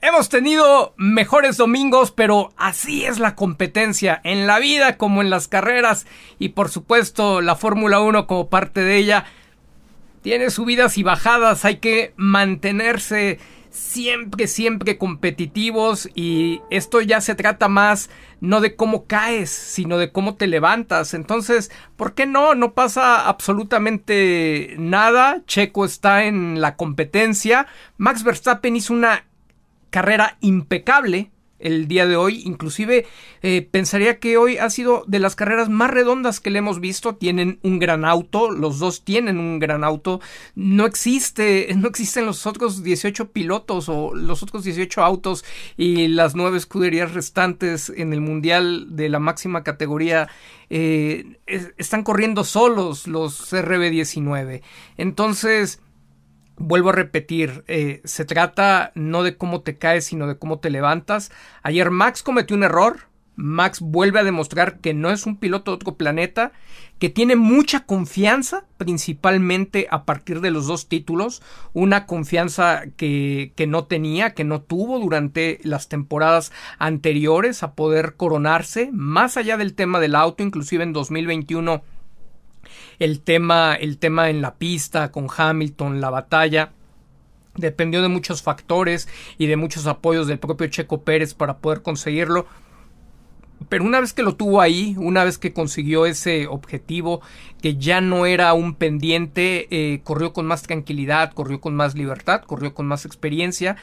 Hemos tenido mejores domingos, pero así es la competencia, en la vida como en las carreras y por supuesto la Fórmula 1 como parte de ella. Tiene subidas y bajadas, hay que mantenerse siempre, siempre competitivos y esto ya se trata más no de cómo caes, sino de cómo te levantas. Entonces, ¿por qué no? No pasa absolutamente nada. Checo está en la competencia. Max Verstappen hizo una carrera impecable el día de hoy. Inclusive eh, pensaría que hoy ha sido de las carreras más redondas que le hemos visto. Tienen un gran auto, los dos tienen un gran auto. No existe, no existen los otros 18 pilotos o los otros 18 autos y las nueve escuderías restantes en el mundial de la máxima categoría. Eh, están corriendo solos los RB19. Entonces, Vuelvo a repetir, eh, se trata no de cómo te caes, sino de cómo te levantas. Ayer Max cometió un error. Max vuelve a demostrar que no es un piloto de otro planeta, que tiene mucha confianza, principalmente a partir de los dos títulos, una confianza que, que no tenía, que no tuvo durante las temporadas anteriores a poder coronarse, más allá del tema del auto, inclusive en 2021 el tema, el tema en la pista con Hamilton, la batalla. Dependió de muchos factores y de muchos apoyos del propio Checo Pérez para poder conseguirlo. Pero una vez que lo tuvo ahí, una vez que consiguió ese objetivo, que ya no era un pendiente, eh, corrió con más tranquilidad, corrió con más libertad, corrió con más experiencia.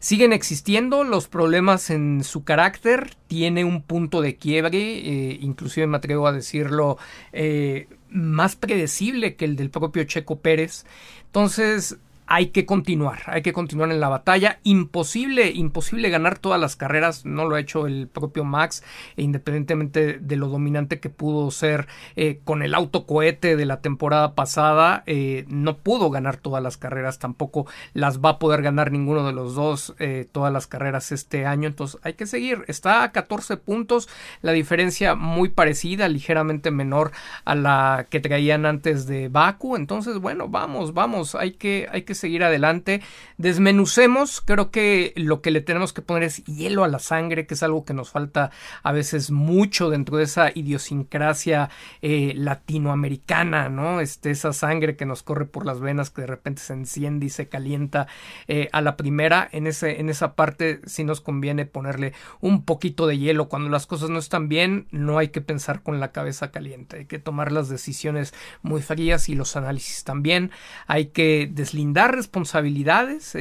Siguen existiendo los problemas en su carácter, tiene un punto de quiebre, eh, inclusive me atrevo a decirlo, eh, más predecible que el del propio Checo Pérez. Entonces, hay que continuar, hay que continuar en la batalla. Imposible, imposible ganar todas las carreras, no lo ha hecho el propio Max, e independientemente de lo dominante que pudo ser eh, con el autocohete de la temporada pasada, eh, no pudo ganar todas las carreras, tampoco las va a poder ganar ninguno de los dos eh, todas las carreras este año, entonces hay que seguir, está a 14 puntos, la diferencia muy parecida, ligeramente menor a la que traían antes de Baku, entonces bueno, vamos, vamos, hay que, hay que seguir adelante. Desmenucemos, creo que lo que le tenemos que poner es hielo a la sangre, que es algo que nos falta a veces mucho dentro de esa idiosincrasia eh, latinoamericana, ¿no? Este, esa sangre que nos corre por las venas, que de repente se enciende y se calienta eh, a la primera. En, ese, en esa parte sí nos conviene ponerle un poquito de hielo. Cuando las cosas no están bien, no hay que pensar con la cabeza caliente, hay que tomar las decisiones muy frías y los análisis también. Hay que deslindar responsabilidades, eh,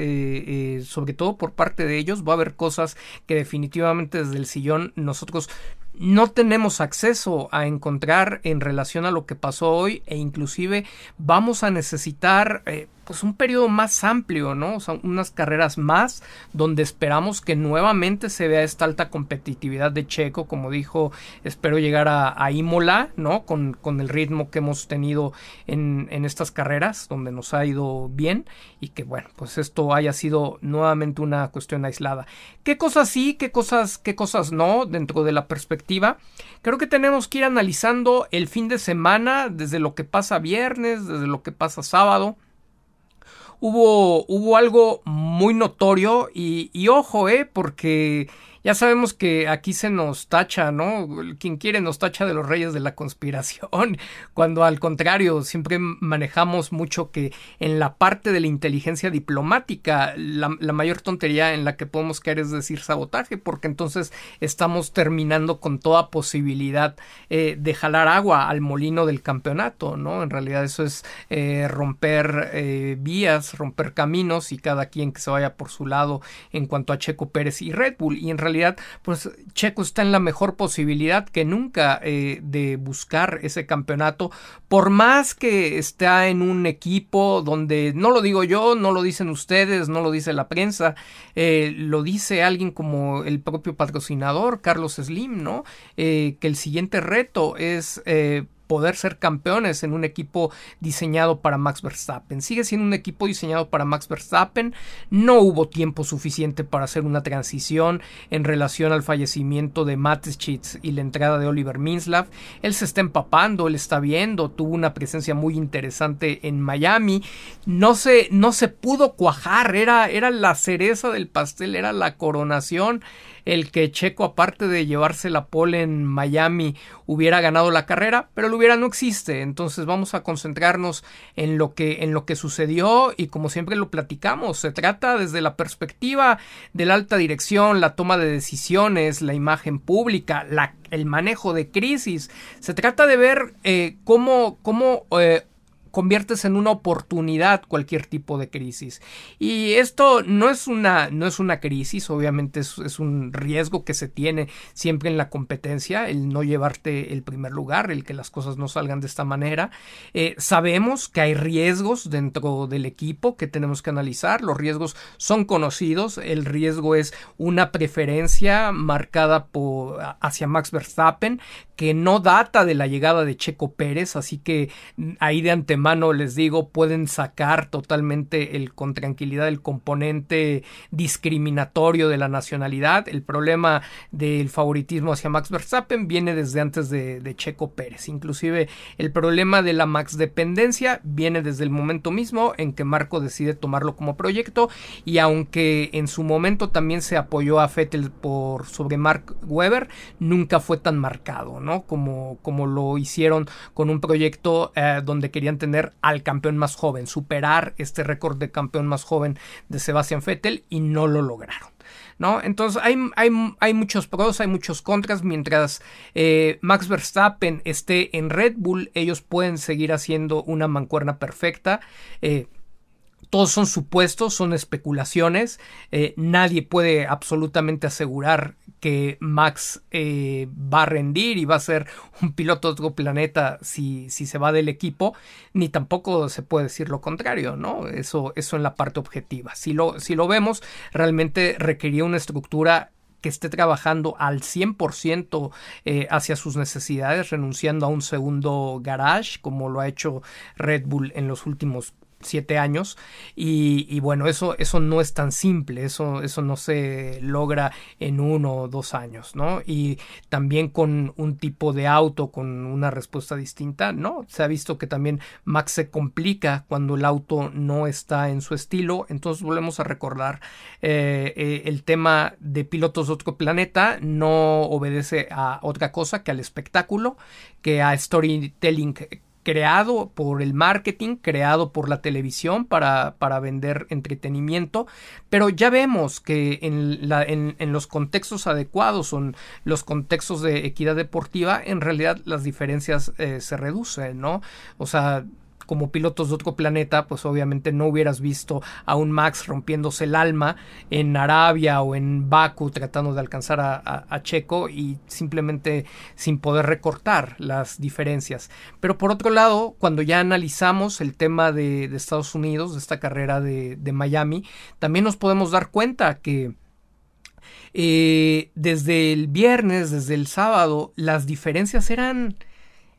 eh, sobre todo por parte de ellos. Va a haber cosas que definitivamente desde el sillón nosotros no tenemos acceso a encontrar en relación a lo que pasó hoy e inclusive vamos a necesitar eh, pues un periodo más amplio, ¿no? O sea, unas carreras más donde esperamos que nuevamente se vea esta alta competitividad de Checo, como dijo, espero llegar a, a Imola, ¿no? Con, con, el ritmo que hemos tenido en, en, estas carreras, donde nos ha ido bien y que, bueno, pues esto haya sido nuevamente una cuestión aislada. ¿Qué cosas sí, qué cosas, qué cosas no dentro de la perspectiva? Creo que tenemos que ir analizando el fin de semana, desde lo que pasa viernes, desde lo que pasa sábado hubo, hubo algo muy notorio y, y ojo, eh, porque ya sabemos que aquí se nos tacha, ¿no? Quien quiere nos tacha de los reyes de la conspiración, cuando al contrario siempre manejamos mucho que en la parte de la inteligencia diplomática la, mayor tontería en la que podemos caer es decir sabotaje, porque entonces estamos terminando con toda posibilidad eh, de jalar agua al molino del campeonato, ¿no? En realidad eso es eh, romper eh, vías, romper caminos y cada quien que se vaya por su lado en cuanto a Checo Pérez y Red Bull y en realidad realidad, pues Checo está en la mejor posibilidad que nunca eh, de buscar ese campeonato, por más que está en un equipo donde, no lo digo yo, no lo dicen ustedes, no lo dice la prensa, eh, lo dice alguien como el propio patrocinador, Carlos Slim, ¿no? Eh, que el siguiente reto es poder ser campeones en un equipo diseñado para Max Verstappen. Sigue siendo un equipo diseñado para Max Verstappen. No hubo tiempo suficiente para hacer una transición en relación al fallecimiento de Mateschitz y la entrada de Oliver Minslav. Él se está empapando, él está viendo, tuvo una presencia muy interesante en Miami. No se, no se pudo cuajar, era, era la cereza del pastel, era la coronación el que Checo, aparte de llevarse la pole en Miami, hubiera ganado la carrera, pero lo hubiera no existe. Entonces vamos a concentrarnos en lo que, en lo que sucedió y como siempre lo platicamos, se trata desde la perspectiva de la alta dirección, la toma de decisiones, la imagen pública, el manejo de crisis. Se trata de ver eh, cómo, cómo eh, conviertes en una oportunidad cualquier tipo de crisis. Y esto no es una, no es una crisis, obviamente es, un riesgo que se tiene siempre en la competencia, el no llevarte el primer lugar, el que las cosas no salgan de esta manera. Eh, sabemos que hay riesgos dentro del equipo que tenemos que analizar, los riesgos son conocidos, el riesgo es una preferencia marcada hacia Max Verstappen, que no data de la llegada de Checo Pérez, así que ahí de antemano les digo, pueden sacar totalmente el con tranquilidad el componente discriminatorio de la nacionalidad. El problema del favoritismo hacia Max Verstappen viene desde antes de, de Checo Pérez. Inclusive el problema de la Max dependencia viene desde el momento mismo en que Marco decide tomarlo como proyecto y aunque en su momento también se apoyó a Fettel por sobre Mark Webber, nunca fue tan marcado, ¿no? Como, como lo hicieron con un proyecto eh, donde querían tener al campeón más joven, superar este récord de campeón más joven de Sebastian Vettel y no lo lograron. ¿No? Entonces hay, hay, hay, muchos pros, hay muchos contras. Mientras eh, Max Verstappen esté en Red Bull, ellos pueden seguir haciendo una mancuerna perfecta. Eh, todos son supuestos, son especulaciones. nadie puede absolutamente asegurar que Max eh, va a rendir y va a ser un piloto de otro planeta si, si, se va del equipo, ni tampoco se puede decir lo contrario, ¿no? Eso, eso en la parte objetiva. Si lo, si lo vemos, realmente requería una estructura que esté trabajando al 100% eh, hacia sus necesidades, renunciando a un segundo garage, como lo ha hecho Red Bull en los últimos siete años y, bueno eso eso no es tan simple eso eso no se logra en uno o dos años no y también con un tipo de auto con una respuesta distinta no se ha visto que también Max se complica cuando el auto no está en su estilo. Entonces volvemos a recordar eh, eh, el tema de pilotos de otro planeta no obedece a otra cosa que al espectáculo que a storytelling creado por el marketing, creado por la televisión para, para vender entretenimiento, pero ya vemos que en, la, en, en, los contextos adecuados, son los contextos de equidad deportiva, en realidad las diferencias eh, se reducen, ¿no? O sea, como pilotos de otro planeta, pues obviamente no hubieras visto a un Max rompiéndose el alma en Arabia o en Baku tratando de alcanzar a, Checo y simplemente sin poder recortar las diferencias. Pero por otro lado, cuando ya analizamos el tema de, Estados Unidos, de esta carrera de, Miami, también nos podemos dar cuenta que eh, desde el viernes, desde el sábado, las diferencias eran,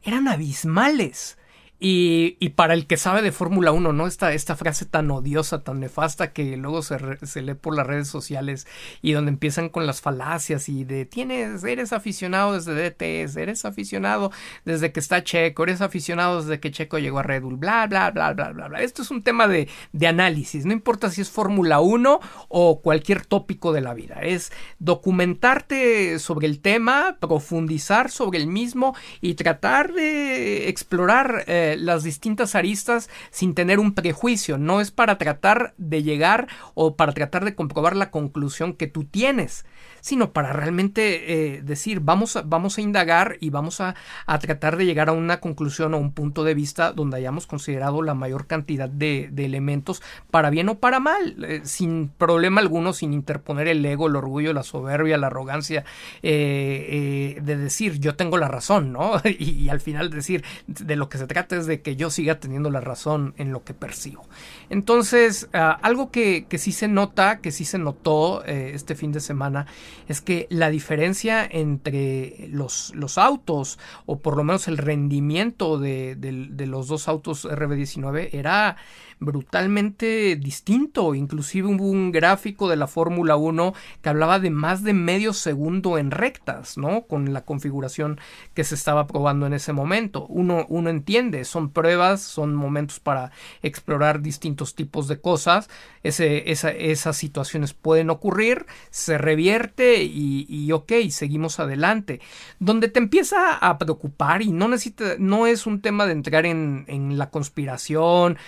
eran abismales. Y, para el que sabe de Fórmula 1, ¿no? Esta, esta frase tan odiosa, tan nefasta que luego se, se, lee por las redes sociales y donde empiezan con las falacias y de tienes, eres aficionado desde DTS, eres aficionado desde que está Checo, eres aficionado desde que Checo llegó a Red Bull, bla, bla, bla, bla, bla, bla. Esto es un tema de, de análisis, no importa si es Fórmula 1 o cualquier tópico de la vida, es documentarte sobre el tema, profundizar sobre el mismo y tratar de explorar. Eh, las distintas aristas sin tener un prejuicio. No es para tratar de llegar o para tratar de comprobar la conclusión que tú tienes, sino para realmente eh, decir, vamos a, vamos a indagar y vamos a, tratar de llegar a una conclusión o un punto de vista donde hayamos considerado la mayor cantidad de, elementos para bien o para mal, eh, sin problema alguno, sin interponer el ego, el orgullo, la soberbia, la arrogancia, eh, de decir yo tengo la razón, ¿no? y, al final decir de lo que se trata es de que yo siga teniendo la razón en lo que percibo. Entonces, ah, algo que, que, sí se nota, que sí se notó este fin de semana, es que la diferencia entre los, los autos, o por lo menos el rendimiento de, de los dos autos RB19, era brutalmente distinto. Inclusive hubo un gráfico de la Fórmula 1 que hablaba de más de medio segundo en rectas, ¿no? Con la configuración que se estaba probando en ese momento. Uno, uno entiende, son pruebas, son momentos para explorar distintos tipos de cosas. Esas situaciones pueden ocurrir, se revierte y, y ok, seguimos adelante. Donde te empieza a preocupar y no necesita, no es un tema de entrar en, en la conspiración,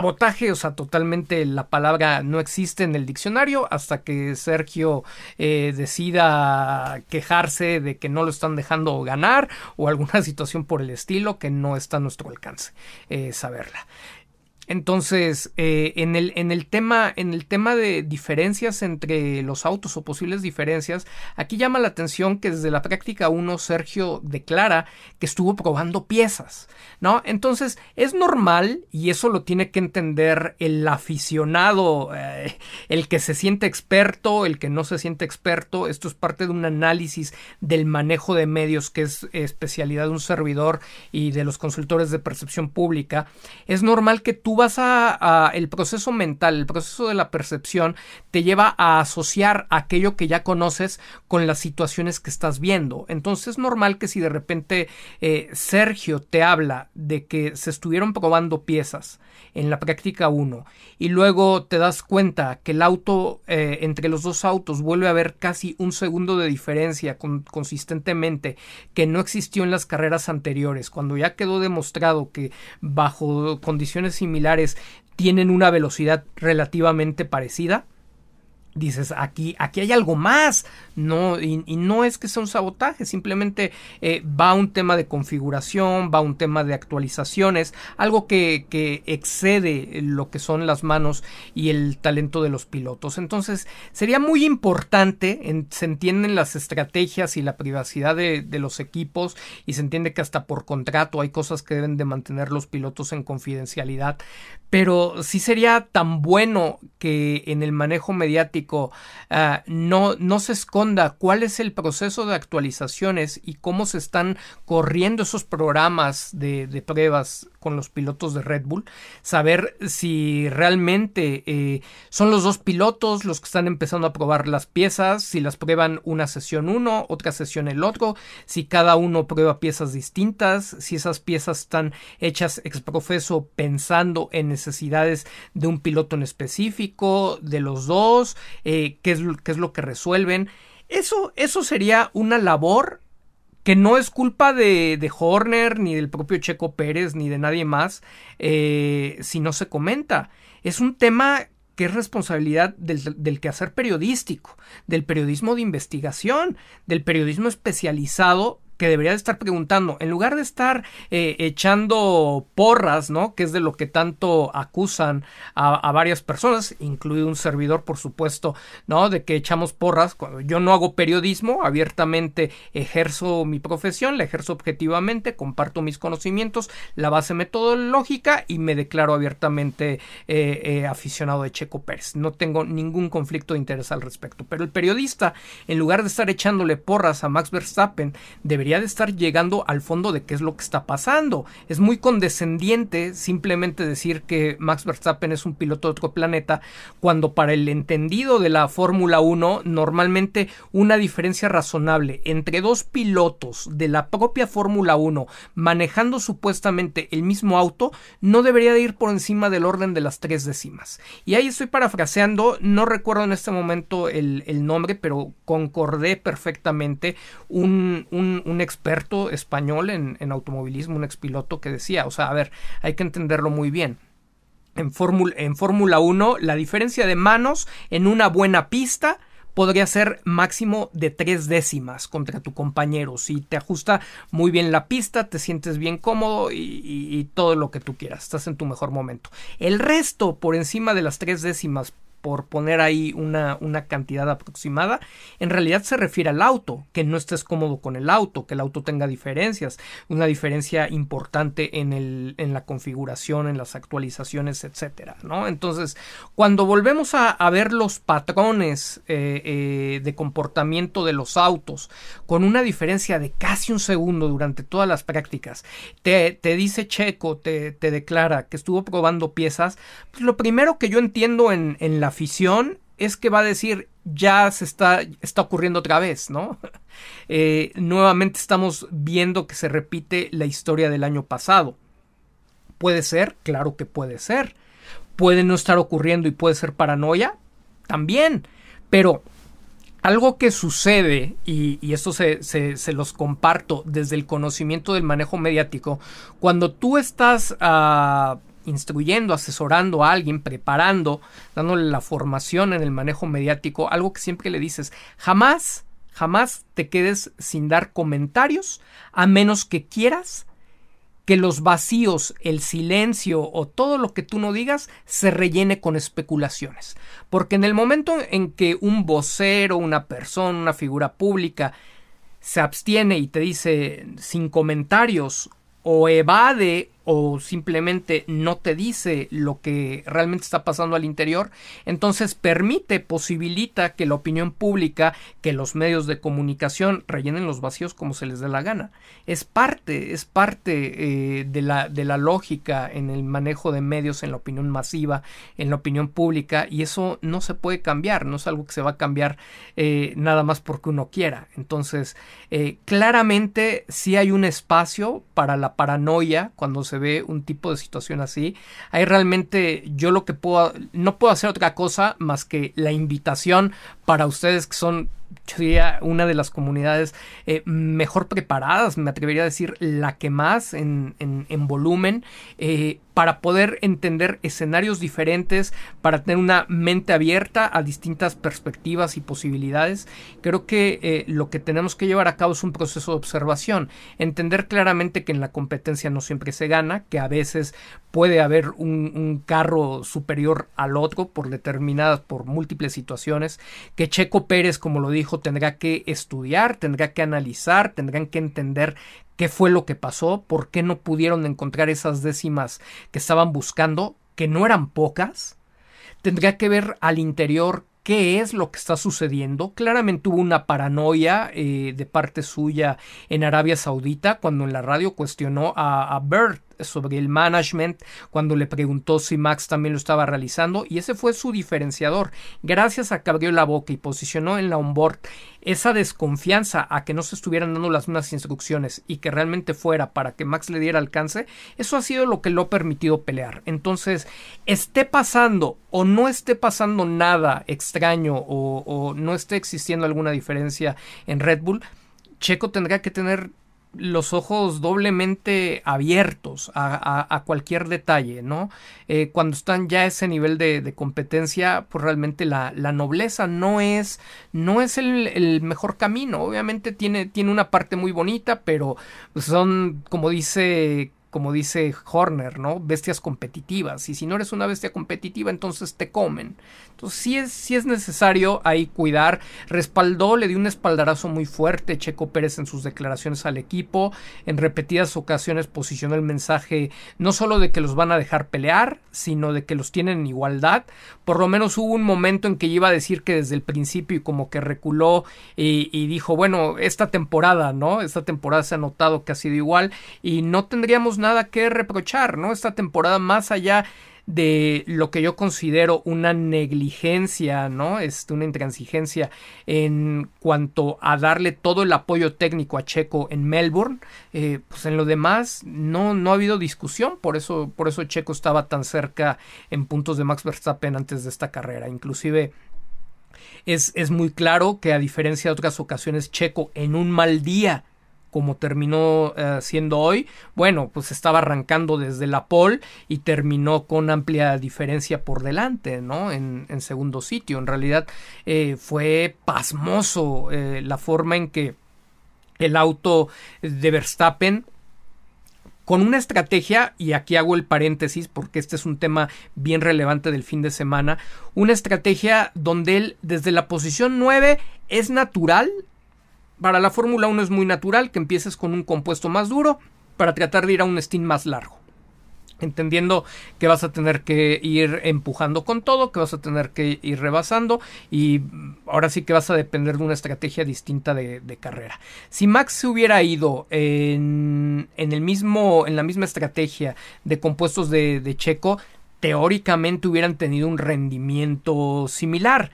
sabotaje, o sea, totalmente la palabra no existe en el diccionario hasta que Sergio eh, decida quejarse de que no lo están dejando ganar o alguna situación por el estilo que no está a nuestro alcance eh, saberla. Entonces, eh, en, el, en, el tema, en el tema de diferencias entre los autos o posibles diferencias, aquí llama la atención que desde la práctica 1 Sergio declara que estuvo probando piezas, ¿no? Entonces, es normal, y eso lo tiene que entender el aficionado, eh, el que se siente experto, el que no se siente experto, esto es parte de un análisis del manejo de medios que es especialidad de un servidor y de los consultores de percepción pública, es normal que tú vas a, el proceso mental, el proceso de la percepción te lleva a asociar aquello que ya conoces con las situaciones que estás viendo. Entonces es normal que si de repente eh, Sergio te habla de que se estuvieron probando piezas en la práctica 1 y luego te das cuenta que el auto eh, entre los dos autos vuelve a haber casi un segundo de diferencia consistentemente que no existió en las carreras anteriores cuando ya quedó demostrado que bajo condiciones similares tienen una velocidad relativamente parecida, dices aquí aquí hay algo más no y, no es que sea un sabotaje simplemente eh, va un tema de configuración va un tema de actualizaciones algo que, excede lo que son las manos y el talento de los pilotos. Entonces sería muy importante se entienden las estrategias y la privacidad de, de los equipos y se entiende que hasta por contrato hay cosas que deben de mantener los pilotos en confidencialidad pero sí sería tan bueno que en el manejo mediático ah, no, no se esconda cuál es el proceso de actualizaciones y cómo se están corriendo esos programas de, de pruebas con los pilotos de Red Bull, saber si realmente eh, son los dos pilotos los que están empezando a probar las piezas, si las prueban una sesión uno, otra sesión el otro, si cada uno prueba piezas distintas, si esas piezas están hechas ex profeso pensando en necesidades de un piloto en específico, de los dos, eh, qué, es, qué es lo que resuelven. Eso, eso sería una labor que no es culpa de, de, Horner, ni del propio Checo Pérez, ni de nadie más, eh, si no se comenta. Es un tema que es responsabilidad del, del, quehacer periodístico, del periodismo de investigación, del periodismo especializado que debería de estar preguntando, en lugar de estar eh, echando porras, ¿no? Que es de lo que tanto acusan a, varias personas, incluido un servidor, por supuesto, ¿no? De que echamos porras. Yo no hago periodismo, abiertamente ejerzo mi profesión, la ejerzo objetivamente, comparto mis conocimientos, la base metodológica y me declaro abiertamente eh, eh, aficionado de Checo Pérez. No tengo ningún conflicto de interés al respecto. Pero el periodista, en lugar de estar echándole porras a Max Verstappen, debería de estar llegando al fondo de qué es lo que está pasando. Es muy condescendiente simplemente decir que Max Verstappen es un piloto de otro planeta, cuando para el entendido de la Fórmula 1, normalmente una diferencia razonable entre dos pilotos de la propia Fórmula 1 manejando supuestamente el mismo auto no debería de ir por encima del orden de las tres décimas. Y ahí estoy parafraseando, no recuerdo en este momento el, nombre, pero concordé perfectamente un un experto español en, automovilismo, un expiloto que decía, o sea, a ver, hay que entenderlo muy bien. En Fórmula, en Fórmula 1, la diferencia de manos en una buena pista podría ser máximo de tres décimas contra tu compañero. Si te ajusta muy bien la pista, te sientes bien cómodo y, todo lo que tú quieras, estás en tu mejor momento. El resto, por encima de las tres décimas por poner ahí una, una, cantidad aproximada, en realidad se refiere al auto, que no estés cómodo con el auto, que el auto tenga diferencias, una diferencia importante en, el, en la configuración, en las actualizaciones, etcétera, ¿no? Entonces, cuando volvemos a, ver los patrones eh, eh, de comportamiento de los autos, con una diferencia de casi un segundo durante todas las prácticas, te, te dice Checo, te, te declara que estuvo probando piezas, pues lo primero que yo entiendo en, en la afición es que va a decir ya se está, está ocurriendo otra vez, ¿no? Eh, nuevamente estamos viendo que se repite la historia del año pasado. ¿Puede ser? Claro que puede ser. ¿Puede no estar ocurriendo y puede ser paranoia? También. Pero algo que sucede, y, esto se, los comparto desde el conocimiento del manejo mediático, cuando tú estás uh, instruyendo, asesorando a alguien, preparando, dándole la formación en el manejo mediático, algo que siempre le dices, jamás, jamás te quedes sin dar comentarios, a menos que quieras que los vacíos, el silencio o todo lo que tú no digas se rellene con especulaciones. Porque en el momento en que un vocero, una persona, una figura pública se abstiene y te dice sin comentarios o evade o simplemente no te dice lo que realmente está pasando al interior, entonces permite, posibilita que la opinión pública, que los medios de comunicación rellenen los vacíos como se les dé la gana. Es parte, es parte eh, de, la, de la lógica en el manejo de medios, en la opinión masiva, en la opinión pública, y eso no se puede cambiar, no es algo que se va a cambiar eh, nada más porque uno quiera. Entonces, eh, claramente sí hay un espacio para la paranoia cuando se ve un tipo de situación así. Hay realmente yo lo que puedo, no puedo hacer otra cosa más que la invitación para ustedes que son sería una de las comunidades eh, mejor preparadas, me atrevería a decir la que más en, en, en volumen, eh, para poder entender escenarios diferentes, para tener una mente abierta a distintas perspectivas y posibilidades. Creo que eh, lo que tenemos que llevar a cabo es un proceso de observación, entender claramente que en la competencia no siempre se gana, que a veces puede haber un, un carro superior al otro por determinadas, por múltiples situaciones, que Checo Pérez, como lo dijo, tendrá que estudiar, tendrá que analizar, tendrán que entender qué fue lo que pasó, por qué no pudieron encontrar esas décimas que estaban buscando, que no eran pocas. Tendría que ver al interior qué es lo que está sucediendo. Claramente hubo una paranoia eh, de parte suya en Arabia Saudita cuando en la radio cuestionó a, a Bird sobre el management cuando le preguntó si Max también lo estaba realizando y ese fue su diferenciador. Gracias a que abrió la boca y posicionó en la onboard esa desconfianza a que no se estuvieran dando las mismas instrucciones y que realmente fuera para que Max le diera alcance, eso ha sido lo que lo ha permitido pelear. Entonces, esté pasando o no esté pasando nada extraño o, o no esté existiendo alguna diferencia en Red Bull, Checo tendrá que tener los ojos doblemente abiertos a, a, cualquier detalle, ¿no? Eh, cuando están ya a ese nivel de, de competencia, pues realmente la, la, nobleza no es, no es el, el, mejor camino. Obviamente tiene, tiene una parte muy bonita, pero son, como dice como dice Horner, ¿no? Bestias competitivas. Y si no eres una bestia competitiva, entonces te comen. Entonces es, es necesario ahí cuidar. Respaldó, le dio un espaldarazo muy fuerte Checo Pérez en sus declaraciones al equipo. En repetidas ocasiones posicionó el mensaje no solo de que los van a dejar pelear, sino de que los tienen en igualdad. Por lo menos hubo un momento en que iba a decir que desde el principio y como que reculó y dijo, bueno, esta temporada, ¿no? Esta temporada se ha notado que ha sido igual y no tendríamos nada que reprochar, ¿no? Esta temporada más allá de lo que yo considero una negligencia, ¿no? Este, una intransigencia en cuanto a darle todo el apoyo técnico a Checo en Melbourne, eh, pues en lo demás no, no ha habido discusión, por eso, por eso Checo estaba tan cerca en puntos de Max Verstappen antes de esta carrera, inclusive es, es muy claro que a diferencia de otras ocasiones Checo en un mal día como terminó eh, siendo hoy, bueno, pues estaba arrancando desde la pole y terminó con amplia diferencia por delante, ¿no? En, segundo sitio. En realidad eh, fue pasmoso eh, la forma en que el auto de Verstappen con una estrategia, y aquí hago el paréntesis porque este es un tema bien relevante del fin de semana, una estrategia donde él desde la posición 9 es natural, para la Fórmula 1 es muy natural que empieces con un compuesto más duro para tratar de ir a un stint más largo entendiendo que vas a tener que ir empujando con todo, que vas a tener que ir rebasando y ahora sí que vas a depender de una estrategia distinta de, carrera. Si Max se hubiera ido en, el mismo, en la misma estrategia de compuestos de, de Checo, teóricamente hubieran tenido un rendimiento similar.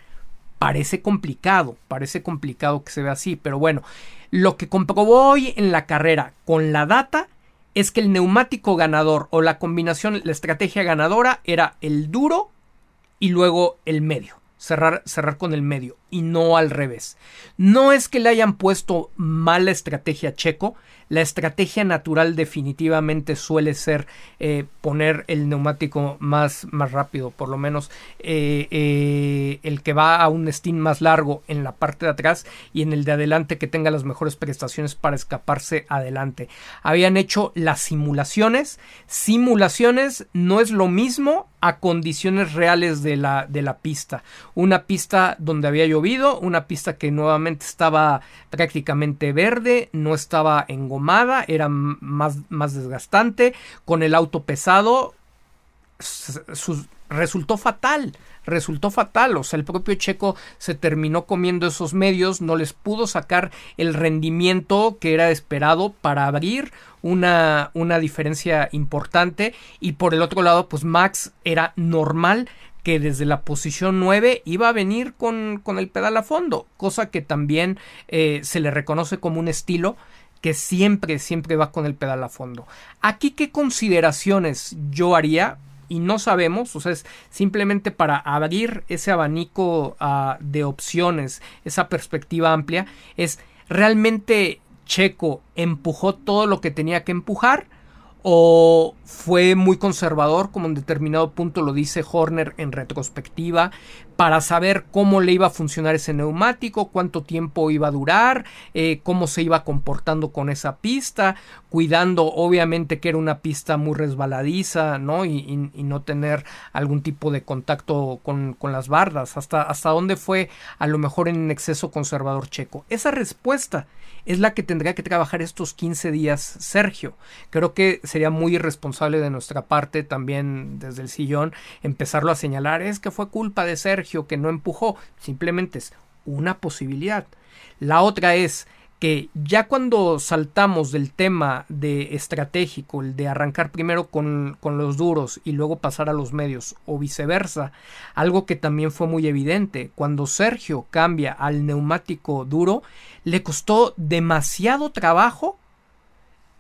Parece complicado, parece complicado que se vea así, pero bueno, lo que comprobó hoy en la carrera con la data es que el neumático ganador o la combinación, la estrategia ganadora era el duro y luego el medio. Cerrar, cerrar con el medio y no al revés. No es que le hayan puesto mala estrategia Checo, la estrategia natural definitivamente suele ser eh, poner el neumático más, más rápido, por lo menos eh, eh, el que va a un stint más largo en la parte de atrás y en el de adelante que tenga las mejores prestaciones para escaparse adelante. Habían hecho las simulaciones. Simulaciones no es lo mismo a condiciones reales de la, de la pista. Una pista donde había llovido, una pista que nuevamente estaba prácticamente verde, no estaba en era más, más desgastante, con el auto pesado, resultó fatal, resultó fatal, o sea, el propio Checo se terminó comiendo esos medios, no les pudo sacar el rendimiento que era esperado para abrir una, una diferencia importante. Y por el otro lado, pues Max era normal que desde la posición 9 iba a venir con, con el pedal a fondo, cosa que también eh, se le reconoce como un estilo que siempre, siempre va con el pedal a fondo. Aquí, ¿qué consideraciones yo haría? Y no sabemos, o sea, es simplemente para abrir ese abanico ah, de opciones, esa perspectiva amplia, es realmente Checo empujó todo lo que tenía que empujar o fue muy conservador, como en determinado punto lo dice Horner en retrospectiva, para saber cómo le iba a funcionar ese neumático, cuánto tiempo iba a durar, eh, cómo se iba comportando con esa pista, cuidando obviamente que era una pista muy resbaladiza, ¿no? Y, no tener algún tipo de contacto con, con, las bardas, hasta, hasta dónde fue a lo mejor en exceso conservador checo. Esa respuesta es la que tendría que trabajar estos 15 días Sergio. Creo que sería muy irresponsable de nuestra parte también desde el sillón empezarlo a señalar, es que fue culpa de Sergio que no empujó, simplemente es una posibilidad. La otra es que ya cuando saltamos del tema de estratégico, el de arrancar primero con, con, los duros y luego pasar a los medios o viceversa, algo que también fue muy evidente, cuando Sergio cambia al neumático duro, le costó demasiado trabajo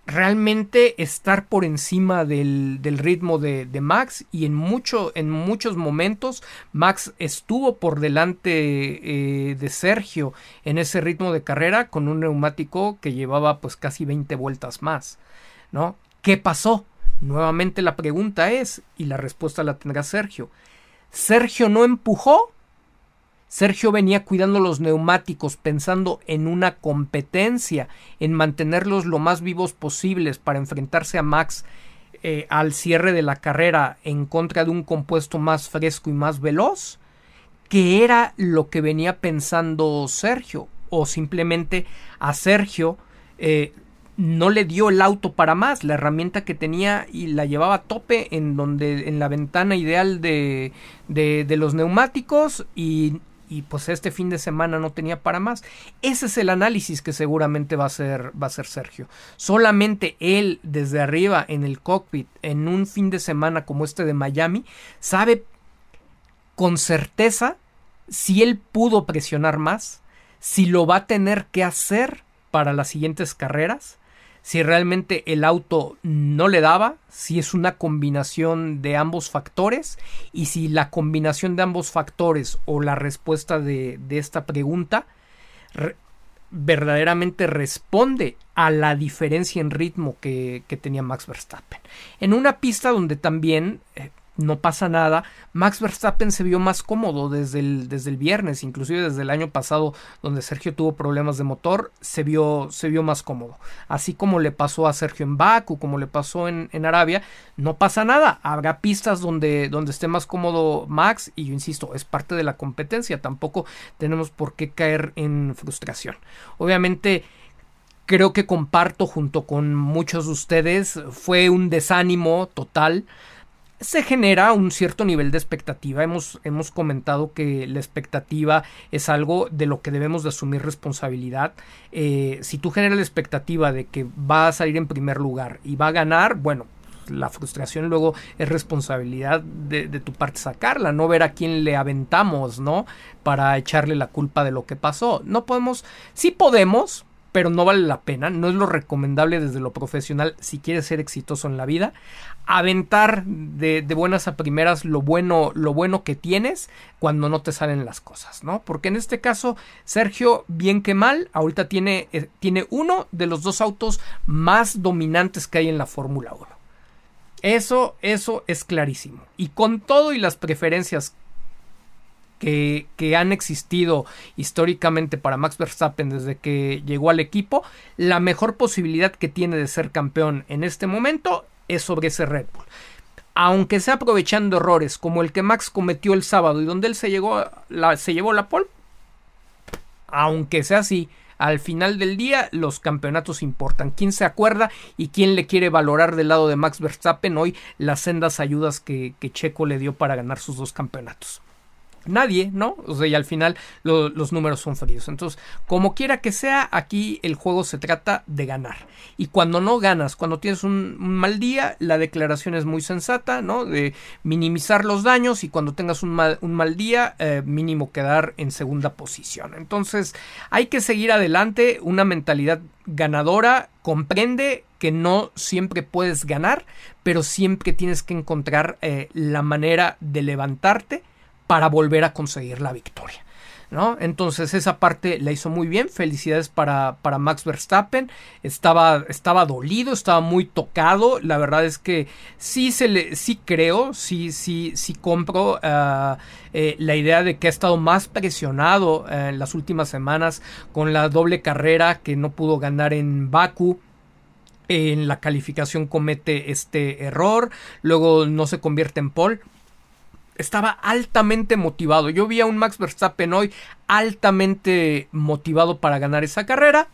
realmente estar por encima del, ritmo de, Max y en, mucho, en muchos momentos Max estuvo por delante eh, de Sergio en ese ritmo de carrera con un neumático que llevaba pues casi 20 vueltas más, ¿no? ¿Qué pasó? Nuevamente la pregunta es, y la respuesta la tendrá Sergio, ¿Sergio no empujó? Sergio venía cuidando los neumáticos pensando en una competencia, en mantenerlos lo más vivos posibles para enfrentarse a Max eh, al cierre de la carrera en contra de un compuesto más fresco y más veloz, que era lo que venía pensando Sergio, o simplemente a Sergio eh, no le dio el auto para más, la herramienta que tenía y la llevaba a tope en donde en la ventana ideal de, de, de los neumáticos y y pues este fin de semana no tenía para más. Ese es el análisis que seguramente va a hacer va a ser Sergio. Solamente él desde arriba en el cockpit en un fin de semana como este de Miami sabe con certeza si él pudo presionar más, si lo va a tener que hacer para las siguientes carreras si realmente el auto no le daba, si es una combinación de ambos factores y si la combinación de ambos factores o la respuesta de, esta pregunta verdaderamente responde a la diferencia en ritmo que, que tenía Max Verstappen. En una pista donde también eh, no pasa nada. Max Verstappen se vio más cómodo desde el, desde el viernes, inclusive desde el año pasado, donde Sergio tuvo problemas de motor, se vio, se vio más cómodo. Así como le pasó a Sergio en Baku, como le pasó en, en Arabia, no pasa nada. Habrá pistas donde, donde esté más cómodo Max, y yo insisto, es parte de la competencia. Tampoco tenemos por qué caer en frustración. Obviamente creo que comparto junto con muchos de ustedes, fue un desánimo total se genera un cierto nivel de expectativa. Hemos, hemos, comentado que la expectativa es algo de lo que debemos de asumir responsabilidad. Eh, si tú generas la expectativa de que va a salir en primer lugar y va a ganar, bueno, la frustración luego es responsabilidad de, de, tu parte sacarla, no ver a quién le aventamos, ¿no? Para echarle la culpa de lo que pasó. No podemos, sí podemos, pero no vale la pena, no es lo recomendable desde lo profesional si quieres ser exitoso en la vida. Aventar de, de, buenas a primeras lo bueno, lo bueno que tienes cuando no te salen las cosas, ¿no? Porque en este caso, Sergio, bien que mal, ahorita tiene, eh, tiene uno de los dos autos más dominantes que hay en la Fórmula 1. Eso, eso es clarísimo. Y con todo y las preferencias que, han existido históricamente para Max Verstappen desde que llegó al equipo, la mejor posibilidad que tiene de ser campeón en este momento es sobre ese Red Bull. Aunque sea aprovechando errores como el que Max cometió el sábado y donde él se, llevó la pole, aunque sea así, al final del día los campeonatos importan. ¿Quién se acuerda y quién le quiere valorar del lado de Max Verstappen hoy las sendas ayudas que Checo le dio para ganar sus dos campeonatos? Nadie, ¿no? O sea, y al final lo, los números son fríos. Entonces, como quiera que sea, aquí el juego se trata de ganar. Y cuando no ganas, cuando tienes un, un, mal día, la declaración es muy sensata, ¿no? De minimizar los daños y cuando tengas un mal, un mal día, eh, mínimo quedar en segunda posición. Entonces, hay que seguir adelante, una mentalidad ganadora comprende que no siempre puedes ganar, pero siempre tienes que encontrar eh, la manera de levantarte para volver a conseguir la victoria. ¿No? Entonces esa parte la hizo muy bien. Felicidades para, para Max Verstappen. Estaba, estaba dolido, estaba muy tocado. La verdad es que sí se le, sí creo, sí, sí, sí compro uh, eh, la idea de que ha estado más presionado uh, en las últimas semanas con la doble carrera que no pudo ganar en Baku en la calificación comete este error, luego no se convierte en pole estaba altamente motivado. Yo vi a un Max Verstappen hoy altamente motivado para ganar esa carrera.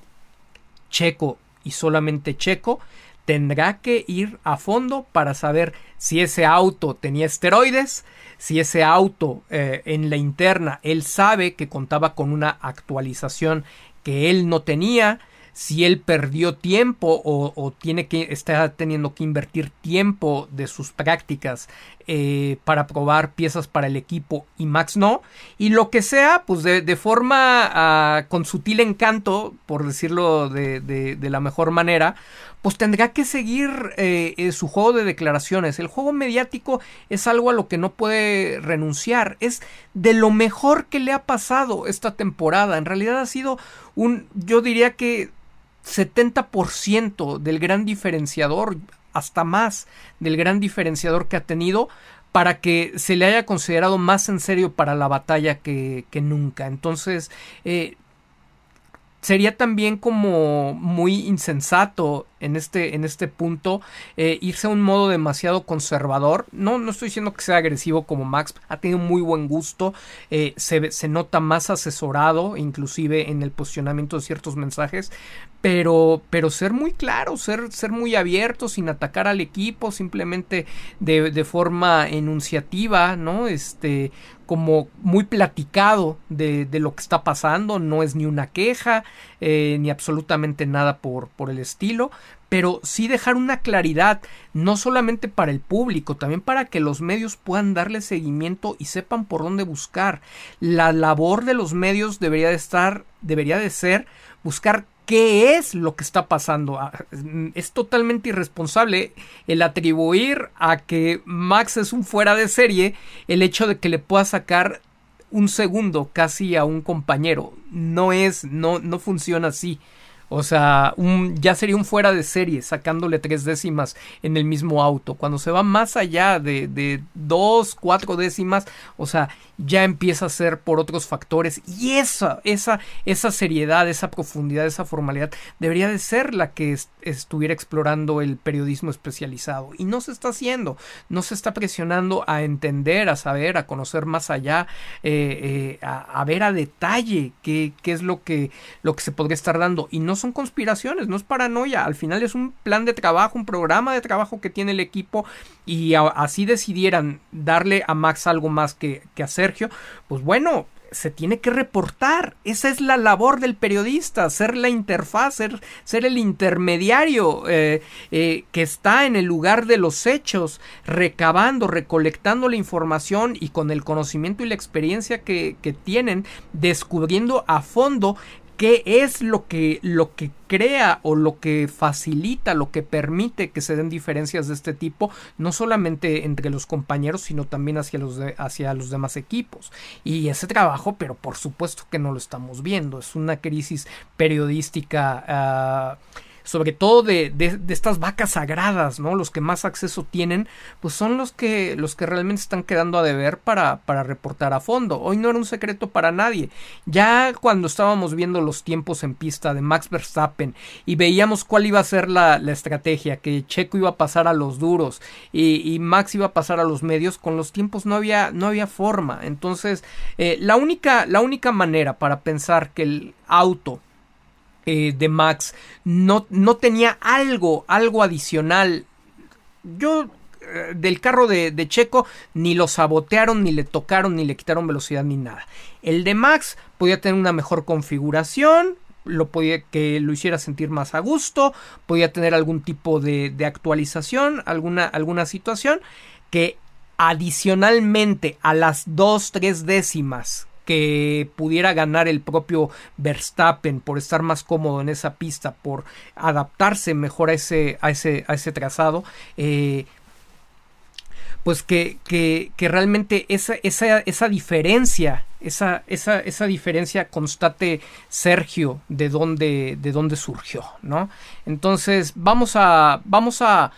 Checo y solamente Checo tendrá que ir a fondo para saber si ese auto tenía esteroides, si ese auto eh, en la interna él sabe que contaba con una actualización que él no tenía, si él perdió tiempo o, tiene que está teniendo que invertir tiempo de sus prácticas eh, para probar piezas para el equipo y Max no y lo que sea pues de, de forma uh, con sutil encanto por decirlo de, de, de, la mejor manera pues tendrá que seguir eh, eh, su juego de declaraciones. El juego mediático es algo a lo que no puede renunciar. Es de lo mejor que le ha pasado esta temporada. En realidad ha sido un yo diría que 70% del gran diferenciador, hasta más del gran diferenciador que ha tenido para que se le haya considerado más en serio para la batalla que, nunca. Entonces, eh, sería también como muy insensato en este, en este punto eh, irse a un modo demasiado conservador. No, no estoy diciendo que sea agresivo como Max, ha tenido muy buen gusto, eh, se, se, nota más asesorado, inclusive en el posicionamiento de ciertos mensajes, pero, pero ser muy claro, ser, ser muy abierto, sin atacar al equipo, simplemente de, de forma enunciativa, ¿no? Este, como muy platicado de, de, lo que está pasando, no es ni una queja, eh, ni absolutamente nada por, por el estilo, pero sí dejar una claridad, no solamente para el público, también para que los medios puedan darle seguimiento y sepan por dónde buscar. La labor de los medios debería de estar, debería de ser buscar qué es lo que está pasando. Ah, es totalmente irresponsable el atribuir a que Max es un fuera de serie el hecho de que le pueda sacar un segundo casi a un compañero. No es, no, no funciona así. O sea, un, ya sería un fuera de serie, sacándole tres décimas en el mismo auto. Cuando se va más allá de, de dos, cuatro décimas, o sea, ya empieza a ser por otros factores. Y esa, esa, esa seriedad, esa profundidad, esa formalidad debería de ser la que estuviera explorando el periodismo especializado. Y no se está haciendo. No se está presionando a entender, a saber, a conocer más allá, eh, eh, a, ver a detalle qué, qué es lo que, lo que se podría estar dando. Y no son conspiraciones, no es paranoia, al final es un plan de trabajo, un programa de trabajo que tiene el equipo y así decidieran darle a Max algo más que, a Sergio, pues bueno, se tiene que reportar. Esa es la labor del periodista, ser la interfaz, ser, ser el intermediario eh, eh, que está en el lugar de los hechos, recabando, recolectando la información y con el conocimiento y la experiencia que tienen, descubriendo a fondo qué es lo que, lo que crea o lo que facilita, lo que permite que se den diferencias de este tipo, no solamente entre los compañeros, sino también hacia los, hacia los demás equipos. Y ese trabajo, pero por supuesto que no lo estamos viendo, es una crisis periodística. Ah, sobre todo de, de, estas vacas sagradas, ¿no? Los que más acceso tienen, pues son los que, los que realmente están quedando a deber para, para reportar a fondo. Hoy no era un secreto para nadie. Ya cuando estábamos viendo los tiempos en pista de Max Verstappen y veíamos cuál iba a ser la, la estrategia, que Checo iba a pasar a los duros y, y, Max iba a pasar a los medios, con los tiempos no había, no había forma. Entonces, eh, la, única, la única manera para pensar que el auto eh, de Max no, no, tenía algo, algo adicional. Yo eh, del carro de, Checo ni lo sabotearon, ni le tocaron, ni le quitaron velocidad, ni nada. El de Max podía tener una mejor configuración, lo podía que lo hiciera sentir más a gusto, podía tener algún tipo de, de actualización, alguna, alguna situación que adicionalmente a las dos, tres décimas que pudiera ganar el propio Verstappen por estar más cómodo en esa pista, por adaptarse mejor a ese, a ese, a ese trazado, eh, pues que, que, que, realmente esa, esa, esa diferencia, esa, esa, esa, diferencia constate Sergio de dónde, de dónde surgió, ¿no? Entonces, vamos a, vamos a,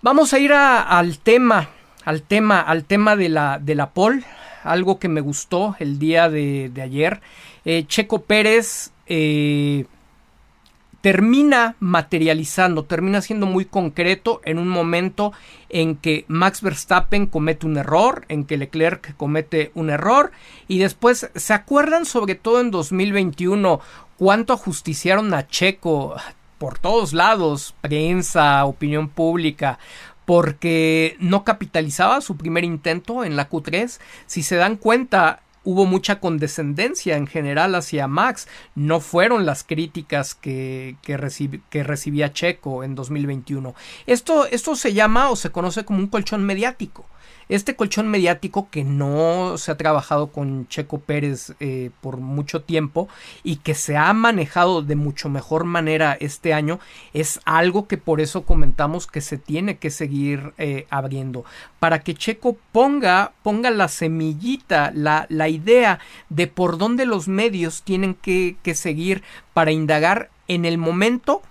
vamos a ir al tema, al tema, al tema de la, de la pole, algo que me gustó el día de, ayer. Eh, Checo Pérez eh, termina materializando, termina siendo muy concreto en un momento en que Max Verstappen comete un error, en que Leclerc comete un error y después se acuerdan sobre todo en 2021 cuánto ajusticiaron a Checo por todos lados, prensa, opinión pública, porque no capitalizaba su primer intento en la Q3. Si se dan cuenta, hubo mucha condescendencia en general hacia Max. No fueron las críticas que, que, recibía Checo en 2021. Esto, esto se llama o se conoce como un colchón mediático este colchón mediático que no se ha trabajado con Checo Pérez eh, por mucho tiempo y que se ha manejado de mucho mejor manera este año es algo que por eso comentamos que se tiene que seguir eh, abriendo. Para que Checo ponga ponga la semillita la, la idea de por dónde los medios tienen que, que seguir para indagar en el momento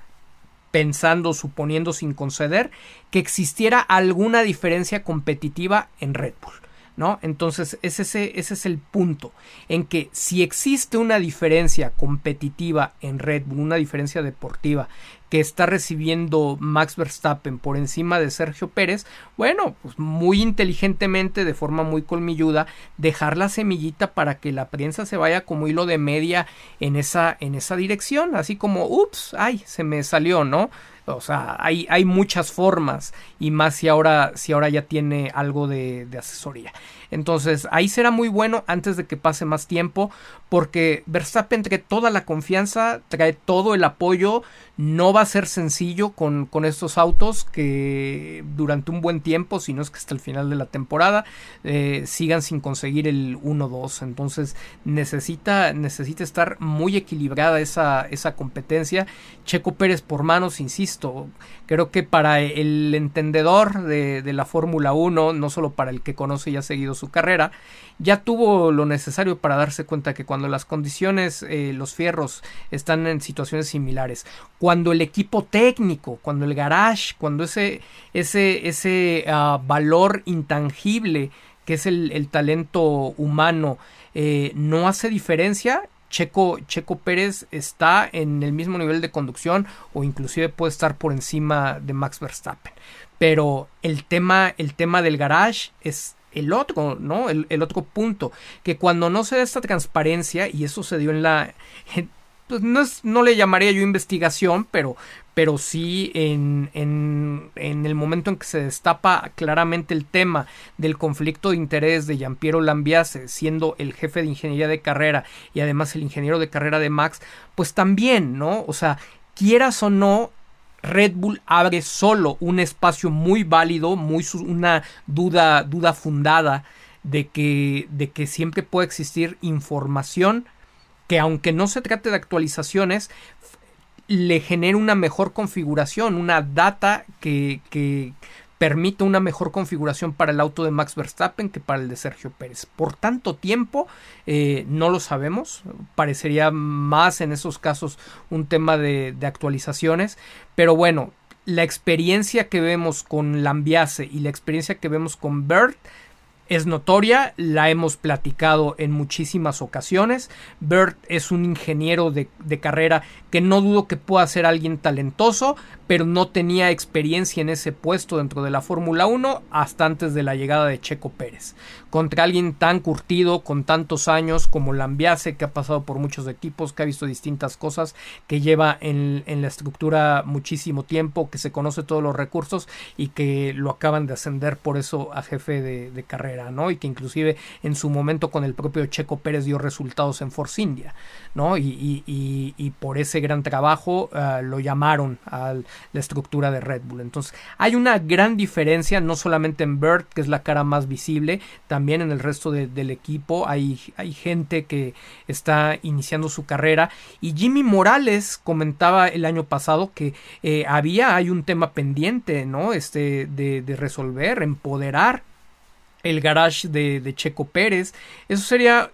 pensando, suponiendo sin conceder, que existiera alguna diferencia competitiva en Red Bull. ¿No? Entonces, ese, ese es el punto, en que si existe una diferencia competitiva en Red Bull, una diferencia deportiva que está recibiendo Max Verstappen por encima de Sergio Pérez, bueno, pues muy inteligentemente, de forma muy colmilluda, dejar la semillita para que la prensa se vaya como hilo de media en esa, en esa dirección, así como, ups, ay, se me salió, ¿no? O sea, hay, hay muchas formas y más si ahora, si ahora ya tiene algo de, de asesoría. Entonces ahí será muy bueno antes de que pase más tiempo porque Verstappen trae toda la confianza, trae todo el apoyo, no va a ser sencillo con, con estos autos que durante un buen tiempo, si no es que hasta el final de la temporada, eh, sigan sin conseguir el 1-2. Entonces necesita, necesita estar muy equilibrada esa, esa competencia. Checo Pérez por manos, insisto creo que para el entendedor de, la Fórmula 1, no solo para el que conoce y ha seguido su carrera, ya tuvo lo necesario para darse cuenta que cuando las condiciones, eh, los fierros están en situaciones similares, cuando el equipo técnico, cuando el garage, cuando ese, ese, ese ah, valor intangible que es el, talento humano, eh, no hace diferencia, Checo, Checo Pérez está en el mismo nivel de conducción o inclusive puede estar por encima de Max Verstappen. Pero el tema, el tema del garage es el otro, ¿no? El, otro punto, que cuando no se da esta transparencia, y eso se dio en la, pues no, es, no le llamaría yo investigación, pero, pero sí en, en, en, el momento en que se destapa claramente el tema del conflicto de interés de Giampiero Lambiase, siendo el jefe de ingeniería de carrera y además el ingeniero de carrera de Max, pues también, ¿no? O sea, quieras o no, Red Bull abre solo un espacio muy válido, muy una duda, duda fundada de que, de que siempre puede existir información que aunque no se trate de actualizaciones, le genere una mejor configuración, una data que, que permite una mejor configuración para el auto de Max Verstappen que para el de Sergio Pérez. Por tanto tiempo eh, no lo sabemos, parecería más en esos casos un tema de, de actualizaciones, pero bueno, la experiencia que vemos con Lambiase y la experiencia que vemos con Bert es notoria, la hemos platicado en muchísimas ocasiones. Bert es un ingeniero de, carrera que no dudo que pueda ser alguien talentoso, pero no tenía experiencia en ese puesto dentro de la Fórmula 1 hasta antes de la llegada de Checo Pérez. Contra alguien tan curtido, con tantos años como Lambiase, que ha pasado por muchos equipos, que ha visto distintas cosas, que lleva en, la estructura muchísimo tiempo, que se conoce todos los recursos y que lo acaban de ascender por eso a jefe de, carrera, ¿no? Y que inclusive en su momento con el propio Checo Pérez dio resultados en Force India, ¿no? Y, por ese gran trabajo uh, lo llamaron al la estructura de Red Bull. Entonces, hay una gran diferencia, no solamente en Bert, que es la cara más visible, también en el resto del equipo hay, hay gente que está iniciando su carrera. Y Jimmy Morales comentaba el año pasado que eh, había, hay un tema pendiente, ¿no? Este, de resolver, empoderar el garage de, de, Checo Pérez. Eso sería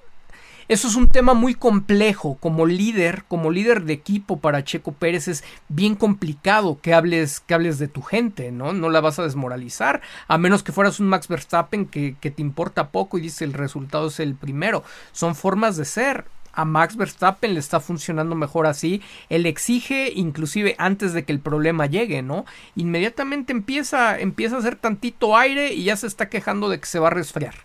eso es un tema muy complejo. Como líder, como líder de equipo para Checo Pérez es bien complicado que hables, que hables de tu gente, ¿no? No la vas a desmoralizar, a menos que fueras un Max Verstappen que, que te importa poco y dice el resultado es el primero. Son formas de ser a Max Verstappen le está funcionando mejor así. Él exige inclusive antes de que el problema llegue, ¿no? Inmediatamente empieza, empieza a hacer tantito aire y ya se está quejando de que se va a resfriar.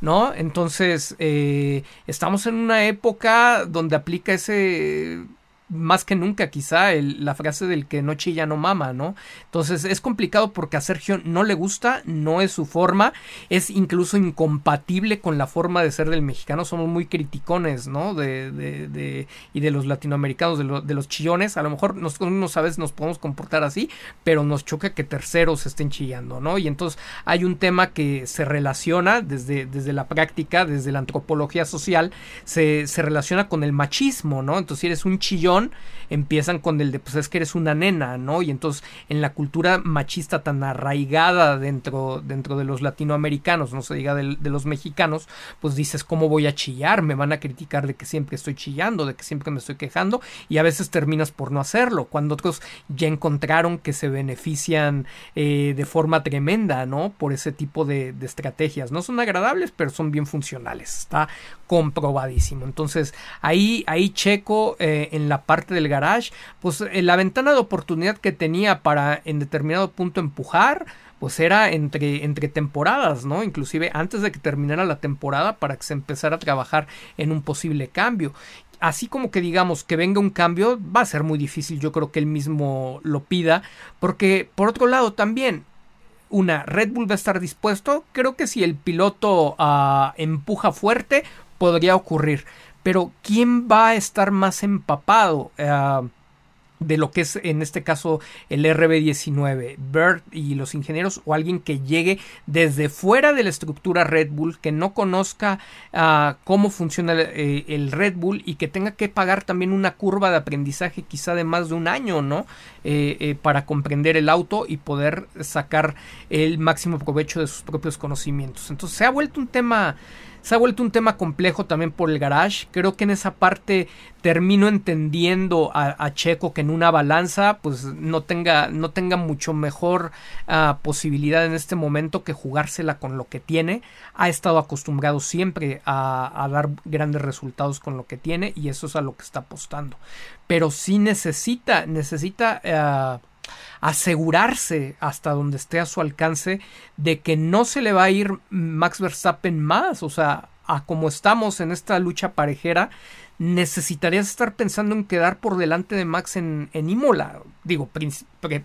¿no? Entonces, eh, estamos en una época donde aplica ese más que nunca quizá la frase del que no chilla no mama, ¿no? Entonces es complicado porque a Sergio no le gusta, no es su forma, es incluso incompatible con la forma de ser del mexicano, somos muy criticones, ¿no? De, de, de y de los latinoamericanos, de, de, los chillones, a lo mejor nosotros a veces nos podemos comportar así, pero nos choca que terceros estén chillando, ¿no? Y entonces hay un tema que se relaciona desde, desde la práctica, desde la antropología social, se, se relaciona con el machismo, ¿no? Entonces si eres un chillón, empiezan con el de pues es que eres una nena, ¿no? Y entonces en la cultura machista tan arraigada dentro, dentro de los latinoamericanos, no se diga de, los mexicanos, pues dices, ¿cómo voy a chillar? Me van a criticar de que siempre estoy chillando, de que siempre me estoy quejando y a veces terminas por no hacerlo, cuando otros ya encontraron que se benefician eh, de forma tremenda, ¿no? Por ese tipo de, estrategias. No son agradables, pero son bien funcionales. Está comprobadísimo. Entonces, ahí, ahí checo eh, en la parte del garage, pues eh, la ventana de oportunidad que tenía para en determinado punto empujar, pues era entre, entre temporadas, ¿no? Inclusive antes de que terminara la temporada para que se empezara a trabajar en un posible cambio. Así como que digamos que venga un cambio, va a ser muy difícil, yo creo que él mismo lo pida, porque por otro lado también, una, Red Bull va a estar dispuesto, creo que si el piloto uh, empuja fuerte, podría ocurrir. Pero ¿quién va a estar más empapado? Eh, de lo que es en este caso el RB19, Bird y los ingenieros o alguien que llegue desde fuera de la estructura Red Bull, que no conozca uh, cómo funciona el, eh, el, Red Bull y que tenga que pagar también una curva de aprendizaje quizá de más de un año, ¿no? Eh, eh, para comprender el auto y poder sacar el máximo provecho de sus propios conocimientos. Entonces se ha vuelto un tema se ha vuelto un tema complejo también por el garage. Creo que en esa parte termino entendiendo a, Checo que en una balanza pues no tenga, no tenga mucho mejor uh, posibilidad en este momento que jugársela con lo que tiene. Ha estado acostumbrado siempre a, dar grandes resultados con lo que tiene y eso es a lo que está apostando. Pero sí necesita, necesita... Uh, asegurarse hasta donde esté a su alcance de que no se le va a ir Max Verstappen más, o sea, a como estamos en esta lucha parejera, necesitarías estar pensando en quedar por delante de Max en, en Imola. Digo,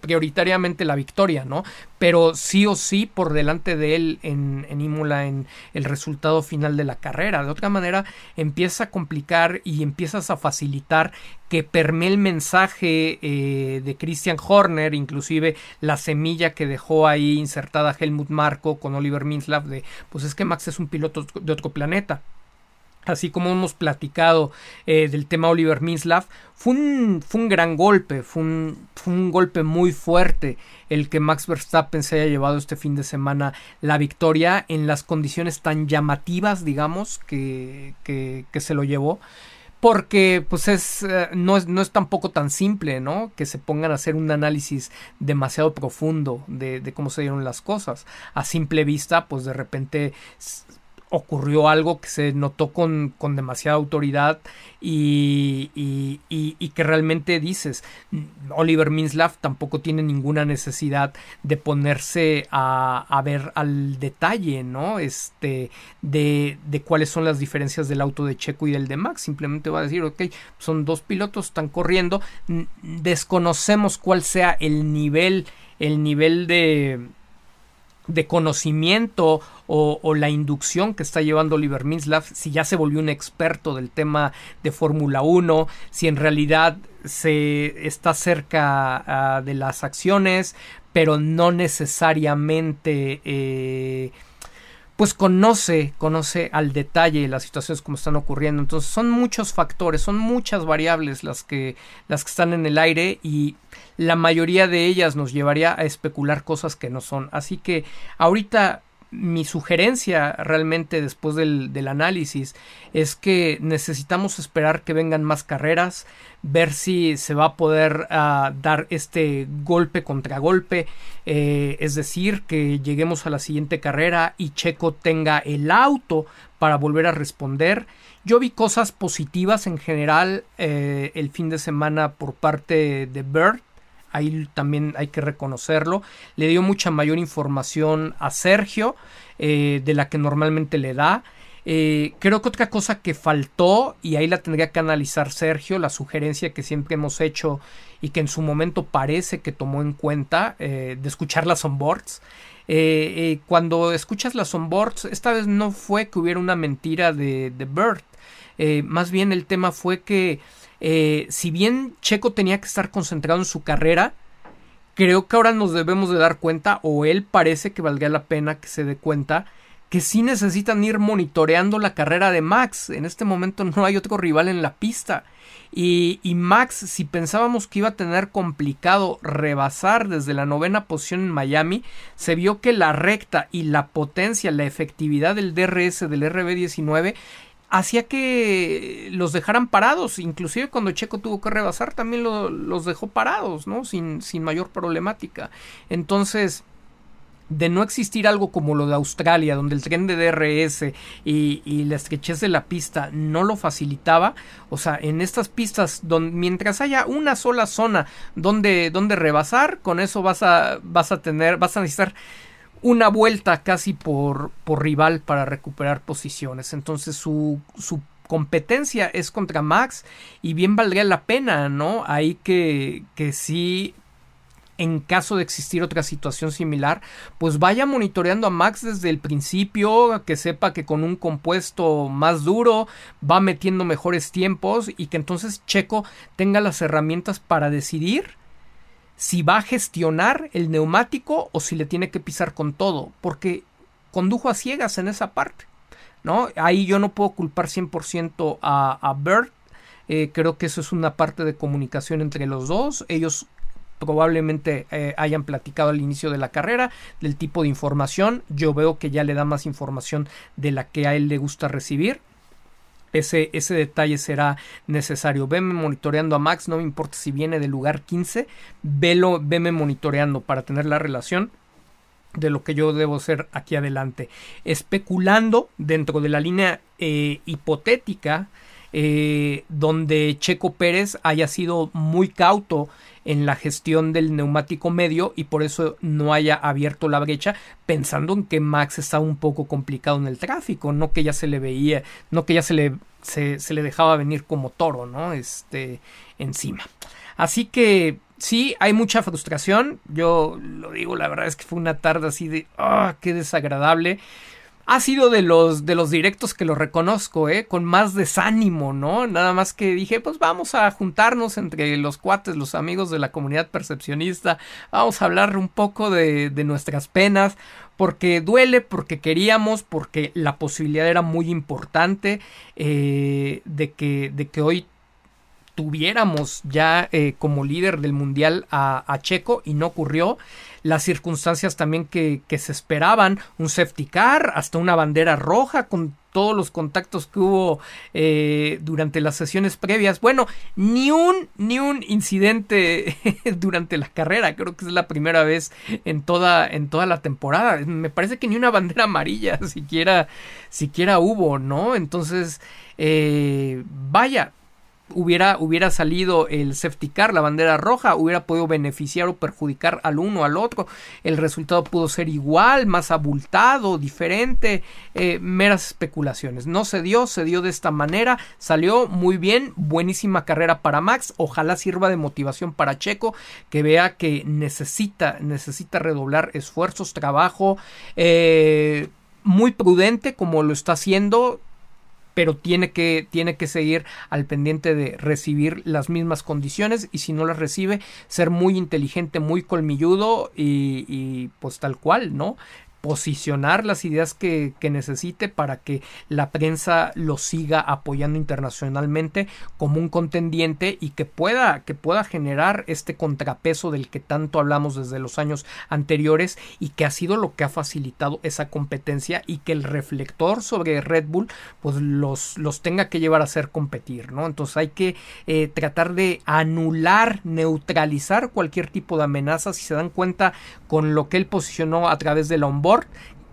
prioritariamente la victoria, ¿no? Pero sí o sí por delante de él en, en Imola en el resultado final de la carrera. De otra manera, empieza a complicar y empiezas a facilitar que permee el mensaje eh, de Christian Horner, inclusive la semilla que dejó ahí insertada Helmut Marko con Oliver Minslav de, pues es que Max es un piloto de otro planeta así como hemos platicado eh, del tema Oliver Minslav, fue un, fue un gran golpe, fue un, fue un, golpe muy fuerte el que Max Verstappen se haya llevado este fin de semana la victoria en las condiciones tan llamativas, digamos, que, que, se lo llevó. Porque pues es eh, no, es no es tampoco tan simple, ¿no? Que se pongan a hacer un análisis demasiado profundo de, de cómo se dieron las cosas. A simple vista, pues de repente ocurrió algo que se notó con, con demasiada autoridad y, y, y, que realmente dices, Oliver Minslav tampoco tiene ninguna necesidad de ponerse a, a, ver al detalle, ¿no? Este, de, de cuáles son las diferencias del auto de Checo y del de Max. Simplemente va a decir, ok, son dos pilotos, están corriendo, desconocemos cuál sea el nivel, el nivel de de conocimiento o, la inducción que está llevando Oliver Minslav, si ya se volvió un experto del tema de Fórmula 1, si en realidad se está cerca uh, de las acciones, pero no necesariamente eh, pues conoce, conoce al detalle las situaciones como están ocurriendo. Entonces son muchos factores, son muchas variables las que, las que están en el aire y la mayoría de ellas nos llevaría a especular cosas que no son. Así que ahorita mi sugerencia realmente después del, del, análisis es que necesitamos esperar que vengan más carreras, ver si se va a poder uh, dar este golpe contra golpe, eh, es decir, que lleguemos a la siguiente carrera y Checo tenga el auto para volver a responder. Yo vi cosas positivas en general eh, el fin de semana por parte de Bird ahí también hay que reconocerlo. Le dio mucha mayor información a Sergio eh, de la que normalmente le da. Eh, creo que otra cosa que faltó, y ahí la tendría que analizar Sergio, la sugerencia que siempre hemos hecho y que en su momento parece que tomó en cuenta, eh, de escuchar las onboards. cuando escuchas las onboards, esta vez no fue que hubiera una mentira de, de Bert, más bien el tema fue que eh, si bien Checo tenía que estar concentrado en su carrera, creo que ahora nos debemos de dar cuenta, o él parece que valdría la pena que se dé cuenta, que sí necesitan ir monitoreando la carrera de Max. En este momento no hay otro rival en la pista. Y, y, Max, si pensábamos que iba a tener complicado rebasar desde la novena posición en Miami, se vio que la recta y la potencia, la efectividad del DRS del RB19 hacía que los dejaran parados, inclusive cuando Checo tuvo que rebasar también los dejó parados, ¿no? Sin, sin mayor problemática. Entonces, de no existir algo como lo de Australia, donde el tren de DRS y, y, la estrechez de la pista no lo facilitaba, o sea, en estas pistas, donde, mientras haya una sola zona donde, donde rebasar, con eso vas a, vas a tener, vas a necesitar una vuelta casi por, por rival para recuperar posiciones. Entonces su, su competencia es contra Max y bien valdría la pena, ¿no? Ahí que, que sí en caso de existir otra situación similar, pues vaya monitoreando a Max desde el principio, que sepa que con un compuesto más duro va metiendo mejores tiempos y que entonces Checo tenga las herramientas para decidir si va a gestionar el neumático o si le tiene que pisar con todo, porque condujo a ciegas en esa parte. ¿no? Ahí yo no puedo culpar 100% a, a Bert. Eh, creo que eso es una parte de comunicación entre los dos. Ellos probablemente eh, hayan platicado al inicio de la carrera del tipo de información. Yo veo que ya le da más información de la que a él le gusta recibir. Ese, ese, detalle será necesario. Veme monitoreando a Max, no me importa si viene del lugar 15, velo, veme monitoreando para tener la relación de lo que yo debo hacer aquí adelante. Especulando dentro de la línea eh, hipotética eh, donde Checo Pérez haya sido muy cauto en la gestión del neumático medio y por eso no haya abierto la brecha pensando en que Max está un poco complicado en el tráfico, no que ya se le veía, no que ya se le, se, le dejaba venir como toro, ¿no? Este, encima. Así que sí, hay mucha frustración, yo lo digo, la verdad es que fue una tarde así de, ah, qué desagradable ha sido de los de los directos que lo reconozco, eh, con más desánimo, ¿no? Nada más que dije, pues vamos a juntarnos entre los cuates, los amigos de la comunidad percepcionista, vamos a hablar un poco de, de nuestras penas, porque duele, porque queríamos, porque la posibilidad era muy importante eh, de que de que hoy tuviéramos ya eh, como líder del mundial a, a, Checo y no ocurrió. Las circunstancias también que, que, se esperaban, un safety car, hasta una bandera roja con todos los contactos que hubo eh, durante las sesiones previas. Bueno, ni un, ni un incidente durante la carrera. Creo que es la primera vez en toda, en toda la temporada. Me parece que ni una bandera amarilla siquiera, siquiera hubo, ¿no? Entonces, eh, vaya, hubiera, hubiera salido el safety car, la bandera roja, hubiera podido beneficiar o perjudicar al uno al otro. El resultado pudo ser igual, más abultado, diferente, eh, meras especulaciones. No se dio, se dio de esta manera, salió muy bien, buenísima carrera para Max, ojalá sirva de motivación para Checo, que vea que necesita, necesita redoblar esfuerzos, trabajo, eh, muy prudente como lo está haciendo pero tiene que, tiene que seguir al pendiente de recibir las mismas condiciones y si no las recibe, ser muy inteligente, muy colmilludo y, y pues tal cual, ¿no? Posicionar las ideas que, que, necesite para que la prensa lo siga apoyando internacionalmente como un contendiente y que pueda que pueda generar este contrapeso del que tanto hablamos desde los años anteriores y que ha sido lo que ha facilitado esa competencia y que el reflector sobre Red Bull pues los, los tenga que llevar a hacer competir no entonces hay que eh, tratar de anular neutralizar cualquier tipo de amenaza. Si se dan cuenta con lo que él posicionó a través de la onboard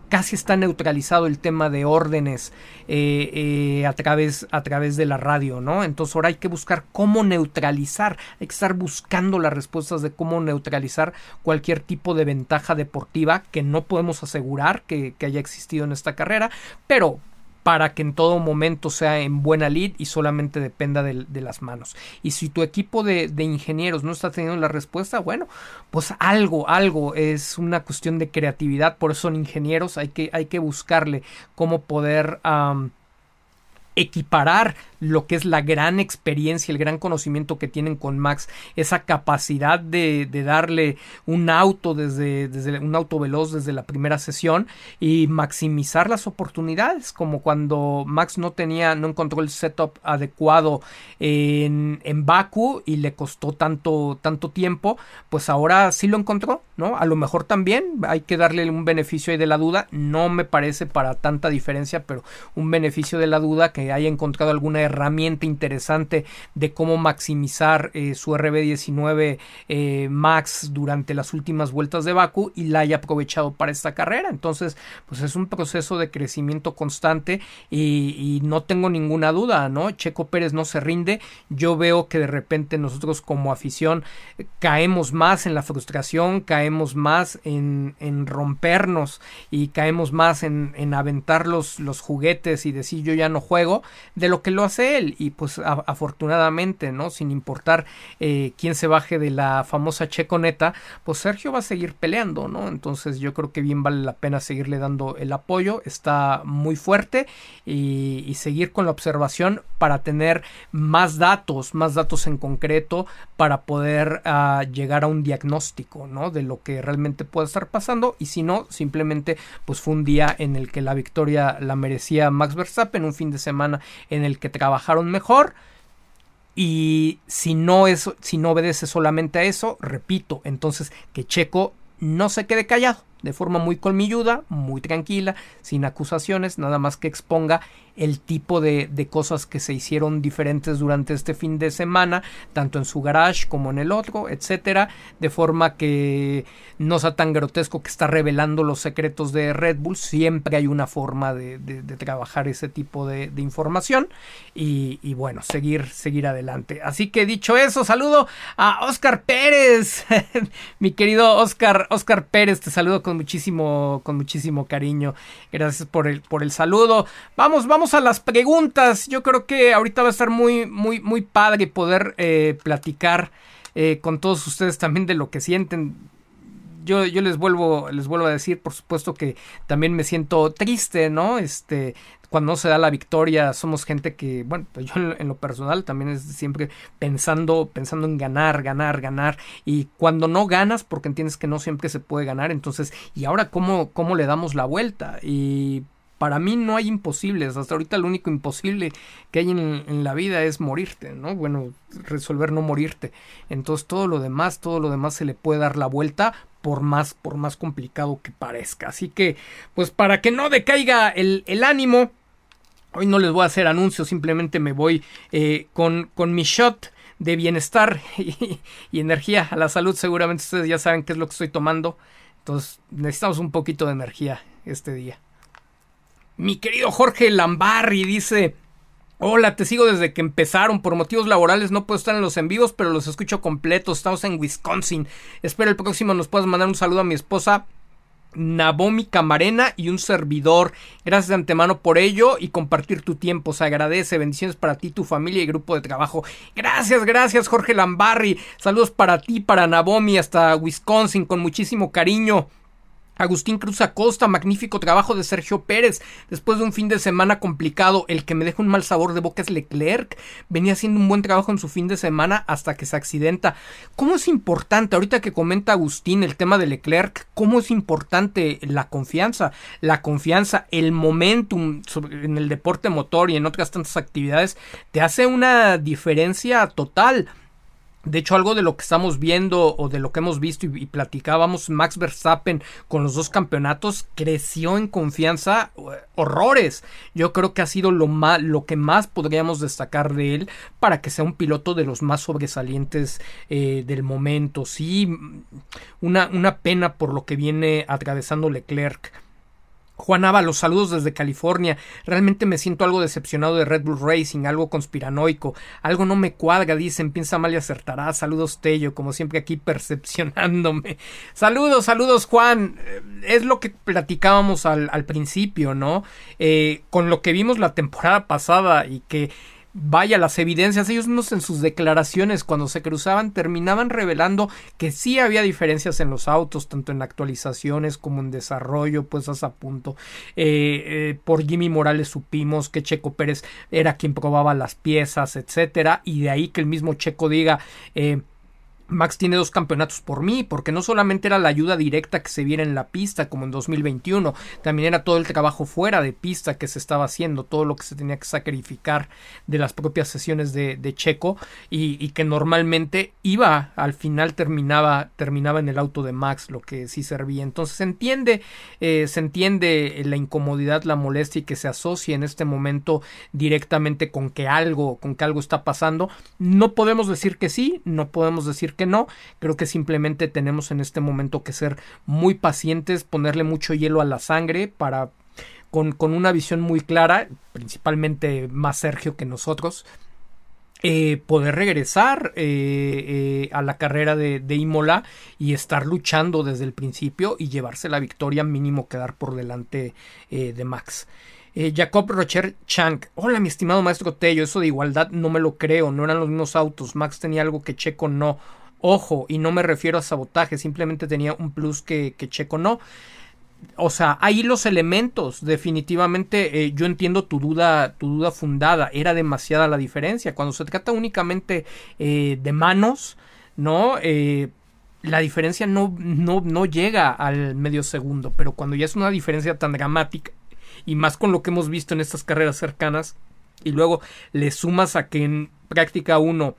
casi está neutralizado el tema de órdenes eh, eh, a, través, a través de la radio, ¿no? Entonces ahora hay que buscar cómo neutralizar, hay que estar buscando las respuestas de cómo neutralizar cualquier tipo de ventaja deportiva que no podemos asegurar que, que haya existido en esta carrera, pero para que en todo momento sea en buena lead y solamente dependa de, de las manos. Y si tu equipo de, de, ingenieros no está teniendo la respuesta, bueno, pues algo, algo es una cuestión de creatividad, por eso son ingenieros, hay que, hay que buscarle cómo poder... equiparar lo que es la gran experiencia, el gran conocimiento que tienen con Max, esa capacidad de, darle un auto desde, desde, un auto veloz desde la primera sesión y maximizar las oportunidades, como cuando Max no tenía, no encontró el setup adecuado en, en Baku y le costó tanto, tanto tiempo, pues ahora sí lo encontró, ¿no? A lo mejor también hay que darle un beneficio de la duda, no me parece para tanta diferencia, pero un beneficio de la duda que haya encontrado alguna herramienta interesante de cómo maximizar eh, su RB19 eh, Max durante las últimas vueltas de Baku y la haya aprovechado para esta carrera. Entonces, pues es un proceso de crecimiento constante y, y no tengo ninguna duda, ¿no? Checo Pérez no se rinde. Yo veo que de repente nosotros como afición caemos más en la frustración, caemos más en, en rompernos y caemos más en, en aventar los, los juguetes y decir yo ya no juego De lo que lo hace él. Y pues afortunadamente, ¿no? Sin importar eh, quién se baje de la famosa Checoneta, pues Sergio va a seguir peleando, ¿no? Entonces yo creo que bien vale la pena seguirle dando el apoyo. Está muy fuerte y, seguir con la observación para tener más datos, más datos en concreto para poder ah, llegar a un diagnóstico, ¿no? De lo que realmente puede estar pasando y si no, simplemente pues fue un día en el que la victoria la merecía Max Verstappen, un fin de semana en el que trabajaron mejor. Y si no, es, si no obedece solamente a eso, repito, entonces que Checo no se quede callado de forma muy colmilluda, muy tranquila, sin acusaciones, nada más que exponga el tipo de, cosas que se hicieron diferentes durante este fin de semana, tanto en su garage como en el otro, etcétera, de forma que no sea tan grotesco que está revelando los secretos de Red Bull. Siempre hay una forma de, trabajar ese tipo de, información y, bueno, seguir, seguir adelante. Así que dicho eso, saludo a Oscar Pérez, mi querido Oscar, Oscar Pérez, te saludo con muchísimo, con muchísimo cariño. Gracias por el, por el saludo. Vamos, vamos a las preguntas. Yo creo que ahorita va a estar muy, muy, muy padre poder eh, platicar eh, con todos ustedes también de lo que sienten. Yo, yo, les vuelvo, les vuelvo a decir, por supuesto que también me siento triste, ¿no? Este, cuando no se da la victoria, somos gente que, bueno, pues yo en, lo personal también es siempre pensando, pensando en ganar, ganar, ganar. Y cuando no ganas, porque entiendes que no siempre se puede ganar, entonces, ¿y ahora cómo, cómo le damos la vuelta? Y para mí no hay imposibles. Hasta ahorita lo único imposible que hay en, la vida es morirte, ¿no? Bueno, resolver no morirte. Entonces todo lo demás, todo lo demás se le puede dar la vuelta por más, por más complicado que parezca. Así que, pues para que no decaiga el, el ánimo, hoy no les voy a hacer anuncios, simplemente me voy eh, con, con mi shot de bienestar y, energía a la salud. Seguramente ustedes ya saben qué es lo que estoy tomando. Entonces necesitamos un poquito de energía este día. Mi querido Jorge Lambarri dice, Hola, te sigo desde que empezaron. Por motivos laborales no puedo estar en los en vivos, pero los escucho completos. Estamos en Wisconsin. Espero el próximo nos puedas mandar un saludo a mi esposa Nabomi Camarena y un servidor. Gracias de antemano por ello y compartir tu tiempo. Se agradece. Bendiciones para ti, tu familia y grupo de trabajo. Gracias, gracias, Jorge Lambarri. Saludos para ti, para Nabomi, hasta Wisconsin, con muchísimo cariño. Agustín Cruz Acosta, magnífico trabajo de Sergio Pérez. Después de un fin de semana complicado, el que me deja un mal sabor de boca es Leclerc. Venía haciendo un buen trabajo en su fin de semana hasta que se accidenta. ¿Cómo es importante, ahorita que comenta Agustín el tema de Leclerc, cómo es importante la confianza? La confianza, el momentum en el deporte motor y en otras tantas actividades te hace una diferencia total. De hecho, algo de lo que estamos viendo o de lo que hemos visto y, platicábamos, Max Verstappen con los dos campeonatos creció en confianza eh, horrores. Yo creo que ha sido lo, más, lo que más podríamos destacar de él para que sea un piloto de los más sobresalientes eh, del momento. Sí, una, una pena por lo que viene atravesando Leclerc Juan los saludos desde California. Realmente me siento algo decepcionado de Red Bull Racing, algo conspiranoico. Algo no me cuadra, dicen, piensa mal y acertará. Saludos, Tello, como siempre aquí percepcionándome. Saludos, saludos, Juan. Eh, es lo que platicábamos al, al principio, ¿no? Eh, con lo que vimos la temporada pasada y que vaya las evidencias, ellos mismos en sus declaraciones cuando se cruzaban terminaban revelando que sí había diferencias en los autos, tanto en actualizaciones como en desarrollo, pues hasta punto. Eh, eh, por Jimmy Morales supimos que Checo Pérez era quien probaba las piezas, etcétera, y de ahí que el mismo Checo diga eh, Max tiene dos campeonatos por mí, porque no solamente era la ayuda directa que se viera en la pista como en 2021, también era todo el trabajo fuera de pista que se estaba haciendo, todo lo que se tenía que sacrificar de las propias sesiones de, Checo y, que normalmente iba, al final terminaba, terminaba en el auto de Max, lo que sí servía. Entonces se entiende, eh, se entiende la incomodidad, la molestia y que se asocia en este momento directamente con que algo, con que algo está pasando. No podemos decir que sí, no podemos decir que no. Creo que simplemente tenemos en este momento que ser muy pacientes, ponerle mucho hielo a la sangre para con, una visión muy clara, principalmente más Sergio que nosotros. Eh, poder regresar eh, eh, a la carrera de, de, Imola y estar luchando desde el principio y llevarse la victoria mínimo quedar por delante de Max. Jacob Rocher Chang. Hola, mi estimado maestro Tello. Eso de igualdad no me lo creo. No eran los mismos autos. Max tenía algo que Checo no. Ojo, y no me refiero a sabotaje. Simplemente tenía un plus que, Checo no. O sea, ahí los elementos. Definitivamente, eh, yo entiendo tu duda, tu duda fundada. Era demasiada la diferencia. Cuando se trata únicamente eh, de manos, ¿no? Eh, la diferencia no, no, no llega al medio segundo. Pero cuando ya es una diferencia tan dramática y más con lo que hemos visto en estas carreras cercanas, y luego le sumas a que en práctica 1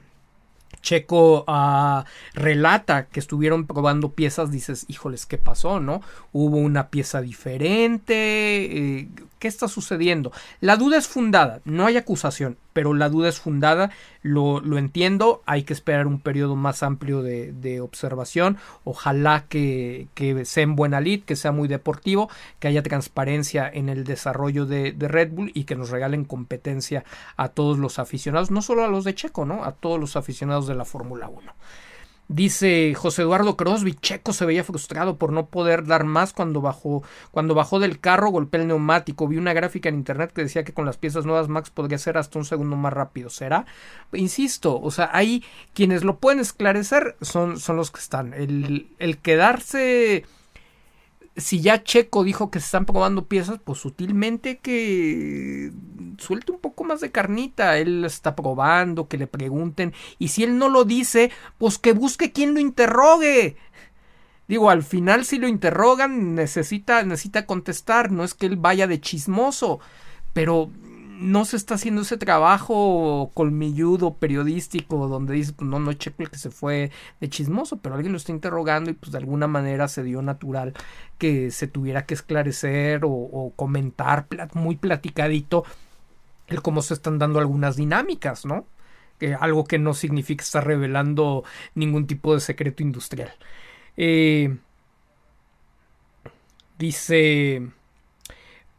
Checo uh, relata que estuvieron probando piezas, dices, híjoles, ¿qué pasó? ¿No? Hubo una pieza diferente, eh, ¿qué está sucediendo? La duda es fundada, no hay acusación, pero la duda es fundada, lo, lo entiendo, hay que esperar un periodo más amplio de, de observación, ojalá que, que, sea en buena lid, que sea muy deportivo, que haya transparencia en el desarrollo de, de, Red Bull y que nos regalen competencia a todos los aficionados, no solo a los de Checo, ¿no? A todos los aficionados de la Fórmula 1. Dice José Eduardo Crosby, Checo se veía frustrado por no poder dar más cuando bajó, cuando bajó del carro, golpeó el neumático. Vi una gráfica en internet que decía que con las piezas nuevas Max podría ser hasta un segundo más rápido. ¿Será? Insisto, o sea, ahí quienes lo pueden esclarecer son, son los que están. El, el quedarse si ya Checo dijo que se están probando piezas, pues sutilmente que suelte un poco más de carnita. Él está probando, que le pregunten. Y si él no lo dice, pues que busque quien lo interrogue. Digo, al final si lo interrogan, necesita, necesita contestar. No es que él vaya de chismoso. Pero no se está haciendo ese trabajo colmilludo periodístico donde dice, pues no, no checo el que se fue de chismoso, pero alguien lo está interrogando y pues de alguna manera se dio natural que se tuviera que esclarecer o, comentar muy platicadito el cómo se están dando algunas dinámicas, ¿no? Que algo que no significa estar revelando ningún tipo de secreto industrial. Eh, dice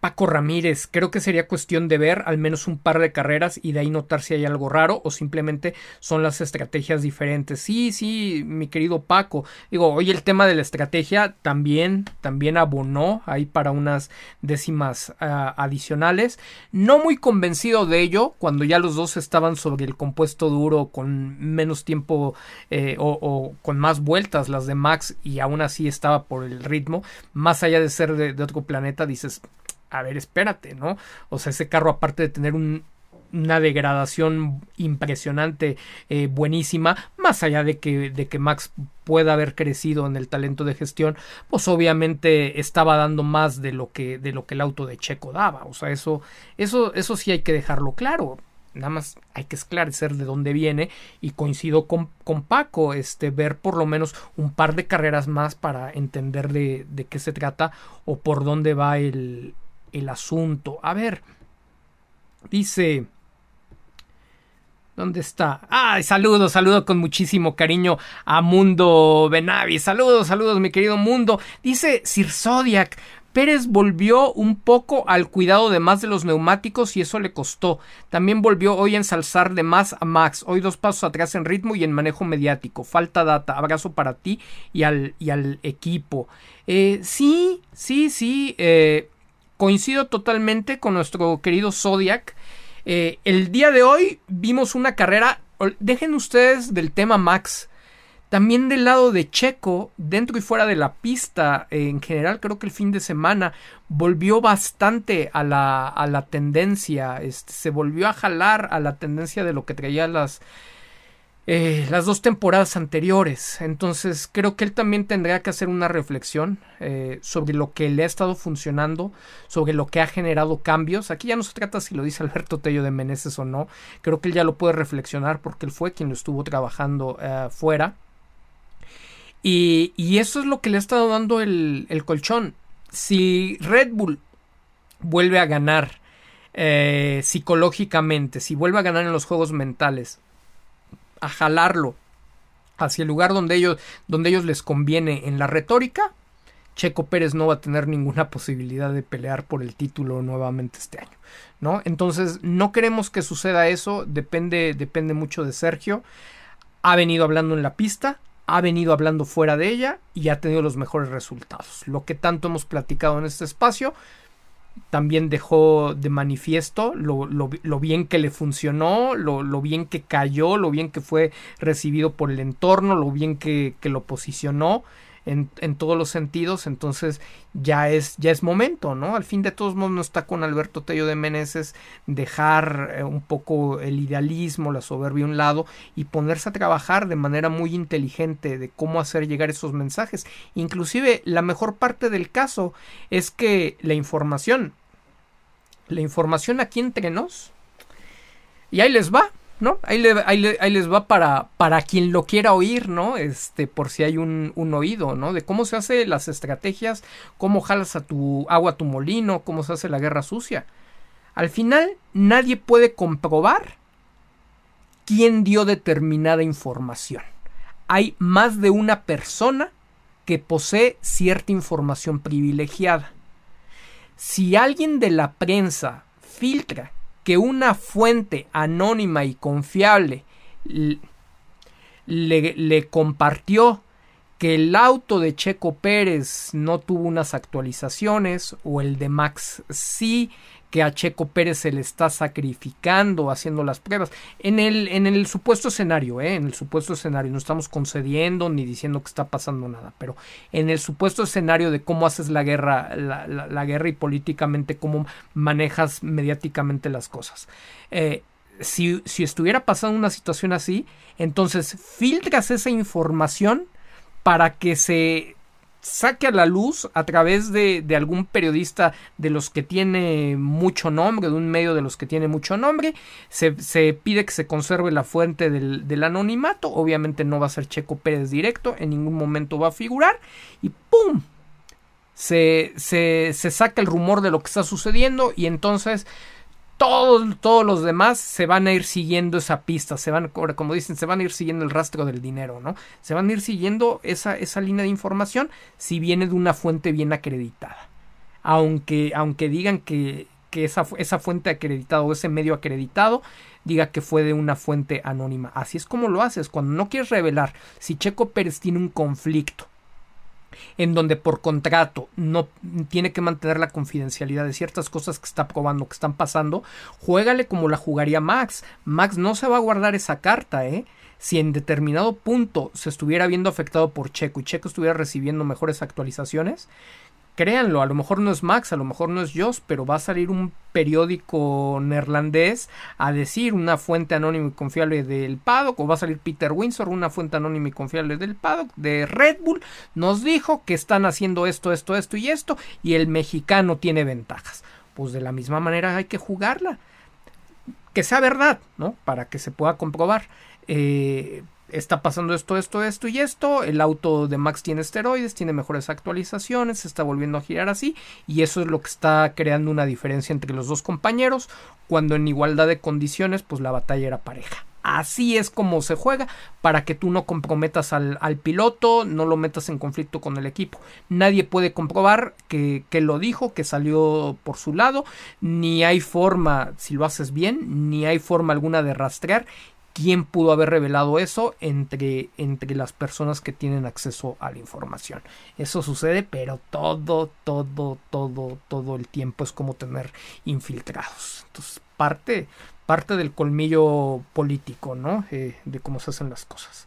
Paco Ramírez, creo que sería cuestión de ver al menos un par de carreras y de ahí notar si hay algo raro o simplemente son las estrategias diferentes. Sí, sí, mi querido Paco. Digo, hoy el tema de la estrategia también, también abonó ahí para unas décimas uh, adicionales. No muy convencido de ello cuando ya los dos estaban sobre el compuesto duro con menos tiempo eh, o, con más vueltas las de Max y aún así estaba por el ritmo. Más allá de ser de otro planeta, dices a ver, espérate, ¿no? O sea, ese carro, aparte de tener un, una degradación impresionante, eh, buenísima, más allá de que, de que Max pueda haber crecido en el talento de gestión, pues obviamente estaba dando más de lo que, de lo que el auto de Checo daba. O sea, eso, eso, eso sí hay que dejarlo claro. Nada más hay que esclarecer de dónde viene y coincido con, con Paco, este, ver por lo menos un par de carreras más para entender de, de qué se trata o por dónde va el, el asunto. A ver, dice... ¿Dónde está? ¡Ay, saludos, saludos con muchísimo cariño a Mundo Benavi! Saludos, saludos, mi querido Mundo. Dice Sir Zodiac. Pérez volvió un poco al cuidado de más de los neumáticos y eso le costó. También volvió hoy a ensalzar de más a Max. Hoy dos pasos atrás en ritmo y en manejo mediático. Falta data. Abrazo para ti y al, y al equipo. Eh, sí, sí, sí. Eh, coincido totalmente con nuestro querido Zodiac. Eh, el día de hoy vimos una carrera. Dejen ustedes del tema Max. También del lado de Checo, dentro y fuera de la pista, en general creo que el fin de semana volvió bastante a la, a la tendencia, este, se volvió a jalar a la tendencia de lo que traía las, eh, las dos temporadas anteriores. Entonces creo que él también tendría que hacer una reflexión eh, sobre lo que le ha estado funcionando, sobre lo que ha generado cambios. Aquí ya no se trata si lo dice Alberto Tello de Meneses o no. Creo que él ya lo puede reflexionar porque él fue quien lo estuvo trabajando eh, fuera. Y, y, eso es lo que le ha estado dando el, el colchón. Si Red Bull vuelve a ganar psicológicamente, si vuelve a ganar en los juegos mentales, a jalarlo hacia el lugar donde ellos, donde ellos les conviene en la retórica, Checo Pérez no va a tener ninguna posibilidad de pelear por el título nuevamente este año, ¿no? Entonces, no queremos que suceda eso, depende, depende mucho de Sergio. Ha venido hablando en la pista, ha venido hablando fuera de ella y ha tenido los mejores resultados. Lo que tanto hemos platicado en este espacio, también dejó de manifiesto lo, lo, bien que le funcionó, lo, lo, bien que cayó, lo bien que fue recibido por el entorno, lo bien que, que lo posicionó en, todos los sentidos, entonces ya es, ya es momento, ¿no? Al fin de todos modos no está con Alberto Tello de Meneses dejar eh, un poco el idealismo, la soberbia a un lado y ponerse a trabajar de manera muy inteligente de cómo hacer llegar esos mensajes. Inclusive la mejor parte del caso es que la información, la información aquí entre nos, y ahí les va, ¿no? Ahí, les va para, para quien lo quiera oír, ¿no? Este, por si hay un, un, oído, ¿no? De cómo se hace las estrategias, cómo jalas a tu agua a tu molino, cómo se hace la guerra sucia. Al final, nadie puede comprobar quién dio determinada información. Hay más de una persona que posee cierta información privilegiada. Si alguien de la prensa filtra que una fuente anónima y confiable le, compartió que el auto de Checo Pérez no tuvo unas actualizaciones o el de Max sí, que a Checo Pérez se le está sacrificando haciendo las pruebas. En el, en el supuesto escenario, ¿eh? en el supuesto escenario, no estamos concediendo ni diciendo que está pasando nada, pero en el supuesto escenario de cómo haces la guerra, la, guerra y políticamente cómo manejas mediáticamente las cosas. Eh, si, si estuviera pasando una situación así, entonces filtras esa información para que se saque a la luz a través de, de, algún periodista de los que tiene mucho nombre, de un medio de los que tiene mucho nombre, se, se pide que se conserve la fuente del, del, anonimato, obviamente no va a ser Checo Pérez directo, en ningún momento va a figurar, y ¡pum! Se, se, se saca el rumor de lo que está sucediendo y entonces todos, todos los demás se van a ir siguiendo esa pista, se van, como dicen, se van a ir siguiendo el rastro del dinero, ¿no? Se van a ir siguiendo esa, esa línea de información si viene de una fuente bien acreditada. Aunque, aunque digan que, que esa, esa fuente acreditada o ese medio acreditado diga que fue de una fuente anónima. Así es como lo haces. Cuando no quieres revelar si Checo Pérez tiene un conflicto en donde por contrato no tiene que mantener la confidencialidad de ciertas cosas que está probando, que están pasando, juégale como la jugaría Max. Max no se va a guardar esa carta, ¿eh? Si en determinado punto se estuviera viendo afectado por Checo y Checo estuviera recibiendo mejores actualizaciones, créanlo, a lo mejor no es Max, a lo mejor no es Joss, pero va a salir un periódico neerlandés a decir una fuente anónima y confiable del paddock, o va a salir Peter Windsor, una fuente anónima y confiable del paddock, de Red Bull, nos dijo que están haciendo esto, esto, esto y esto, y el mexicano tiene ventajas. Pues de la misma manera hay que jugarla. Que sea verdad, ¿no? Para que se pueda comprobar. Eh, está pasando esto, esto, esto y esto. El auto de Max tiene esteroides, tiene mejores actualizaciones, se está volviendo a girar así. Y eso es lo que está creando una diferencia entre los dos compañeros. Cuando en igualdad de condiciones, pues la batalla era pareja. Así es como se juega para que tú no comprometas al, piloto, no lo metas en conflicto con el equipo. Nadie puede comprobar que, lo dijo, que salió por su lado, ni hay forma, si lo haces bien, ni hay forma alguna de rastrear quién pudo haber revelado eso entre, entre las personas que tienen acceso a la información. Eso sucede, pero todo, todo, todo, todo el tiempo es como tener infiltrados. Entonces, parte, parte del colmillo político, ¿no? Eh, de cómo se hacen las cosas.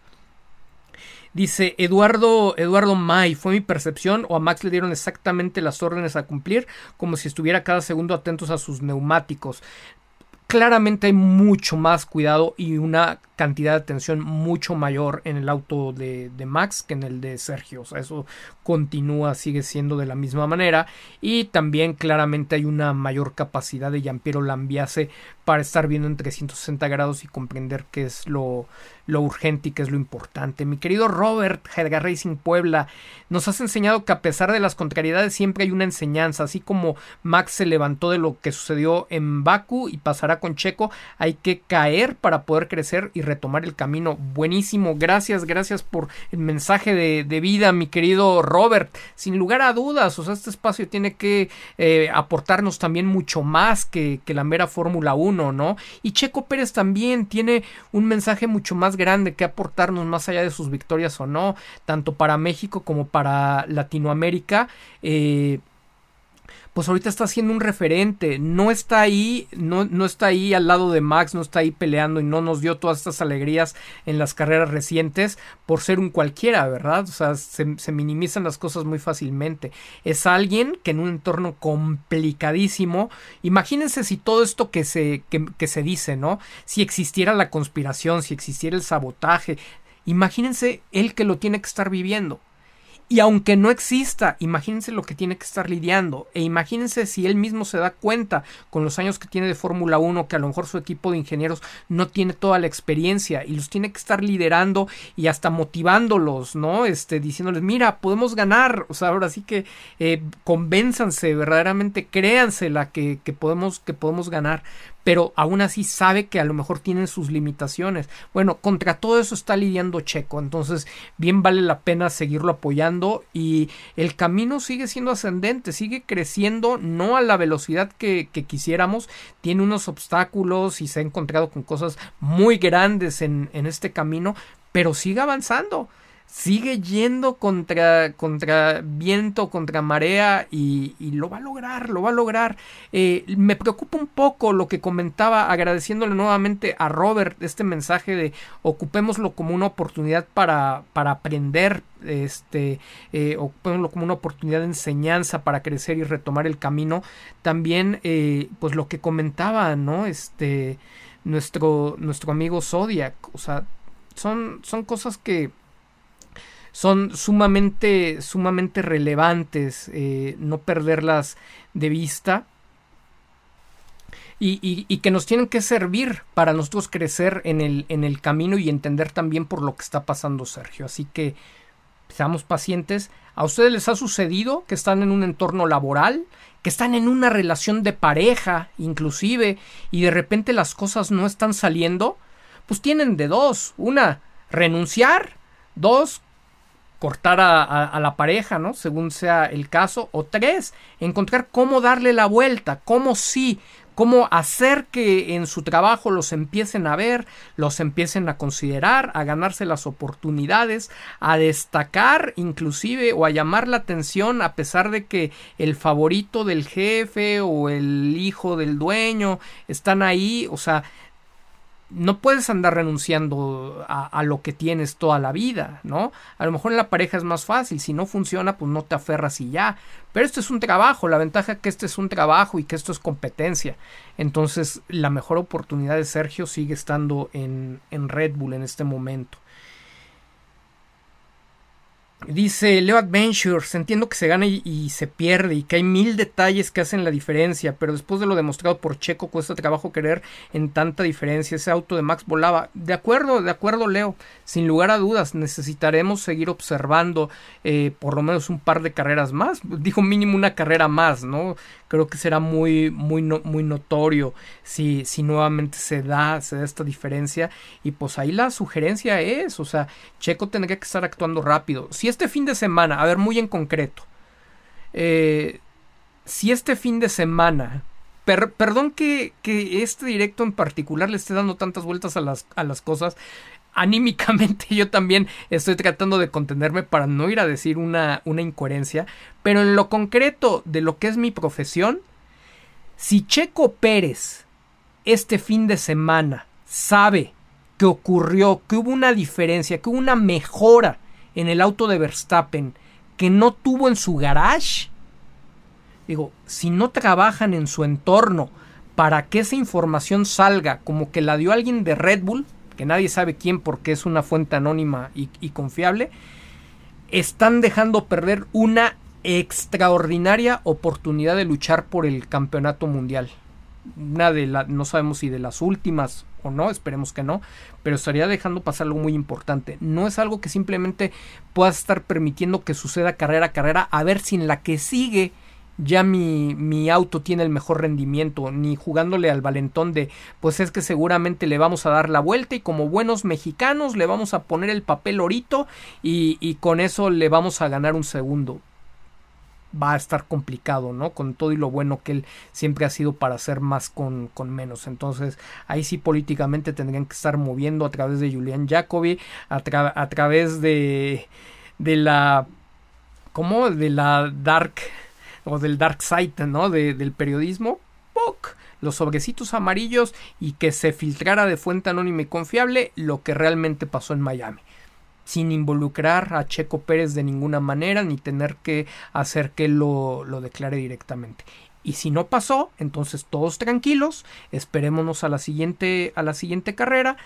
Dice Eduardo, Eduardo May, fue mi percepción o a Max le dieron exactamente las órdenes a cumplir como si estuviera cada segundo atentos a sus neumáticos claramente hay mucho más cuidado y una cantidad de atención mucho mayor en el auto de, Max que en el de Sergio. O sea, eso continúa, sigue siendo de la misma manera. Y también claramente hay una mayor capacidad de Giampiero Lambiase para estar viendo en 360 grados y comprender qué es lo, urgente y qué es lo importante. Mi querido Robert, Edgar Racing Puebla, nos has enseñado que a pesar de las contrariedades siempre hay una enseñanza. Así como Max se levantó de lo que sucedió en Baku y pasará con Checo, hay que caer para poder crecer y retomar el camino. Buenísimo, gracias, gracias por el mensaje de, vida, mi querido Robert. Sin lugar a dudas, o sea, este espacio tiene que eh, aportarnos también mucho más que, que la mera Fórmula 1, ¿no? Y Checo Pérez también tiene un mensaje mucho más grande que aportarnos más allá de sus victorias o no, tanto para México como para Latinoamérica. Eh, pues ahorita está siendo un referente, no está ahí, no, no está ahí al lado de Max, no está ahí peleando y no nos dio todas estas alegrías en las carreras recientes por ser un cualquiera, ¿verdad? O sea, se, minimizan las cosas muy fácilmente. Es alguien que en un entorno complicadísimo, imagínense si todo esto que se, que, que se dice, ¿no? Si existiera la conspiración, si existiera el sabotaje, imagínense él que lo tiene que estar viviendo y aunque no exista, imagínense lo que tiene que estar lidiando. E imagínense si él mismo se da cuenta con los años que tiene de Fórmula 1 que a lo mejor su equipo de ingenieros no tiene toda la experiencia y los tiene que estar liderando y hasta motivándolos, ¿no? Este, diciéndoles, mira, podemos ganar. O sea, ahora sí que eh, convénzanse, verdaderamente créansela que, que, podemos, que podemos ganar pero aún así sabe que a lo mejor tienen sus limitaciones. Bueno, contra todo eso está lidiando Checo, entonces bien vale la pena seguirlo apoyando y el camino sigue siendo ascendente, sigue creciendo, no a la velocidad que, quisiéramos, tiene unos obstáculos y se ha encontrado con cosas muy grandes en este camino, pero sigue avanzando sigue yendo contra, contra viento, contra marea y, y, lo va a lograr, lo va a lograr. Eh, me preocupa un poco lo que comentaba agradeciéndole nuevamente a Robert este mensaje de ocupémoslo como una oportunidad para, para aprender, este, eh, ocupémoslo como una oportunidad de enseñanza para crecer y retomar el camino. También, eh, pues lo que comentaba, ¿no? Este, nuestro, nuestro amigo Zodiac, o sea, son, son cosas que son sumamente, sumamente relevantes, eh, no perderlas de vista. Y, y, y, que nos tienen que servir para nosotros crecer en el, en el camino y entender también por lo que está pasando Sergio. Así que seamos pacientes. ¿A ustedes les ha sucedido que están en un entorno laboral, que están en una relación de pareja, inclusive, y de repente las cosas no están saliendo? Pues tienen de dos. Una, renunciar. Dos, cortar a, la pareja, ¿no? Según sea el caso. O tres, encontrar cómo darle la vuelta, cómo sí, cómo hacer que en su trabajo los empiecen a ver, los empiecen a considerar, a ganarse las oportunidades, a destacar inclusive o a llamar la atención a pesar de que el favorito del jefe o el hijo del dueño están ahí, o sea, no puedes andar renunciando a, lo que tienes toda la vida, ¿no? A lo mejor en la pareja es más fácil, si no funciona, pues no te aferras y ya. Pero esto es un trabajo, la ventaja es que este es un trabajo y que esto es competencia. Entonces, la mejor oportunidad de Sergio sigue estando en, en Red Bull en este momento. Dice Leo Adventures, entiendo que se gana y, se pierde y que hay mil detalles que hacen la diferencia, pero después de lo demostrado por Checo cuesta trabajo querer en tanta diferencia. Ese auto de Max volaba. De acuerdo, de acuerdo Leo, sin lugar a dudas necesitaremos seguir observando eh, por lo menos un par de carreras más. Dijo mínimo una carrera más, ¿no? Creo que será muy, muy, muy notorio si, si nuevamente se da, se da esta diferencia. Y pues ahí la sugerencia es, o sea, Checo tendría que estar actuando rápido. Si este fin de semana, a ver, muy en concreto, eh, si este fin de semana Per, perdón que, que, este directo en particular le esté dando tantas vueltas a las, a las cosas. Anímicamente yo también estoy tratando de contenerme para no ir a decir una, una incoherencia. Pero en lo concreto de lo que es mi profesión, si Checo Pérez este fin de semana sabe que ocurrió, que hubo una diferencia, que hubo una mejora en el auto de Verstappen que no tuvo en su garage, digo, si no trabajan en su entorno para que esa información salga como que la dio alguien de Red Bull, que nadie sabe quién porque es una fuente anónima y, confiable, están dejando perder una extraordinaria oportunidad de luchar por el campeonato mundial. Una de no sabemos si de las últimas o no, esperemos que no, pero estaría dejando pasar algo muy importante. No es algo que simplemente puedas estar permitiendo que suceda carrera a carrera, a ver si en la que sigue ya mi, mi, auto tiene el mejor rendimiento, ni jugándole al valentón de, pues es que seguramente le vamos a dar la vuelta y como buenos mexicanos le vamos a poner el papel orito y, y con eso le vamos a ganar un segundo. Va a estar complicado, ¿no? Con todo y lo bueno que él siempre ha sido para hacer más con, con menos. Entonces, ahí sí políticamente tendrían que estar moviendo a través de Julian Jacobi, a, a través de, de la. ¿Cómo? De la Dark o del dark side, ¿no? del periodismo. ¡Poc! Los sobrecitos amarillos y que se filtrara de fuente anónima y confiable lo que realmente pasó en Miami sin involucrar a Checo Pérez de ninguna manera ni tener que hacer que lo, lo declare directamente. Y si no pasó, entonces todos tranquilos, esperémonos a la siguiente, a la siguiente carrera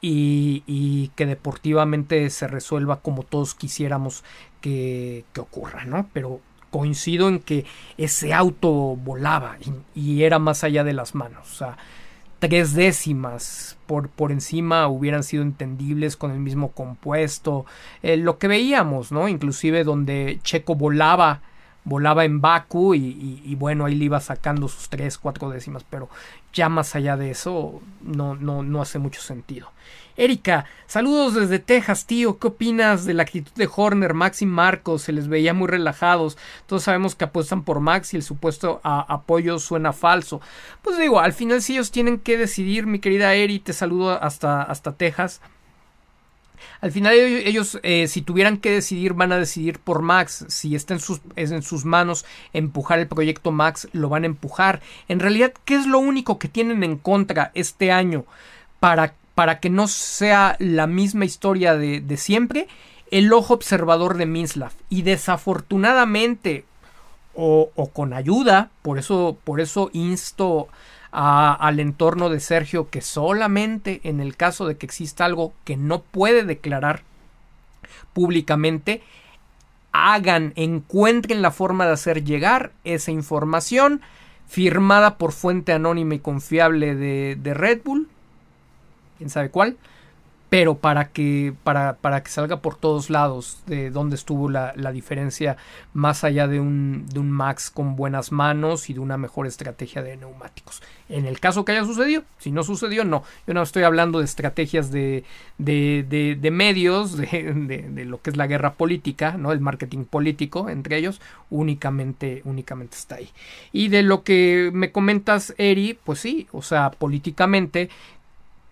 y, que deportivamente se resuelva como todos quisiéramos que, ocurra, ¿no? Pero coincido en que ese auto volaba y, era más allá de las manos. O sea, tres décimas por, por encima hubieran sido entendibles con el mismo compuesto. Eh, lo que veíamos, ¿no? Inclusive donde Checo volaba volaba en Baku y, bueno, ahí le iba sacando sus tres, cuatro décimas, pero ya más allá de eso no, no, no hace mucho sentido. Erika, saludos desde Texas, tío. ¿Qué opinas de la actitud de Horner, Max y Marcos? Se les veía muy relajados. Todos sabemos que apuestan por Max y el supuesto apoyo suena falso. Pues digo, al final si ellos tienen que decidir, mi querida Eri, te saludo hasta, hasta Texas. Al final ellos, eh, si tuvieran que decidir, van a decidir por Max. Si está en sus, en sus manos empujar el proyecto Max, lo van a empujar. En realidad, ¿qué es lo único que tienen en contra este año para, para que no sea la misma historia de, siempre? El ojo observador de Minslav. Y desafortunadamente, o, con ayuda, por eso, por eso insto al entorno de Sergio que solamente en el caso de que exista algo que no puede declarar públicamente, hagan, encuentren la forma de hacer llegar esa información firmada por fuente anónima y confiable de, de Red Bull, sabe cuál, pero para que, para, para que salga por todos lados de dónde estuvo la, la diferencia más allá de un, de un, Max con buenas manos y de una mejor estrategia de neumáticos. En el caso que haya sucedido, si no sucedió, no. Yo no estoy hablando de estrategias de, de, de, de medios, de, de, lo que es la guerra política, ¿no? el marketing político entre ellos, únicamente, únicamente está ahí. Y de lo que me comentas, Eri, pues sí, o sea, políticamente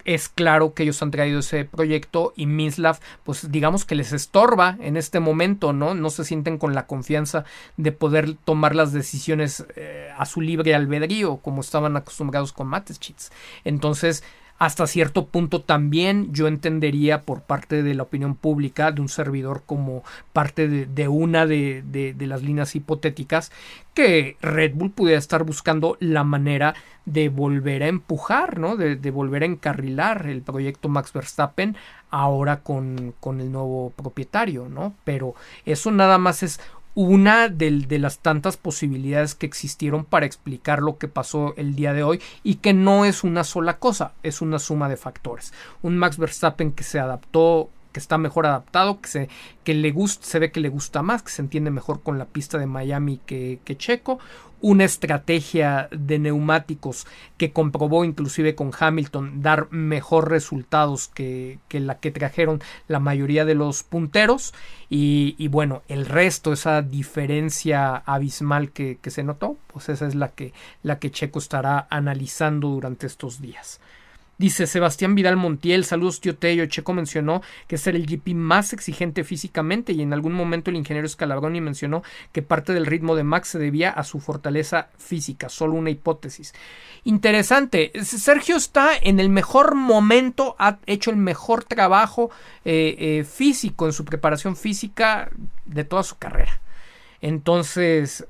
es claro que ellos han traído ese proyecto y Mislav, pues digamos que les estorba en este momento, ¿no? No se sienten con la confianza de poder tomar las decisiones eh, a su libre albedrío, como estaban acostumbrados con Mateschitz. Entonces, hasta cierto punto también yo entendería por parte de la opinión pública de un servidor como parte de, una de, de, las líneas hipotéticas que Red Bull pudiera estar buscando la manera de volver a empujar, ¿no? De, volver a encarrilar el proyecto Max Verstappen ahora con, con el nuevo propietario, ¿no? Pero eso nada más es una de, de, las tantas posibilidades que existieron para explicar lo que pasó el día de hoy y que no es una sola cosa, es una suma de factores. Un Max Verstappen que se adaptó que está mejor adaptado, que se, que le se ve que le gusta más, que se entiende mejor con la pista de Miami que, que Checo, una estrategia de neumáticos que comprobó inclusive con Hamilton dar mejor resultados que, que la que trajeron la mayoría de los punteros. Y, y bueno el resto esa diferencia abismal que, que, se notó pues esa es la que la que Checo estará analizando durante estos días Dice Sebastián Vidal Montiel, saludos tío Tello, Checo mencionó que era el GP más exigente físicamente y en algún momento el ingeniero Scalabroni mencionó que parte del ritmo de Max se debía a su fortaleza física, solo una hipótesis. Interesante, Sergio está en el mejor momento, ha hecho el mejor trabajo eh, eh, físico en su preparación física de toda su carrera. Entonces,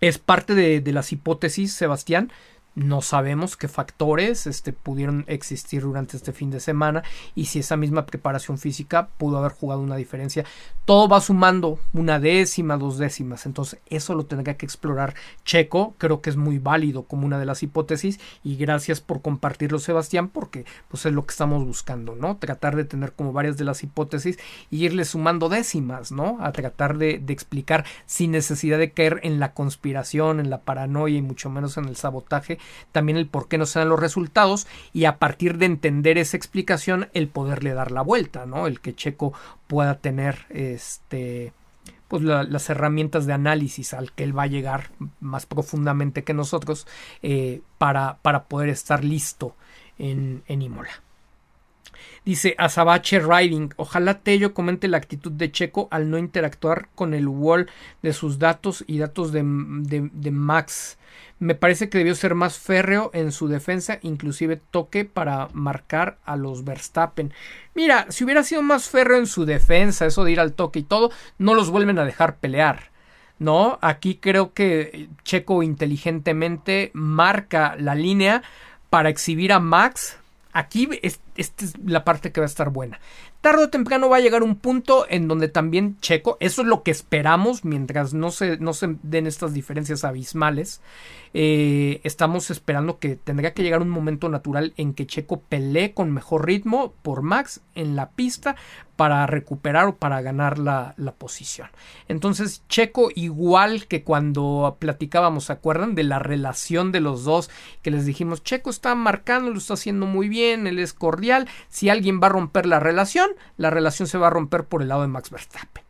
es parte de las hipótesis, Sebastián. No sabemos qué factores este, pudieron existir durante este fin de semana y si esa misma preparación física pudo haber jugado una diferencia. Todo va sumando una décima, dos décimas. Entonces eso lo tendría que explorar Checo. Creo que es muy válido como una de las hipótesis y gracias por compartirlo Sebastián porque pues es lo que estamos buscando, ¿no? Tratar de tener como varias de las hipótesis y irle sumando décimas, ¿no? A tratar de, de explicar sin necesidad de caer en la conspiración, en la paranoia y mucho menos en el sabotaje también el por qué no se dan los resultados y a partir de entender esa explicación el poderle dar la vuelta, ¿no? El que Checo pueda tener este pues las herramientas de análisis al que él va a llegar más profundamente que nosotros eh, para, para poder estar listo en, en Imola. Dice Azabache Riding. Ojalá Tello comente la actitud de Checo al no interactuar con el wall de sus datos y datos de, de, Max. Me parece que debió ser más férreo en su defensa, inclusive toque para marcar a los Verstappen. Mira, si hubiera sido más férreo en su defensa, eso de ir al toque y todo, no los vuelven a dejar pelear. ¿No? Aquí creo que Checo inteligentemente marca la línea para exhibir a Max Aquí esta es la parte que va a estar buena. Tarde o temprano va a llegar un punto en donde también Checo, eso es lo que esperamos mientras no se, no se den estas diferencias abismales, eh, estamos esperando que tendría que llegar un momento natural en que Checo pelee con mejor ritmo por Max en la pista para recuperar o para ganar la, la posición. Entonces Checo igual que cuando platicábamos, ¿se acuerdan de la relación de los dos? Que les dijimos, Checo está marcando, lo está haciendo muy bien, él es cordial, si alguien va a romper la relación, la relación se va a romper por el lado de Max Verstappen.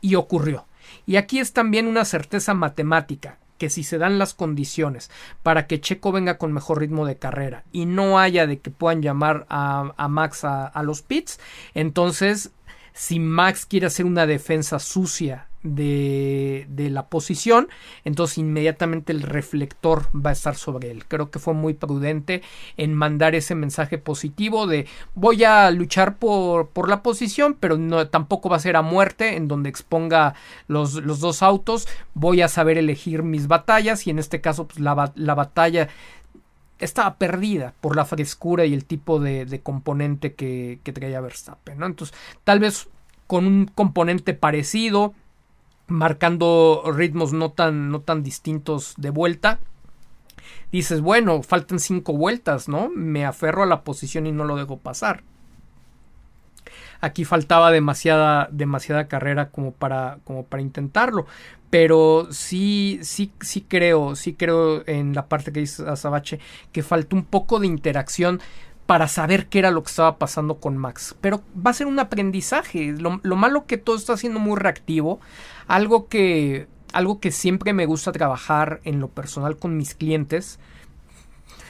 Y ocurrió. Y aquí es también una certeza matemática que si se dan las condiciones para que Checo venga con mejor ritmo de carrera y no haya de que puedan llamar a, Max a, a los pits, entonces si Max quiere hacer una defensa sucia de, de, la posición, entonces inmediatamente el reflector va a estar sobre él. Creo que fue muy prudente en mandar ese mensaje positivo de voy a luchar por, por la posición, pero no, tampoco va a ser a muerte en donde exponga los, los dos autos, voy a saber elegir mis batallas y en este caso pues, la, la batalla estaba perdida por la frescura y el tipo de, componente que, que traía Verstappen. ¿no? Entonces, tal vez con un componente parecido, marcando ritmos no tan, no tan distintos de vuelta. Dices, bueno, faltan cinco vueltas, ¿no? Me aferro a la posición y no lo dejo pasar. Aquí faltaba demasiada, demasiada carrera como para, como para intentarlo. Pero sí, sí, sí creo, sí creo en la parte que dice Azabache que faltó un poco de interacción para saber qué era lo que estaba pasando con Max. Pero va a ser un aprendizaje. Lo, malo que todo está siendo muy reactivo. Algo que, algo que siempre me gusta trabajar en lo personal con mis clientes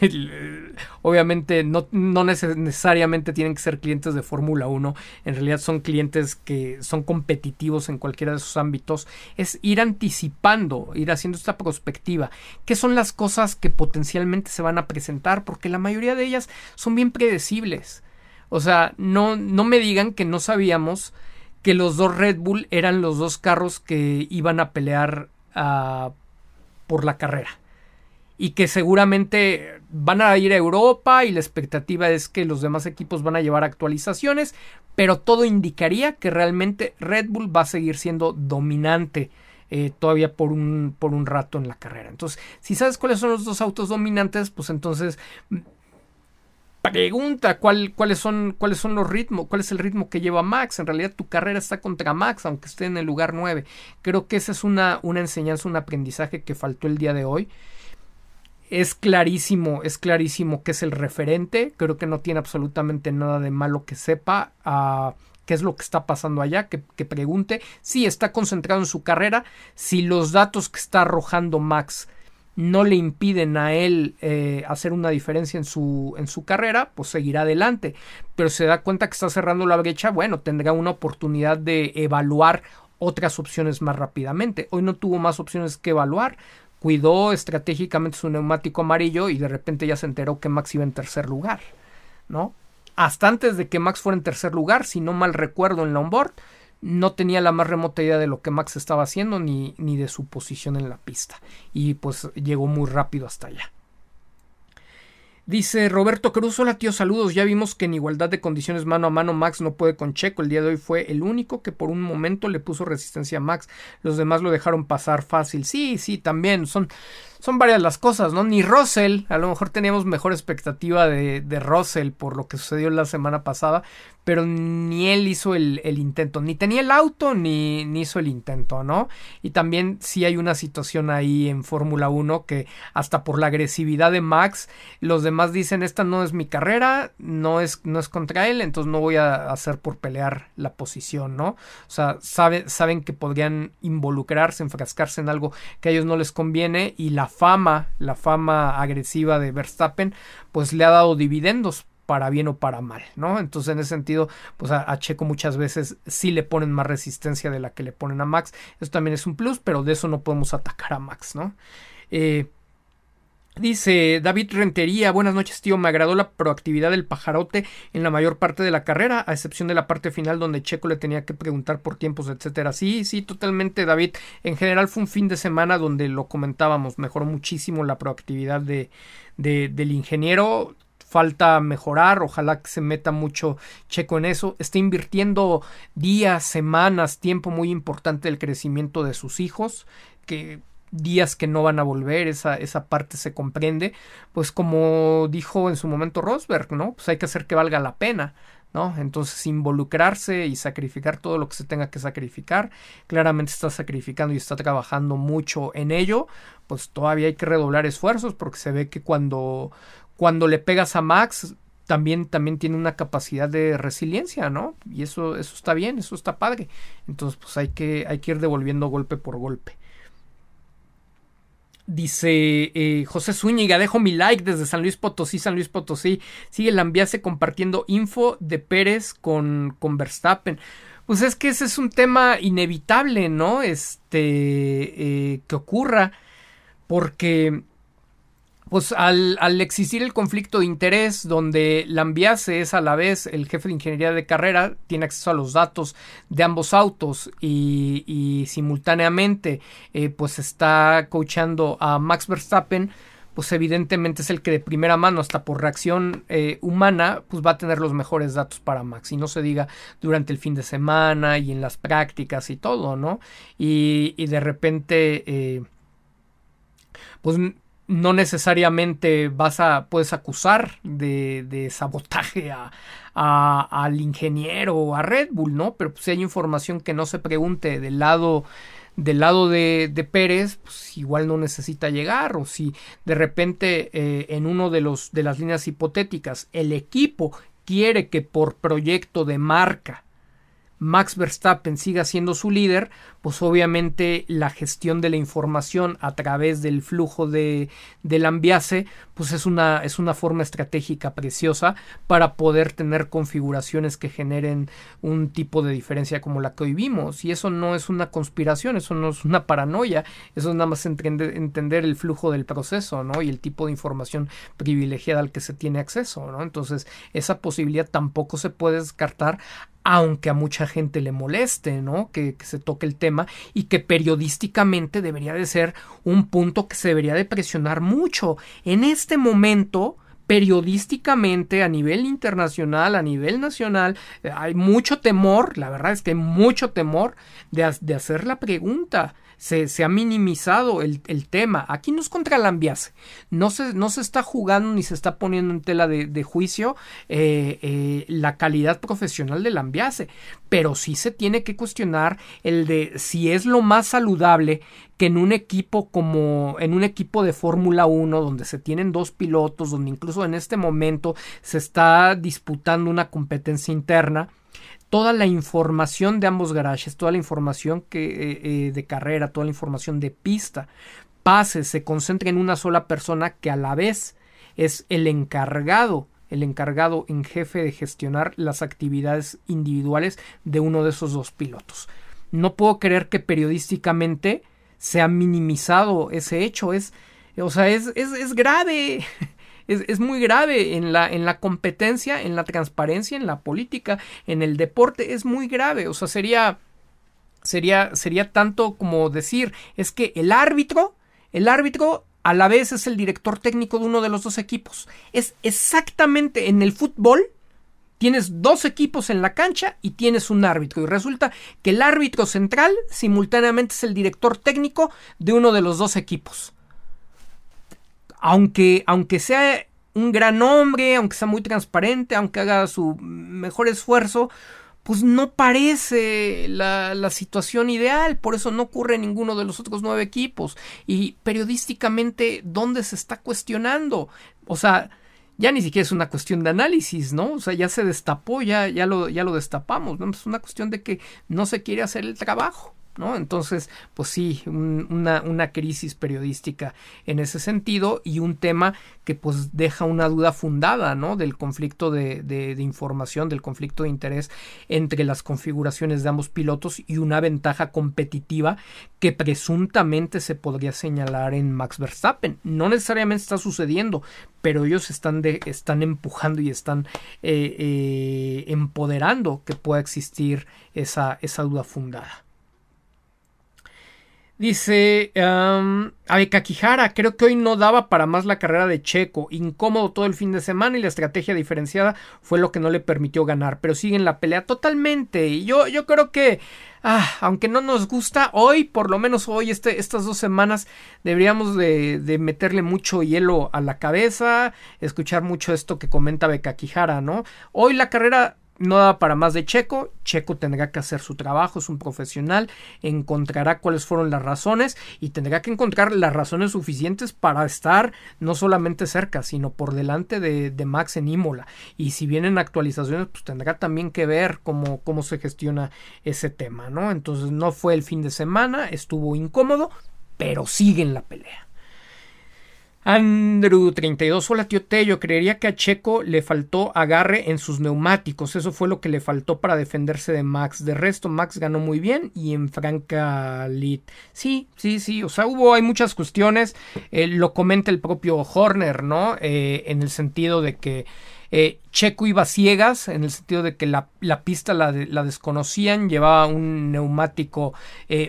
obviamente no, no necesariamente tienen que ser clientes de Fórmula 1, en realidad son clientes que son competitivos en cualquiera de sus ámbitos, es ir anticipando, ir haciendo esta perspectiva, qué son las cosas que potencialmente se van a presentar, porque la mayoría de ellas son bien predecibles. O sea, no, no me digan que no sabíamos que los dos Red Bull eran los dos carros que iban a pelear uh, por la carrera y que seguramente van a ir a Europa y la expectativa es que los demás equipos van a llevar actualizaciones, pero todo indicaría que realmente Red Bull va a seguir siendo dominante eh, todavía por un, por un rato en la carrera. Entonces, si sabes cuáles son los dos autos dominantes, pues entonces pregunta cuál, cuáles son cuáles son los ritmos, cuál es el ritmo que lleva Max. En realidad tu carrera está contra Max, aunque esté en el lugar 9. Creo que esa es una, una enseñanza, un aprendizaje que faltó el día de hoy es clarísimo, es clarísimo que es el referente. Creo que no tiene absolutamente nada de malo que sepa uh, qué es lo que está pasando allá, que, pregunte si está concentrado en su carrera, si los datos que está arrojando Max no le impiden a él eh, hacer una diferencia en su, en su carrera, pues seguirá adelante. Pero se da cuenta que está cerrando la brecha, bueno, tendrá una oportunidad de evaluar otras opciones más rápidamente. Hoy no tuvo más opciones que evaluar cuidó estratégicamente su neumático amarillo y de repente ya se enteró que Max iba en tercer lugar, ¿no? Hasta antes de que Max fuera en tercer lugar, si no mal recuerdo en la onboard, no tenía la más remota idea de lo que Max estaba haciendo ni, ni de su posición en la pista. Y pues llegó muy rápido hasta allá. Dice Roberto Cruz, hola tío, saludos. Ya vimos que en igualdad de condiciones mano a mano Max no puede con Checo. El día de hoy fue el único que por un momento le puso resistencia a Max. Los demás lo dejaron pasar fácil. Sí, sí, también son son varias las cosas, ¿no? Ni Russell, a lo mejor teníamos mejor expectativa de, de Russell por lo que sucedió la semana pasada, pero ni él hizo el, el intento, ni tenía el auto, ni, ni, hizo el intento, ¿no? Y también sí hay una situación ahí en Fórmula 1 que hasta por la agresividad de Max, los demás dicen, esta no es mi carrera, no es, no es contra él, entonces no voy a hacer por pelear la posición, ¿no? O sea, sabe, saben que podrían involucrarse, enfrascarse en algo que a ellos no les conviene y la fama, la fama agresiva de Verstappen, pues le ha dado dividendos para bien o para mal, ¿no? Entonces, en ese sentido, pues a, Checo muchas veces sí le ponen más resistencia de la que le ponen a Max. Eso también es un plus, pero de eso no podemos atacar a Max, ¿no? Eh, Dice David Rentería, buenas noches tío, me agradó la proactividad del pajarote en la mayor parte de la carrera, a excepción de la parte final donde Checo le tenía que preguntar por tiempos, etcétera. Sí, sí, totalmente David. En general fue un fin de semana donde lo comentábamos, mejoró muchísimo la proactividad de, del ingeniero. Falta mejorar, ojalá que se meta mucho Checo en eso. Está invirtiendo días, semanas, tiempo muy importante del crecimiento de sus hijos que días que no van a volver, esa, esa parte se comprende, pues como dijo en su momento Rosberg, ¿no? Pues hay que hacer que valga la pena, ¿no? Entonces involucrarse y sacrificar todo lo que se tenga que sacrificar, claramente está sacrificando y está trabajando mucho en ello, pues todavía hay que redoblar esfuerzos porque se ve que cuando, cuando le pegas a Max, también, también tiene una capacidad de resiliencia, ¿no? Y eso, eso está bien, eso está padre. Entonces, pues hay que, hay que ir devolviendo golpe por golpe. Dice eh, José Zúñiga, dejo mi like desde San Luis Potosí, San Luis Potosí. Sigue el ambiase compartiendo info de Pérez con, con Verstappen. Pues es que ese es un tema inevitable, ¿no? Este, eh, que ocurra. Porque pues al, al, existir el conflicto de interés donde Lambiase es a la vez el jefe de ingeniería de carrera, tiene acceso a los datos de ambos autos y, y simultáneamente eh, pues está coachando a Max Verstappen, pues evidentemente es el que de primera mano, hasta por reacción eh, humana, pues va a tener los mejores datos para Max. Y no se diga durante el fin de semana y en las prácticas y todo, ¿no? Y, y de repente, eh, pues no necesariamente vas a puedes acusar de, de sabotaje a, al ingeniero o a Red Bull, ¿no? Pero pues, si hay información que no se pregunte del lado del lado de, Pérez, pues igual no necesita llegar, o si de repente eh, en uno de los de las líneas hipotéticas el equipo quiere que por proyecto de marca Max Verstappen siga siendo su líder, pues obviamente la gestión de la información a través del flujo de, del ambiase, pues es una, es una forma estratégica preciosa para poder tener configuraciones que generen un tipo de diferencia como la que hoy vimos. Y eso no es una conspiración, eso no es una paranoia, eso es nada más entender, entender el flujo del proceso, ¿no? Y el tipo de información privilegiada al que se tiene acceso, ¿no? Entonces, esa posibilidad tampoco se puede descartar aunque a mucha gente le moleste, ¿no? Que, se toque el tema y que periodísticamente debería de ser un punto que se debería de presionar mucho. En este momento, periodísticamente a nivel internacional, a nivel nacional, eh, hay mucho temor, la verdad es que hay mucho temor de, de hacer la pregunta se, ha minimizado el, tema. Aquí no es contra el ambiase. No se, no se está jugando ni se está poniendo en tela de, juicio eh, eh, la calidad profesional del ambiase. Pero sí se tiene que cuestionar el de si es lo más saludable que en un equipo como en un equipo de Fórmula 1 donde se tienen dos pilotos, donde incluso en este momento se está disputando una competencia interna, toda la información de ambos garajes, toda la información que, eh, eh, de carrera, toda la información de pista, pase, se concentra en una sola persona que a la vez es el encargado, el encargado en jefe de gestionar las actividades individuales de uno de esos dos pilotos. No puedo creer que periodísticamente se ha minimizado ese hecho, es, o sea, es, es, es grave. Es, muy grave en la, en la competencia, en la transparencia, en la política, en el deporte, es muy grave. O sea, sería, sería, sería tanto como decir, es que el árbitro, el árbitro a la vez es el director técnico de uno de los dos equipos. Es exactamente en el fútbol. Tienes dos equipos en la cancha y tienes un árbitro. Y resulta que el árbitro central simultáneamente es el director técnico de uno de los dos equipos aunque, aunque sea un gran hombre, aunque sea muy transparente, aunque haga su mejor esfuerzo, pues no parece la, la, situación ideal, por eso no ocurre en ninguno de los otros nueve equipos. Y periodísticamente, ¿dónde se está cuestionando? O sea, ya ni siquiera es una cuestión de análisis, ¿no? O sea, ya se destapó, ya, ya, lo, ya lo destapamos, ¿no? Es una cuestión de que no se quiere hacer el trabajo. ¿No? Entonces, pues sí, una, crisis periodística en ese sentido y un tema que pues deja una duda fundada, ¿no? Del conflicto de, de, de, información, del conflicto de interés entre las configuraciones de ambos pilotos y una ventaja competitiva que presuntamente se podría señalar en Max Verstappen. No necesariamente está sucediendo, pero ellos están, de, están empujando y están eh, eh, empoderando que pueda existir esa, esa duda fundada. Dice um, Quijara, creo que hoy no daba para más la carrera de Checo, incómodo todo el fin de semana y la estrategia diferenciada fue lo que no le permitió ganar, pero sigue en la pelea totalmente. Y yo, yo creo que, ah, aunque no nos gusta, hoy, por lo menos hoy, este, estas dos semanas, deberíamos de, de, meterle mucho hielo a la cabeza, escuchar mucho esto que comenta Quijara, ¿no? Hoy la carrera no da para más de Checo, Checo tendrá que hacer su trabajo, es un profesional, encontrará cuáles fueron las razones y tendrá que encontrar las razones suficientes para estar no solamente cerca, sino por delante de, de Max en Imola. Y si vienen actualizaciones, pues tendrá también que ver cómo, cómo se gestiona ese tema, ¿no? Entonces no fue el fin de semana, estuvo incómodo, pero sigue en la pelea. Andrew 32, hola tío Tello, creería que a Checo le faltó agarre en sus neumáticos, eso fue lo que le faltó para defenderse de Max, de resto Max ganó muy bien y en franca lead. Sí, sí, sí, o sea, hubo, hay muchas cuestiones, eh, lo comenta el propio Horner, ¿no? Eh, en el sentido de que eh, Checo iba ciegas, en el sentido de que la, la pista la, desconocían, llevaba un neumático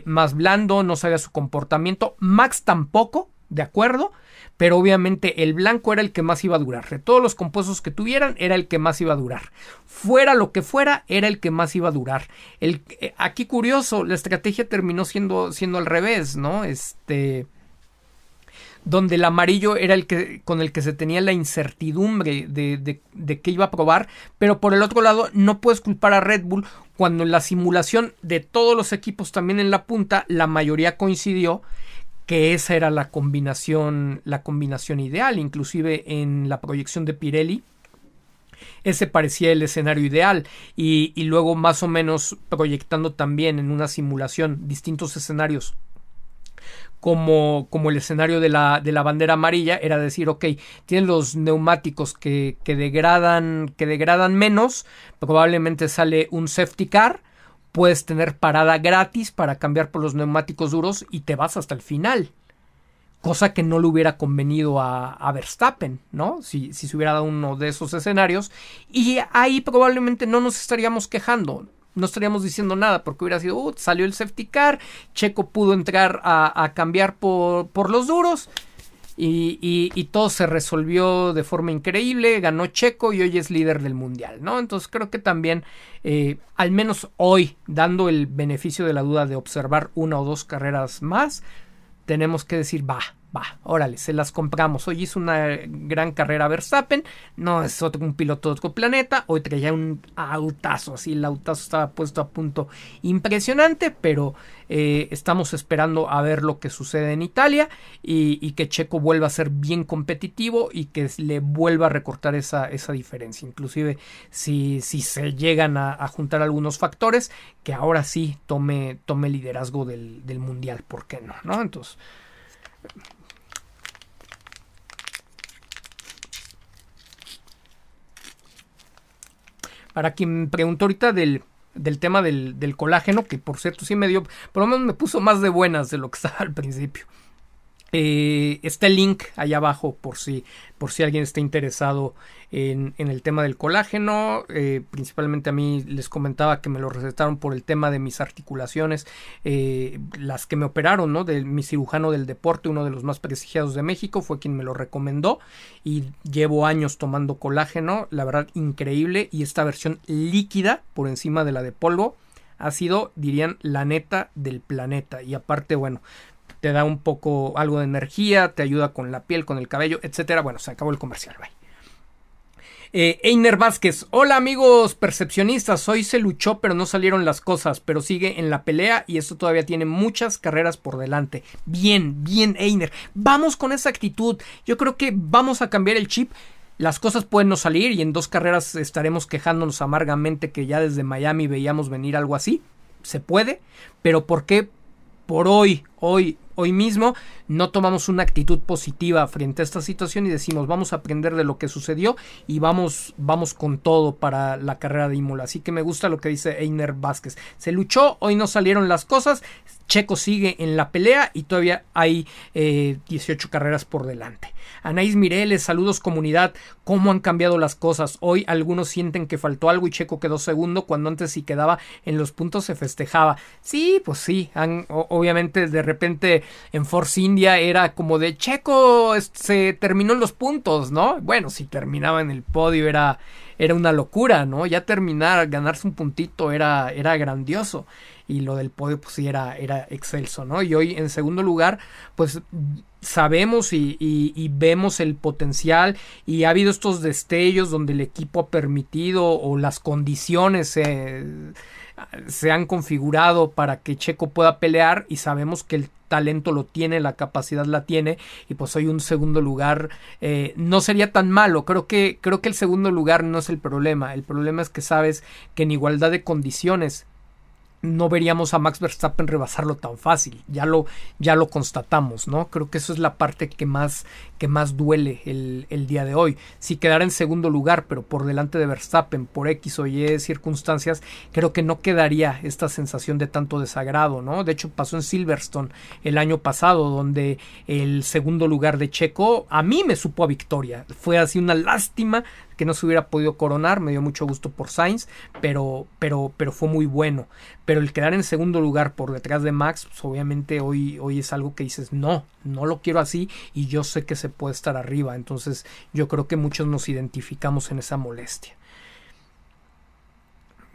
más blando, no sabía su comportamiento, Max tampoco, ¿de acuerdo? Pero obviamente el blanco era el que más iba a durar. De todos los compuestos que tuvieran, era el que más iba a durar. Fuera lo que fuera, era el que más iba a durar. El, eh, aquí curioso, la estrategia terminó siendo, siendo al revés, ¿no? Este donde el amarillo era el que con el que se tenía la incertidumbre de, de, de qué iba a probar, pero por el otro lado no puedes culpar a Red Bull cuando en la simulación de todos los equipos también en la punta la mayoría coincidió que esa era la combinación, la combinación ideal, inclusive en la proyección de Pirelli. Ese parecía el escenario ideal y, luego más o menos proyectando también en una simulación distintos escenarios como, como, el escenario de la, de la, bandera amarilla era decir, ok, tienen los neumáticos que, que, degradan, que degradan menos, probablemente sale un safety car puedes tener parada gratis para cambiar por los neumáticos duros y te vas hasta el final. Cosa que no le hubiera convenido a, a Verstappen, ¿no? Si, si, se hubiera dado uno de esos escenarios. Y ahí probablemente no nos estaríamos quejando. No estaríamos diciendo nada porque hubiera sido, uh, salió el safety car, Checo pudo entrar a, a cambiar por, por los duros y, todo se resolvió de forma increíble, ganó Checo y hoy es líder del mundial, ¿no? Entonces creo que también, eh, al menos hoy, dando el beneficio de la duda de observar una o dos carreras más, tenemos que decir, va, va, órale, se las compramos. Hoy hizo una gran carrera Verstappen, no es otro, un piloto de otro planeta, hoy traía un autazo, así el autazo estaba puesto a punto impresionante, pero eh, estamos esperando a ver lo que sucede en Italia y, que Checo vuelva a ser bien competitivo y que le vuelva a recortar esa, esa diferencia. Inclusive si, si se llegan a, juntar algunos factores, que ahora sí tome, tome liderazgo del, del mundial, ¿por qué no? ¿no? Entonces... Para quien preguntó ahorita del, del tema del, del, colágeno, que por cierto sí me dio, por lo menos me puso más de buenas de lo que estaba al principio. Eh, está el link allá abajo por si, por si alguien está interesado en, en el tema del colágeno. Eh, principalmente a mí les comentaba que me lo recetaron por el tema de mis articulaciones, eh, las que me operaron, ¿no? De mi cirujano del deporte, uno de los más prestigiados de México, fue quien me lo recomendó y llevo años tomando colágeno, la verdad increíble y esta versión líquida por encima de la de polvo ha sido, dirían, la neta del planeta. Y aparte, bueno, te da un poco algo de energía, te ayuda con la piel, con el cabello, etcétera. Bueno, se acabó el comercial, bye. Eh, Einer Vázquez, hola amigos percepcionistas, hoy se luchó pero no salieron las cosas, pero sigue en la pelea y esto todavía tiene muchas carreras por delante. Bien, bien Einer, vamos con esa actitud, yo creo que vamos a cambiar el chip. Las cosas pueden no salir y en dos carreras estaremos quejándonos amargamente que ya desde Miami veíamos venir algo así. Se puede, pero ¿por qué por hoy, hoy, hoy mismo, no tomamos una actitud positiva frente a esta situación y decimos vamos a aprender de lo que sucedió y vamos, vamos con todo para la carrera de Imola. Así que me gusta lo que dice Einer Vázquez. Se luchó, hoy no salieron las cosas, Checo sigue en la pelea y todavía hay 18 eh, carreras por delante. Anaís Mireles, saludos comunidad, ¿cómo han cambiado las cosas? Hoy algunos sienten que faltó algo y Checo quedó segundo cuando antes si quedaba en los puntos se festejaba. Sí, pues sí, obviamente de repente en Force India era como de Checo se terminó en los puntos, ¿no? Bueno, si terminaba en el podio era, era una locura, ¿no? Ya terminar, ganarse un puntito era, era grandioso y lo del podio pues sí era, era excelso, ¿no? Y hoy en segundo lugar pues sabemos y, vemos el potencial y ha habido estos destellos donde el equipo ha permitido o las condiciones se, han configurado para que Checo pueda pelear y sabemos que el talento lo tiene, la capacidad la tiene y pues hoy un segundo lugar eh, no sería tan malo. Creo que, creo que el segundo lugar no es el problema. El problema es que sabes que en igualdad de condiciones no veríamos a Max Verstappen rebasarlo tan fácil. Ya lo, ya lo constatamos, ¿no? Creo que eso es la parte que más, que más duele el, el, día de hoy. Si quedara en segundo lugar, pero por delante de Verstappen, por X o Y circunstancias, creo que no quedaría esta sensación de tanto desagrado, ¿no? De hecho, pasó en Silverstone el año pasado, donde el segundo lugar de Checo a mí me supo a victoria. Fue así una lástima que no se hubiera podido coronar, me dio mucho gusto por Sainz, pero, pero, pero fue muy bueno. Pero el quedar en segundo lugar por detrás de Max, pues obviamente hoy, hoy es algo que dices, no, no lo quiero así y yo sé que se puede estar arriba. Entonces yo creo que muchos nos identificamos en esa molestia.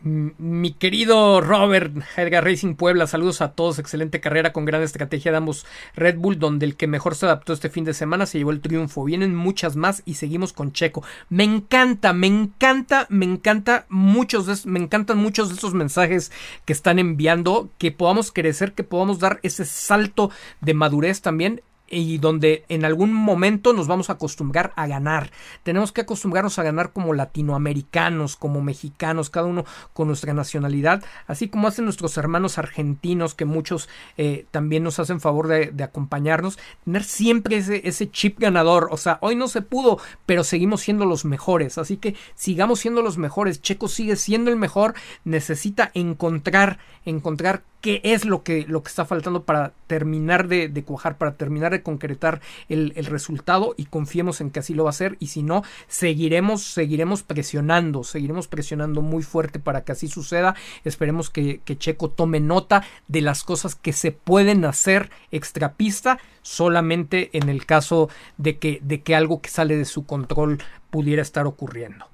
Mi querido Robert Edgar Racing Puebla, saludos a todos, excelente carrera con gran estrategia de ambos Red Bull, donde el que mejor se adaptó este fin de semana se llevó el triunfo. Vienen muchas más y seguimos con Checo. Me encanta, me encanta, me encanta muchos de, me encantan muchos de esos mensajes que están enviando, que podamos crecer, que podamos dar ese salto de madurez también y donde en algún momento nos vamos a acostumbrar a ganar. Tenemos que acostumbrarnos a ganar como latinoamericanos, como mexicanos, cada uno con nuestra nacionalidad, así como hacen nuestros hermanos argentinos, que muchos eh, también nos hacen favor de, acompañarnos, tener siempre ese, ese chip ganador. O sea, hoy no se pudo, pero seguimos siendo los mejores, así que sigamos siendo los mejores. Checo sigue siendo el mejor, necesita encontrar, encontrar qué es lo que, lo que está faltando para terminar de, cuajar, para terminar de concretar el, resultado y confiemos en que así lo va a hacer y si no, seguiremos, seguiremos presionando, seguiremos presionando muy fuerte para que así suceda. Esperemos que, que Checo tome nota de las cosas que se pueden hacer extrapista solamente en el caso de que, de que algo que sale de su control pudiera estar ocurriendo.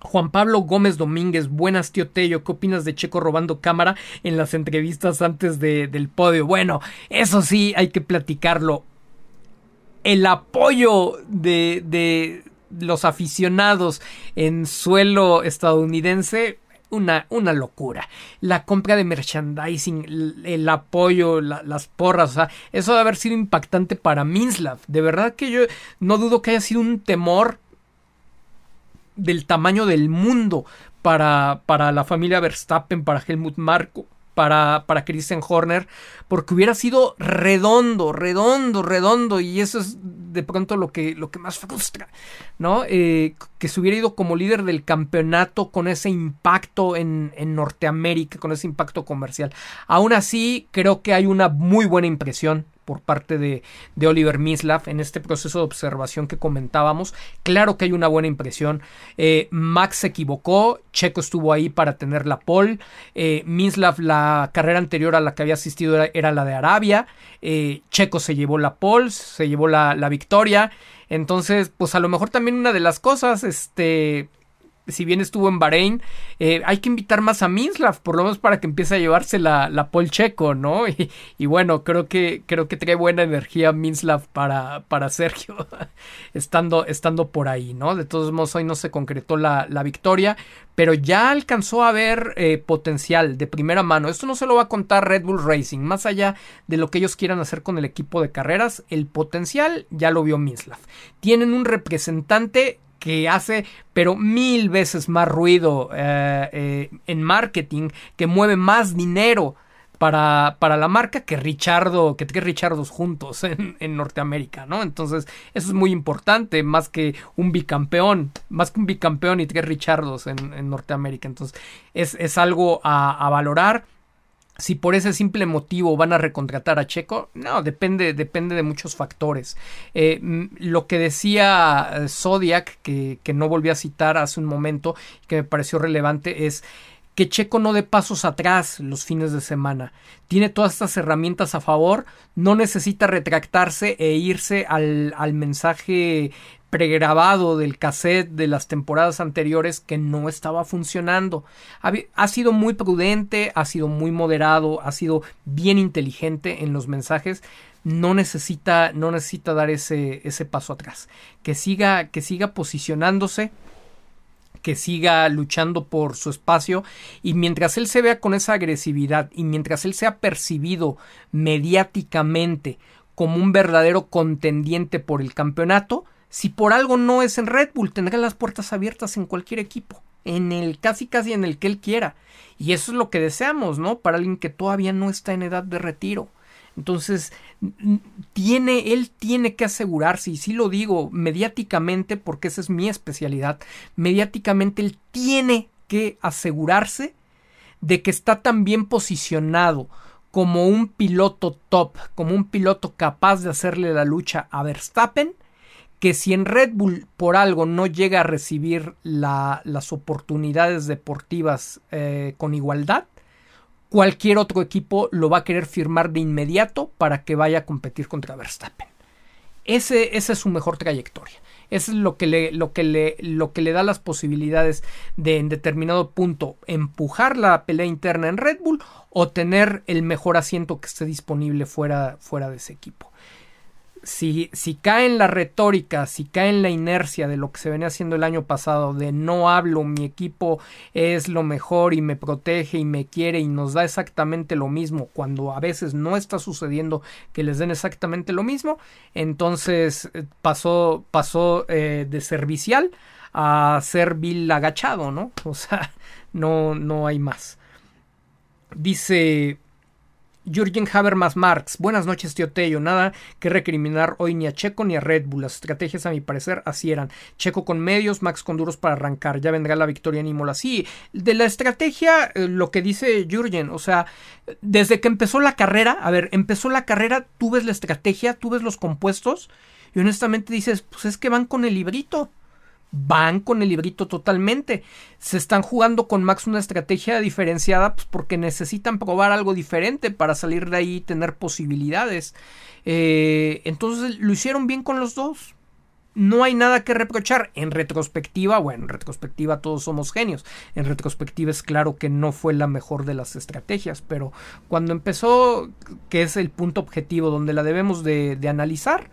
Juan Pablo Gómez Domínguez, buenas tío Tello, ¿qué opinas de Checo robando cámara en las entrevistas antes del podio? Bueno, eso sí, hay que platicarlo. El apoyo de, de los aficionados en suelo estadounidense una, una, locura. La compra de merchandising, el, apoyo, las porras, o sea, eso debe haber sido impactante para Minslav. De verdad que yo no dudo que haya sido un temor del tamaño del mundo para, para la familia Verstappen, para Helmut Marko, para, para Christian Horner, porque hubiera sido redondo, redondo, redondo, y eso es de pronto lo que, lo que más frustra, ¿no? Eh, que se hubiera ido como líder del campeonato con ese impacto en, en Norteamérica, con ese impacto comercial. Aún así, creo que hay una muy buena impresión por parte de, de, Oliver Mislav en este proceso de observación que comentábamos. Claro que hay una buena impresión. Eh, Max se equivocó, Checo estuvo ahí para tener la pole. Eh, Mislav, la carrera anterior a la que había asistido era, la de Arabia. Eh, Checo se llevó la pole, se llevó la, la victoria. Entonces, pues a lo mejor también una de las cosas, este, si bien estuvo en Bahrein, eh, hay que invitar más a Minslav, por lo menos para que empiece a llevarse la, la Checo, ¿no? Y, bueno, creo que, creo que trae buena energía Minslav para, para Sergio, estando, estando por ahí, ¿no? De todos modos, hoy no se concretó la, la victoria, pero ya alcanzó a ver eh, potencial de primera mano. Esto no se lo va a contar Red Bull Racing, más allá de lo que ellos quieran hacer con el equipo de carreras, el potencial ya lo vio Minslav. Tienen un representante que hace pero mil veces más ruido eh, eh, en marketing, que mueve más dinero para, para la marca que Richardo, que, que Richardos juntos en, en, Norteamérica, ¿no? Entonces, eso es muy importante, más que un bicampeón, más que un bicampeón y tres Richardos en, en Norteamérica. Entonces, es, es algo a, a valorar. Si por ese simple motivo van a recontratar a Checo, no, depende, depende de muchos factores. Eh, lo que decía eh, Zodiac, que, que no volví a citar hace un momento, que me pareció relevante, es que Checo no dé pasos atrás los fines de semana. Tiene todas estas herramientas a favor, no necesita retractarse e irse al, al mensaje pregrabado del cassette de las temporadas anteriores que no estaba funcionando. Ha, ha, sido muy prudente, ha sido muy moderado, ha sido bien inteligente en los mensajes. No necesita, no necesita dar ese, ese paso atrás. Que siga, que siga posicionándose que siga luchando por su espacio y mientras él se vea con esa agresividad y mientras él sea percibido mediáticamente como un verdadero contendiente por el campeonato, si por algo no es en Red Bull, tendrá las puertas abiertas en cualquier equipo, en el casi casi en el que él quiera. Y eso es lo que deseamos, ¿no? Para alguien que todavía no está en edad de retiro. Entonces, tiene, él tiene que asegurarse, y sí lo digo mediáticamente, porque esa es mi especialidad, mediáticamente él tiene que asegurarse de que está tan bien posicionado como un piloto top, como un piloto capaz de hacerle la lucha a Verstappen, que si en Red Bull por algo no llega a recibir la, las oportunidades deportivas eh, con igualdad, cualquier otro equipo lo va a querer firmar de inmediato para que vaya a competir contra Verstappen. Ese, esa es su mejor trayectoria. Eso es lo que, le, lo, que le, da las posibilidades de en determinado punto empujar la pelea interna en Red Bull o tener el mejor asiento que esté disponible fuera de ese equipo si, si cae en la retórica, si cae en la inercia de lo que se venía haciendo el año pasado, de no hablo, mi equipo es lo mejor y me protege y me quiere y nos da exactamente lo mismo, cuando a veces no está sucediendo que les den exactamente lo mismo, entonces eh, pasó, pasó eh, de servicial a ser vil agachado, ¿no? O sea, no, no hay más. Dice Jürgen Habermas Marx. Buenas noches, tío Tello. Nada que recriminar hoy ni a Checo ni a Red Bull. Las estrategias, a mi parecer, así eran. Checo con medios, Max con duros para arrancar. Ya vendrá la victoria en Imola. Sí, de la estrategia, eh, lo que dice Jürgen, o sea, desde que empezó la carrera, a ver, empezó la carrera, tú ves la estrategia, tú ves los compuestos y honestamente dices, pues es que van con el librito van con el librito totalmente. Se están jugando con Max una estrategia diferenciada pues, porque necesitan probar algo diferente para salir de ahí y tener posibilidades. Eh, entonces lo hicieron bien con los dos. No hay nada que reprochar. En retrospectiva, bueno, en retrospectiva todos somos genios. En retrospectiva es claro que no fue la mejor de las estrategias, pero cuando empezó, que es el punto objetivo donde la debemos de, de analizar,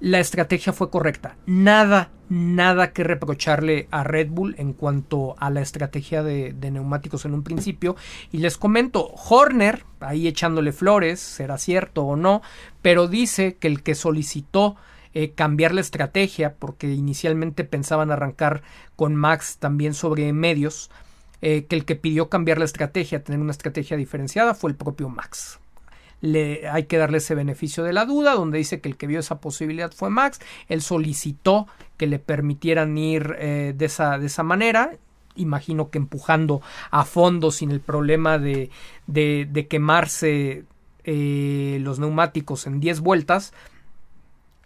la estrategia fue correcta. Nada, nada que reprocharle a Red Bull en cuanto a la estrategia de, neumáticos en un principio. Y les comento, Horner, ahí echándole flores, será cierto o no, pero dice que el que solicitó eh, cambiar la estrategia, porque inicialmente pensaban arrancar con Max también sobre medios, eh, que el que pidió cambiar la estrategia, tener una estrategia diferenciada, fue el propio Max le, hay que darle ese beneficio de la duda, donde dice que el que vio esa posibilidad fue Max, él solicitó que le permitieran ir eh, de, esa, de esa manera, imagino que empujando a fondo sin el problema de, de, quemarse eh, los neumáticos en 10 vueltas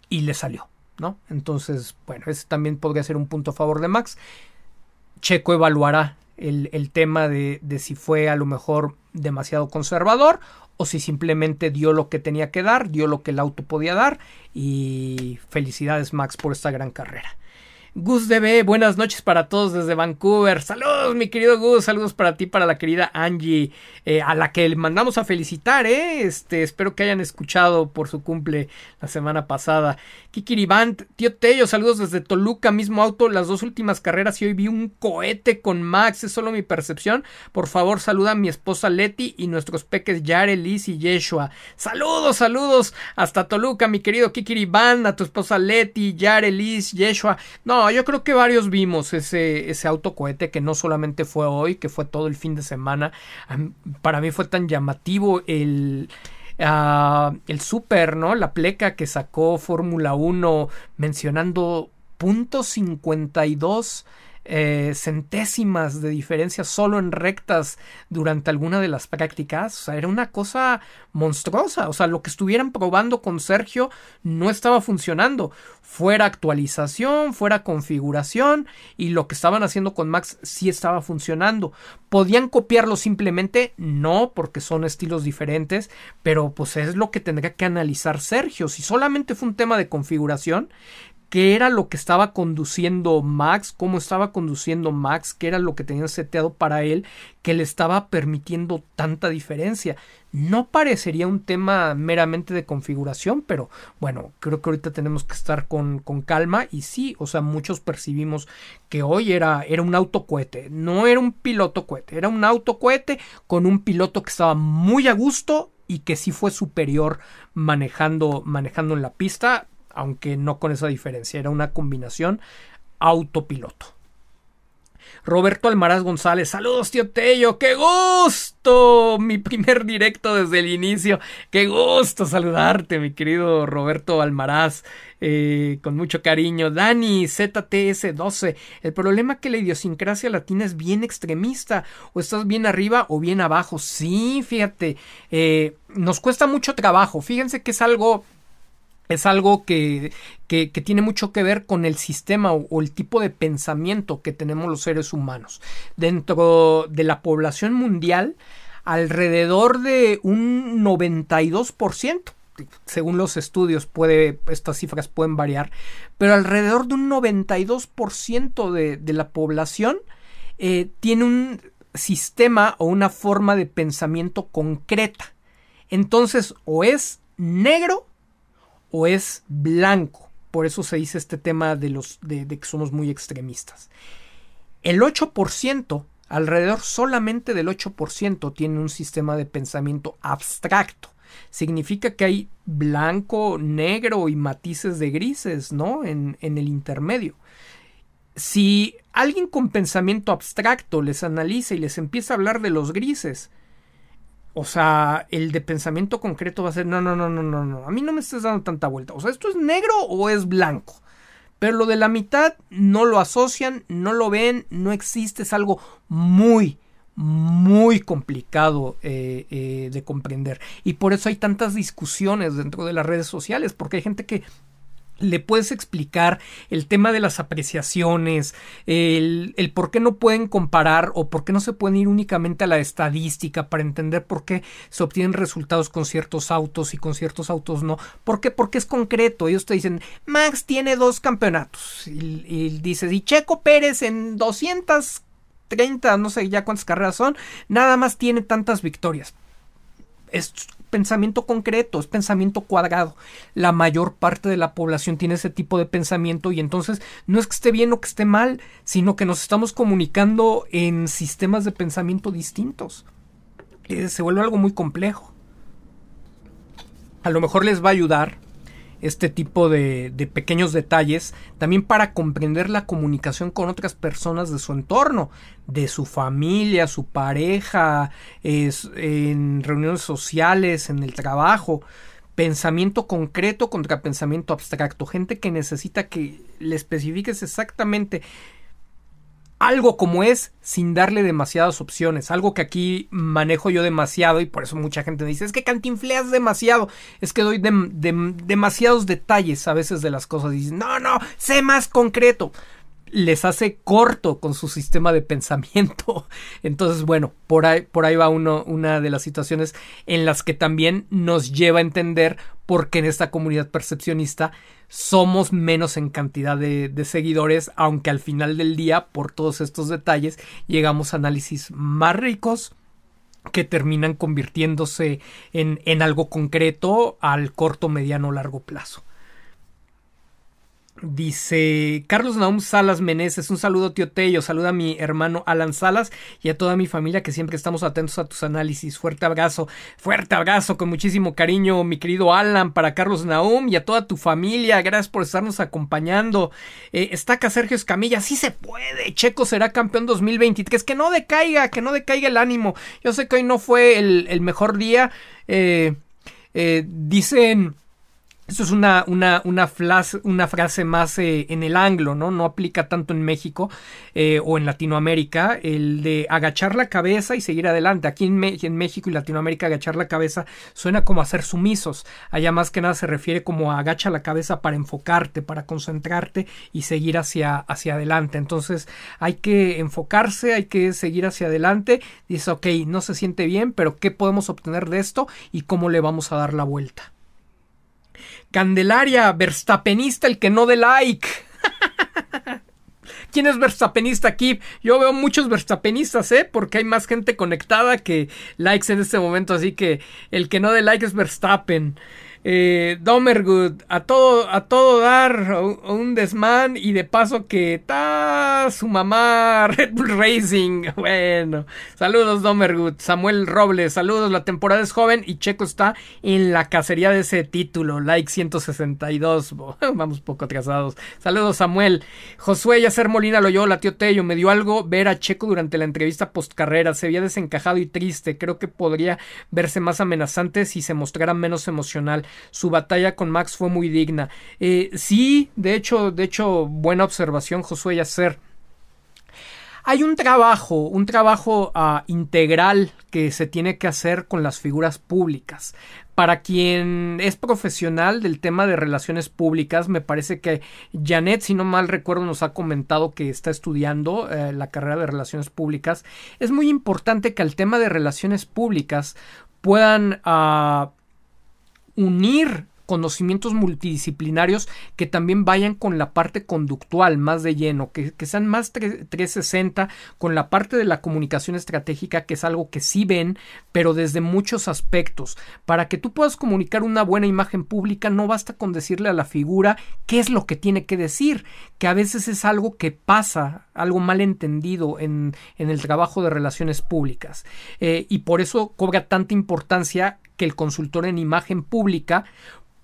y le salió, ¿no? Entonces, bueno, ese también podría ser un punto a favor de Max. Checo evaluará el, el tema de, de si fue a lo mejor demasiado conservador o si simplemente dio lo que tenía que dar, dio lo que el auto podía dar y felicidades Max por esta gran carrera. Gus DB, buenas noches para todos desde Vancouver. Saludos, mi querido Gus. Saludos para ti, para la querida Angie, eh, a la que le mandamos a felicitar, ¿eh? Este, espero que hayan escuchado por su cumple la semana pasada. Kikiriband, tío Tello, saludos desde Toluca, mismo auto, las dos últimas carreras y hoy vi un cohete con Max, es solo mi percepción. Por favor, saluda a mi esposa Leti y nuestros peques Yare, Liz y Yeshua. Saludos, saludos hasta Toluca, mi querido Kikiriband, a tu esposa Leti, Yare, Liz, Yeshua. No, Yo creo que varios vimos ese, ese autocohete que no solamente fue hoy, que fue todo el fin de semana. Para mí fue tan llamativo el, uh, el super, ¿no? La pleca que sacó Fórmula 1 mencionando punto 52 eh, centésimas de diferencia solo en rectas durante alguna de las prácticas. O sea, era una cosa monstruosa. O sea, lo que estuvieran probando con Sergio no estaba funcionando. Fuera actualización, fuera configuración y lo que estaban haciendo con Max sí estaba funcionando. ¿Podían copiarlo simplemente? No, porque son estilos diferentes, pero pues es lo que tendría que analizar Sergio. Si solamente fue un tema de configuración, qué era lo que estaba conduciendo Max, cómo estaba conduciendo Max, qué era lo que tenían seteado para él, que le estaba permitiendo tanta diferencia. No parecería un tema meramente de configuración, pero bueno, creo que ahorita tenemos que estar con, con calma. Y sí, o sea, muchos percibimos que hoy era, era un autocohete, no era un piloto cohete, era un autocohete con un piloto que estaba muy a gusto y que sí fue superior manejando, manejando en la pista aunque no con esa diferencia, era una combinación autopiloto. Roberto Almaraz González, saludos tío Tello, qué gusto, mi primer directo desde el inicio, qué gusto saludarte mi querido Roberto Almaraz, eh, con mucho cariño. Dani, ZTS12, el problema es que la idiosincrasia latina es bien extremista, o estás bien arriba o bien abajo, sí, fíjate, eh, nos cuesta mucho trabajo, fíjense que es algo es algo que, que, tiene mucho que ver con el sistema o, el tipo de pensamiento que tenemos los seres humanos. Dentro de la población mundial, alrededor de un 92%, según los estudios, puede, estas cifras pueden variar, pero alrededor de un 92% de, de la población eh, tiene un sistema o una forma de pensamiento concreta. Entonces, o es negro o es blanco. Por eso se dice este tema de, los, de, que somos muy extremistas. El 8%, alrededor solamente del 8%, tiene un sistema de pensamiento abstracto. Significa que hay blanco, negro y matices de grises, ¿no? En, en el intermedio. Si alguien con pensamiento abstracto les analiza y les empieza a hablar de los grises, o sea, el de pensamiento concreto va a ser, no, no, no, no, no, no, a mí no me estés dando tanta vuelta. O sea, ¿esto es negro o es blanco? Pero lo de la mitad no lo asocian, no lo ven, no existe, es algo muy, muy complicado eh, eh, de comprender. Y por eso hay tantas discusiones dentro de las redes sociales, porque hay gente que le puedes explicar el tema de las apreciaciones, el, por qué no pueden comparar o por qué no se pueden ir únicamente a la estadística para entender por qué se obtienen resultados con ciertos autos y con ciertos autos no. ¿Por qué? Porque es concreto. Ellos te dicen, Max tiene dos campeonatos. Y, y dices, y Checo Pérez en 230, no sé ya cuántas carreras son, nada más tiene tantas victorias. Es pensamiento concreto, es pensamiento cuadrado. La mayor parte de la población tiene ese tipo de pensamiento y entonces no es que esté bien o que esté mal, sino que nos estamos comunicando en sistemas de pensamiento distintos. Eh, se vuelve algo muy complejo. A lo mejor les va a ayudar este tipo de, pequeños detalles, también para comprender la comunicación con otras personas de su entorno, de su familia, su pareja, en reuniones sociales, en el trabajo. Pensamiento concreto contra pensamiento abstracto. Gente que necesita que le especifiques exactamente algo como es sin darle demasiadas opciones. Algo que aquí manejo yo demasiado y por eso mucha gente me dice es que cantinfleas demasiado. Es que doy demasiados detalles a veces de las cosas y dicen no, no, sé más concreto les hace corto con su sistema de pensamiento. Entonces, bueno, por ahí, por ahí va una de las situaciones en las que también nos lleva a entender por qué en esta comunidad percepcionista somos menos en cantidad de, de seguidores, aunque al final del día, por todos estos detalles, llegamos a análisis más ricos que terminan convirtiéndose en, en algo concreto al corto, mediano, largo plazo. Dice Carlos Naum Salas Meneses, un saludo tío Tello, saluda a mi hermano Alan Salas y a toda mi familia que siempre estamos atentos a tus análisis. Fuerte abrazo, fuerte abrazo con muchísimo cariño, mi querido Alan, para Carlos Naum y a toda tu familia. Gracias por estarnos acompañando. Eh, estaca Sergio Escamilla, sí se puede. Checo será campeón 2023. Que no decaiga, que no decaiga el ánimo. Yo sé que hoy no fue el, mejor día. Eh, eh, dicen eso es una, una, una, una frase más eh, en el anglo, ¿no? No aplica tanto en México eh, o en Latinoamérica, el de agachar la cabeza y seguir adelante. Aquí en, en, México y Latinoamérica agachar la cabeza suena como a ser sumisos. Allá más que nada se refiere como a agacha la cabeza para enfocarte, para concentrarte y seguir hacia, hacia adelante. Entonces hay que enfocarse, hay que seguir hacia adelante. Dice, ok, no se siente bien, pero ¿qué podemos obtener de esto y cómo le vamos a dar la vuelta? Candelaria, Verstappenista, el que no de like. ¿Quién es Verstappenista aquí? Yo veo muchos Verstappenistas, ¿eh? Porque hay más gente conectada que likes en este momento, así que el que no de like es Verstappen. Eh, Domergood, a todo, a todo dar, un desmán y de paso que está su mamá Red Bull Racing. Bueno, saludos Domergood, Samuel Robles, saludos, la temporada es joven y Checo está en la cacería de ese título, like 162, vamos poco atrasados. Saludos Samuel, Josué Yacer Molina la tío Tello, me dio algo ver a Checo durante la entrevista post carrera, se veía desencajado y triste, creo que podría verse más amenazante si se mostrara menos emocional su batalla con Max fue muy digna. Eh, sí, de hecho, de hecho, buena observación, Josué Yacer. Hay un trabajo, un trabajo ah, integral que se tiene que hacer con las figuras públicas. Para quien es profesional del tema de relaciones públicas, me parece que Janet, si no mal recuerdo, nos ha comentado que está estudiando eh, la carrera de relaciones públicas. Es muy importante que al tema de relaciones públicas puedan uh, unir conocimientos multidisciplinarios que también vayan con la parte conductual más de lleno, que, sean más 360 con la parte de la comunicación estratégica, que es algo que sí ven, pero desde muchos aspectos. Para que tú puedas comunicar una buena imagen pública, no basta con decirle a la figura qué es lo que tiene que decir, que a veces es algo que pasa, algo mal entendido en, en el trabajo de relaciones públicas. Eh, y por eso cobra tanta importancia que el consultor en imagen pública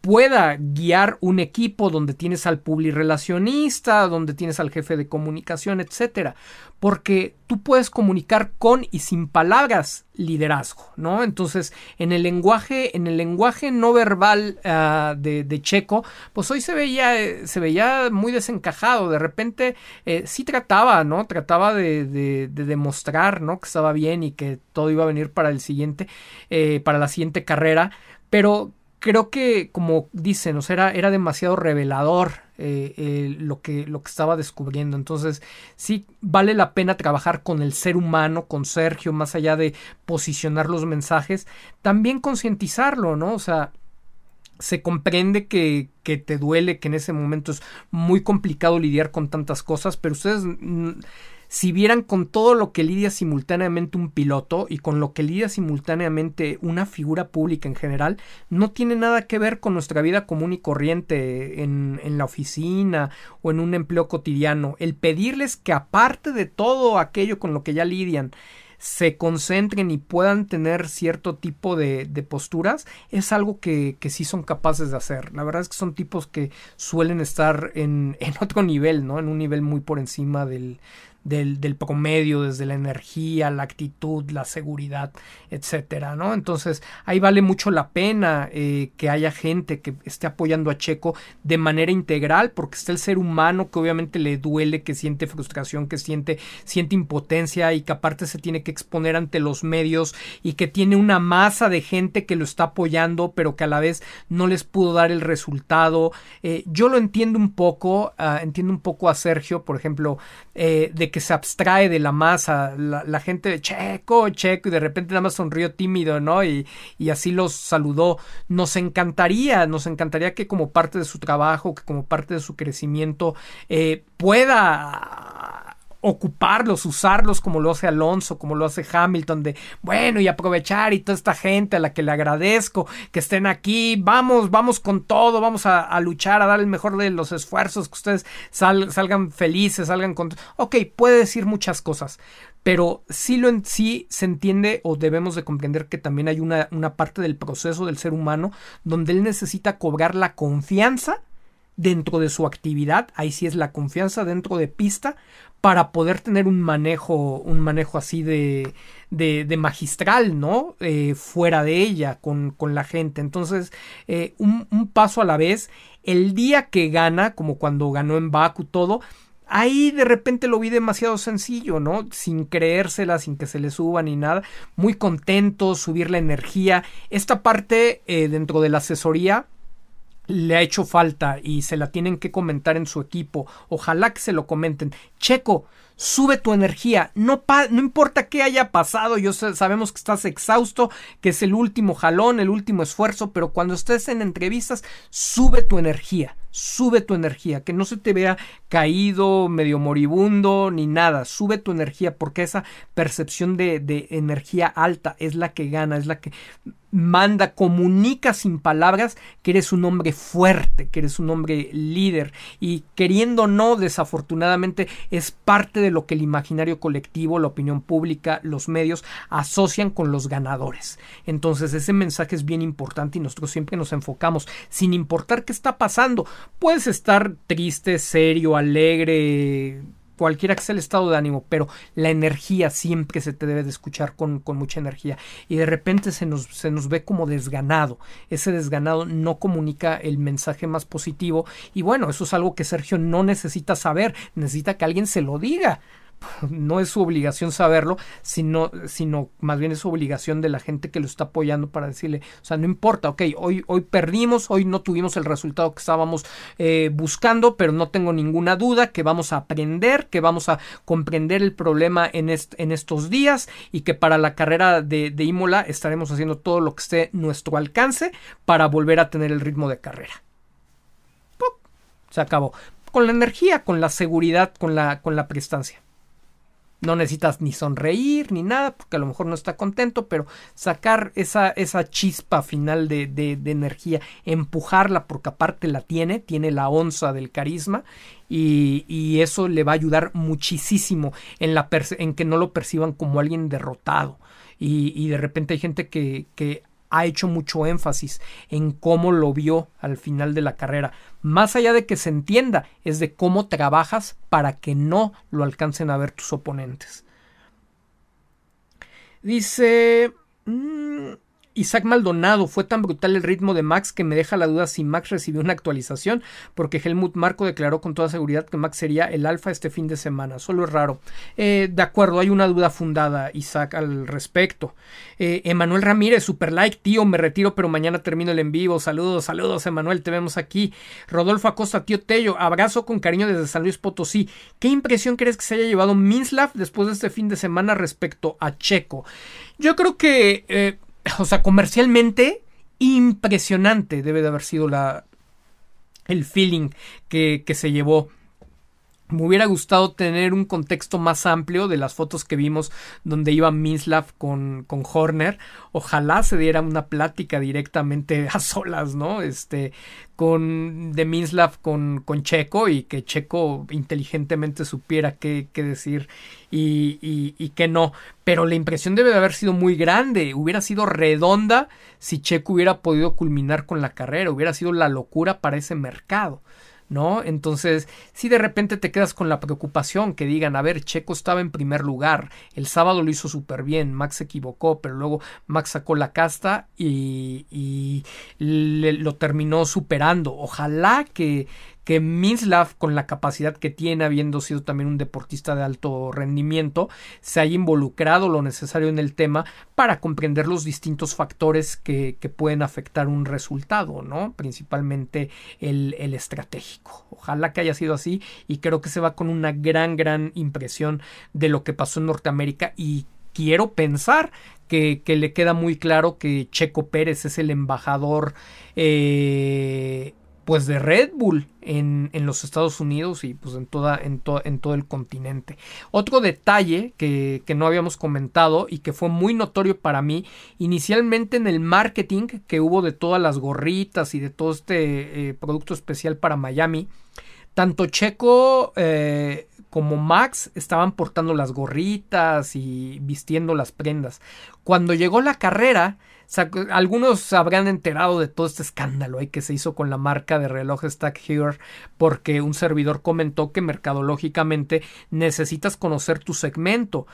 pueda guiar un equipo donde tienes al publirelacionista, donde tienes al jefe de comunicación, etcétera, porque tú puedes comunicar con y sin palabras liderazgo, ¿no? Entonces, en el lenguaje, en el lenguaje no verbal ah, de, Checo, pues hoy se veía, se veía muy desencajado. De repente, eh, sí trataba, ¿no? Trataba de, de, demostrar, ¿no? Que estaba bien y que todo iba a venir para el siguiente, eh, para la siguiente carrera, pero creo que, como dicen, o era, era demasiado revelador eh, eh, lo, que, lo que estaba descubriendo. Entonces, sí vale la pena trabajar con el ser humano, con Sergio, más allá de posicionar los mensajes, también concientizarlo, ¿no? O sea, se comprende que, que, te duele, que en ese momento es muy complicado lidiar con tantas cosas, pero ustedes si vieran con todo lo que lidia simultáneamente un piloto y con lo que lidia simultáneamente una figura pública en general, no tiene nada que ver con nuestra vida común y corriente en, en la oficina o en un empleo cotidiano. El pedirles que aparte de todo aquello con lo que ya lidian, se concentren y puedan tener cierto tipo de, de posturas, es algo que, que, sí son capaces de hacer. La verdad es que son tipos que suelen estar en, en otro nivel, ¿no? En un nivel muy por encima del, del, del, promedio, desde la energía, la actitud, la seguridad, etcétera, ¿no? Entonces, ahí vale mucho la pena eh, que haya gente que esté apoyando a Checo de manera integral, porque está el ser humano que obviamente le duele, que siente frustración, que siente, siente impotencia y que aparte se tiene que exponer ante los medios y que tiene una masa de gente que lo está apoyando, pero que a la vez no les pudo dar el resultado. Eh, yo lo entiendo un poco, uh, entiendo un poco a Sergio, por ejemplo, eh, de que se abstrae de la masa, la, gente de Checo, Checo, y de repente nada más sonrió tímido, ¿no? Y, y, así los saludó. Nos encantaría, nos encantaría que como parte de su trabajo, que como parte de su crecimiento, eh, pueda ocuparlos, usarlos como lo hace Alonso, como lo hace Hamilton, de bueno y aprovechar y toda esta gente a la que le agradezco que estén aquí, vamos, vamos con todo, vamos a, luchar, a dar el mejor de los esfuerzos, que ustedes salgan felices, salgan con... Ok, puede decir muchas cosas, pero sí, lo en, sí se entiende o debemos de comprender que también hay una, una parte del proceso del ser humano donde él necesita cobrar la confianza dentro de su actividad, ahí sí es la confianza dentro de pista, para poder tener un manejo, un manejo así de, de, magistral, ¿no? Eh, fuera de ella, con, con, la gente. Entonces, eh, un, paso a la vez. El día que gana, como cuando ganó en Baku todo, ahí de repente lo vi demasiado sencillo, ¿no? Sin creérsela, sin que se le suba ni nada. Muy contento, subir la energía. Esta parte eh, dentro de la asesoría le ha hecho falta y se la tienen que comentar en su equipo. Ojalá que se lo comenten. Checo, sube tu energía. No, no importa qué haya pasado. Yo sabemos que estás exhausto, que es el último jalón, el último esfuerzo, pero cuando estés en entrevistas, sube tu energía sube tu energía, que no se te vea caído, medio moribundo, ni nada, sube tu energía, porque esa percepción de, de, energía alta es la que gana, es la que manda, comunica sin palabras que eres un hombre fuerte, que eres un hombre líder, y queriendo o no, desafortunadamente, es parte de lo que el imaginario colectivo, la opinión pública, los medios asocian con los ganadores. Entonces, ese mensaje es bien importante y nosotros siempre nos enfocamos, sin importar qué está pasando, Puedes estar triste, serio, alegre, cualquiera que sea el estado de ánimo, pero la energía siempre se te debe de escuchar con, con, mucha energía. Y de repente se nos, se nos ve como desganado. Ese desganado no comunica el mensaje más positivo. Y bueno, eso es algo que Sergio no necesita saber, necesita que alguien se lo diga no es su obligación saberlo, sino, sino más bien es su obligación de la gente que lo está apoyando para decirle, o sea, no importa, ok, hoy, hoy perdimos, hoy no tuvimos el resultado que estábamos eh, buscando, pero no tengo ninguna duda que vamos a aprender, que vamos a comprender el problema en, en estos días y que para la carrera de, de Imola estaremos haciendo todo lo que esté nuestro alcance para volver a tener el ritmo de carrera. Se acabó. Con la energía, con la seguridad, con la, con la prestancia. No necesitas ni sonreír ni nada, porque a lo mejor no está contento, pero sacar esa, esa chispa final de, de, energía, empujarla, porque aparte la tiene, tiene la onza del carisma, y, y eso le va a ayudar muchísimo en, la en que no lo perciban como alguien derrotado. Y, y de repente hay gente que, que ha hecho mucho énfasis en cómo lo vio al final de la carrera. Más allá de que se entienda, es de cómo trabajas para que no lo alcancen a ver tus oponentes. Dice... Mm, Isaac Maldonado, fue tan brutal el ritmo de Max que me deja la duda si Max recibió una actualización, porque Helmut Marco declaró con toda seguridad que Max sería el alfa este fin de semana. Solo es raro. Eh, de acuerdo, hay una duda fundada, Isaac, al respecto. Eh, Emanuel Ramírez, super like, tío, me retiro, pero mañana termino el en vivo. Saludos, saludos, Emanuel, te vemos aquí. Rodolfo Acosta, tío Tello, abrazo con cariño desde San Luis Potosí. ¿Qué impresión crees que se haya llevado Minslav después de este fin de semana respecto a Checo? Yo creo que. Eh, o sea, comercialmente impresionante debe de haber sido la el feeling que, que se llevó me hubiera gustado tener un contexto más amplio de las fotos que vimos donde iba Minslav con, con Horner. Ojalá se diera una plática directamente a solas, ¿no? Este, con de Minslav con, con Checo y que Checo inteligentemente supiera qué, qué decir y, y, y qué no. Pero la impresión debe de haber sido muy grande. Hubiera sido redonda si Checo hubiera podido culminar con la carrera. Hubiera sido la locura para ese mercado. ¿No? Entonces, si de repente te quedas con la preocupación que digan, a ver, Checo estaba en primer lugar, el sábado lo hizo súper bien, Max se equivocó, pero luego Max sacó la casta y, y lo terminó superando. Ojalá que, que Mislav, con la capacidad que tiene, habiendo sido también un deportista de alto rendimiento, se haya involucrado lo necesario en el tema para comprender los distintos factores que, pueden afectar un resultado, ¿no? Principalmente el, el estratégico. Ojalá que haya sido así y creo que se va con una gran, gran impresión de lo que pasó en Norteamérica y quiero pensar que, que, le queda muy claro que Checo Pérez es el embajador eh, pues de Red Bull en, en, los Estados Unidos y pues en, toda, en, en todo el continente. Otro detalle que, que, no habíamos comentado y que fue muy notorio para mí, inicialmente en el marketing que hubo de todas las gorritas y de todo este eh, producto especial para Miami, tanto Checo eh, como Max estaban portando las gorritas y vistiendo las prendas. Cuando llegó la carrera, algunos habrán enterado de todo este escándalo ¿eh? que se hizo con la marca de relojes Tag Heuer porque un servidor comentó que mercadológicamente necesitas conocer tu segmento.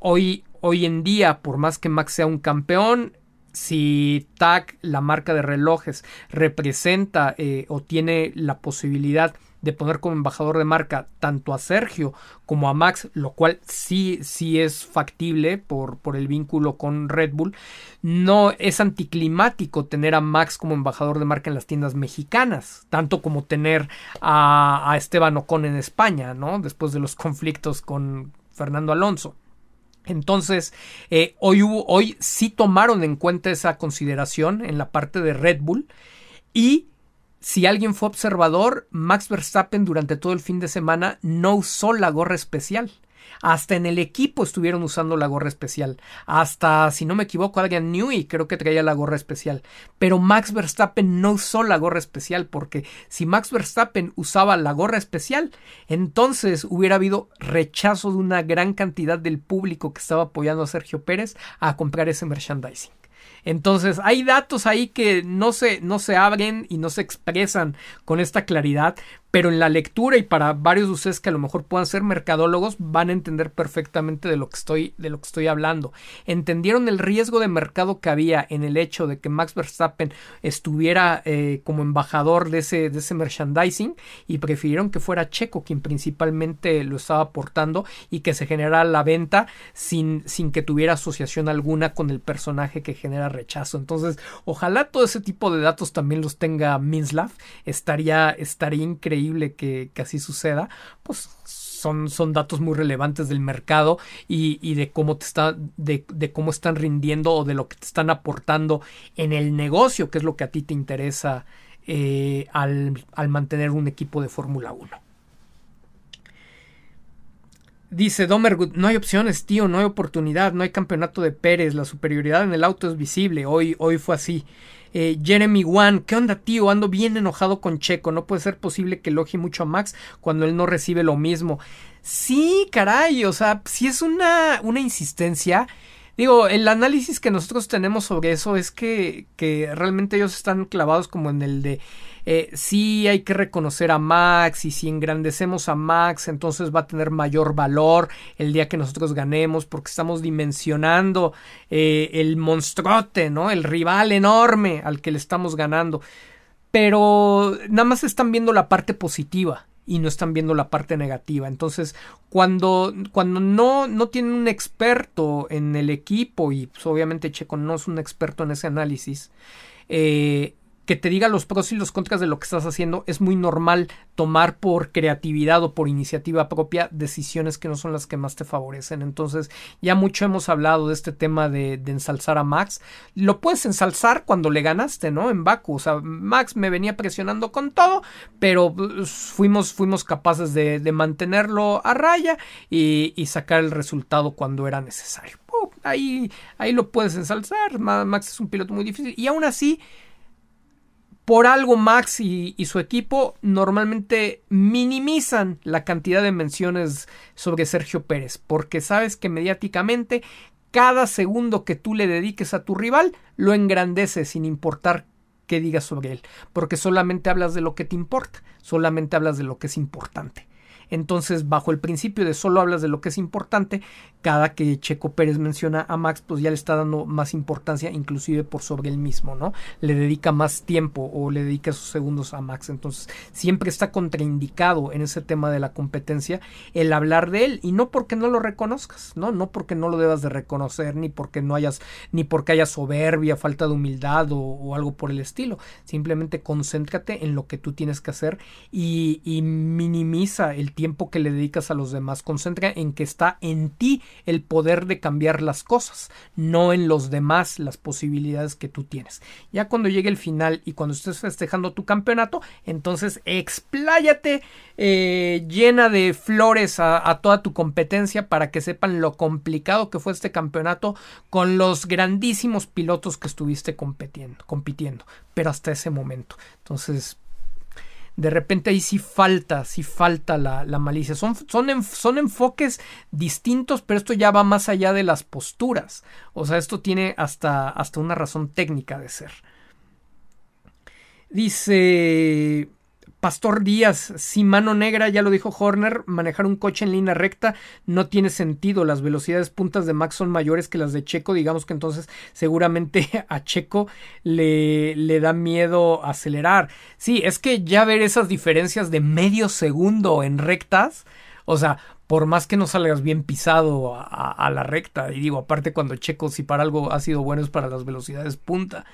Hoy, hoy en día, por más que Max sea un campeón, si TAG, la marca de relojes, representa eh, o tiene la posibilidad de poner como embajador de marca tanto a Sergio como a Max, lo cual sí, sí es factible por, por el vínculo con Red Bull. No es anticlimático tener a Max como embajador de marca en las tiendas mexicanas, tanto como tener a, a Esteban Ocon en España, ¿no? Después de los conflictos con Fernando Alonso. Entonces, eh, hoy, hoy sí tomaron en cuenta esa consideración en la parte de Red Bull y si alguien fue observador, Max Verstappen durante todo el fin de semana no usó la gorra especial. Hasta en el equipo estuvieron usando la gorra especial. Hasta, si no me equivoco, Adrian Newey creo que traía la gorra especial. Pero Max Verstappen no usó la gorra especial porque si Max Verstappen usaba la gorra especial, entonces hubiera habido rechazo de una gran cantidad del público que estaba apoyando a Sergio Pérez a comprar ese merchandising. Entonces, hay datos ahí que no se, no se abren y no se expresan con esta claridad, pero en la lectura y para varios de ustedes que a lo mejor puedan ser mercadólogos van a entender perfectamente de lo que estoy de lo que estoy hablando. Entendieron el riesgo de mercado que había en el hecho de que Max Verstappen estuviera eh, como embajador de ese de ese merchandising y prefirieron que fuera Checo quien principalmente lo estaba aportando y que se generara la venta sin sin que tuviera asociación alguna con el personaje que genera rechazo. Entonces, ojalá todo ese tipo de datos también los tenga Minslav. Estaría estaría increíble que, así suceda, pues son, son, datos muy relevantes del mercado y, de cómo te está, de, cómo están rindiendo o de lo que te están aportando en el negocio, que es lo que a ti te interesa eh, al, al mantener un equipo de Fórmula 1. Dice Domergut, no hay opciones, tío, no hay oportunidad, no hay campeonato de Pérez, la superioridad en el auto es visible, hoy, hoy fue así. Eh, Jeremy Wan, ¿qué onda, tío? Ando bien enojado con Checo. No puede ser posible que elogie mucho a Max cuando él no recibe lo mismo. Sí, caray, o sea, si es una, una insistencia. Digo, el análisis que nosotros tenemos sobre eso es que, que realmente ellos están clavados como en el de eh, sí hay que reconocer a Max y si engrandecemos a Max entonces va a tener mayor valor el día que nosotros ganemos porque estamos dimensionando eh, el monstruote, ¿no? El rival enorme al que le estamos ganando. Pero nada más están viendo la parte positiva y no están viendo la parte negativa. Entonces, cuando, cuando no, no tienen un experto en el equipo, y pues, obviamente Checo no es un experto en ese análisis, eh, que te diga los pros y los contras de lo que estás haciendo, es muy normal tomar por creatividad o por iniciativa propia decisiones que no son las que más te favorecen. Entonces, ya mucho hemos hablado de este tema de, ensalzar a Max. Lo puedes ensalzar cuando le ganaste, ¿no? En Baku. O sea, Max me venía presionando con todo, pero pues, fuimos, fuimos capaces de, mantenerlo a raya y, sacar el resultado cuando era necesario. ahí, ahí lo puedes ensalzar. Max es un piloto muy difícil. Y aún así por algo Max y, su equipo normalmente minimizan la cantidad de menciones sobre Sergio Pérez, porque sabes que mediáticamente cada segundo que tú le dediques a tu rival lo engrandece sin importar qué digas sobre él, porque solamente hablas de lo que te importa, solamente hablas de lo que es importante. Entonces, bajo el principio de solo hablas de lo que es importante, cada que Checo Pérez menciona a Max, pues ya le está dando más importancia, inclusive por sobre él mismo, ¿no? Le dedica más tiempo o le dedica sus segundos a Max. Entonces, siempre está contraindicado en ese tema de la competencia el hablar de él, y no porque no lo reconozcas, ¿no? No porque no lo debas de reconocer, ni porque no hayas, ni porque haya soberbia, falta de humildad o, algo por el estilo. Simplemente concéntrate en lo que tú tienes que hacer y, y minimiza el tiempo que le dedicas a los demás. Concentra en que está en ti el poder de cambiar las cosas, no en los demás las posibilidades que tú tienes. Ya cuando llegue el final y cuando estés festejando tu campeonato, entonces expláyate eh, llena de flores a, toda tu competencia para que sepan lo complicado que fue este campeonato con los grandísimos pilotos que estuviste compitiendo, compitiendo pero hasta ese momento. Entonces, de repente ahí sí falta, sí falta la, malicia. Son, son, son, enfoques distintos, pero esto ya va más allá de las posturas. O sea, esto tiene hasta, hasta una razón técnica de ser. Dice Pastor Díaz, si mano negra, ya lo dijo Horner, manejar un coche en línea recta no tiene sentido. Las velocidades puntas de Max son mayores que las de Checo. Digamos que entonces seguramente a Checo le, le da miedo acelerar. Sí, es que ya ver esas diferencias de medio segundo en rectas, o sea, por más que no salgas bien pisado a, a, la recta, y digo, aparte cuando Checo si para algo ha sido bueno es para las velocidades punta,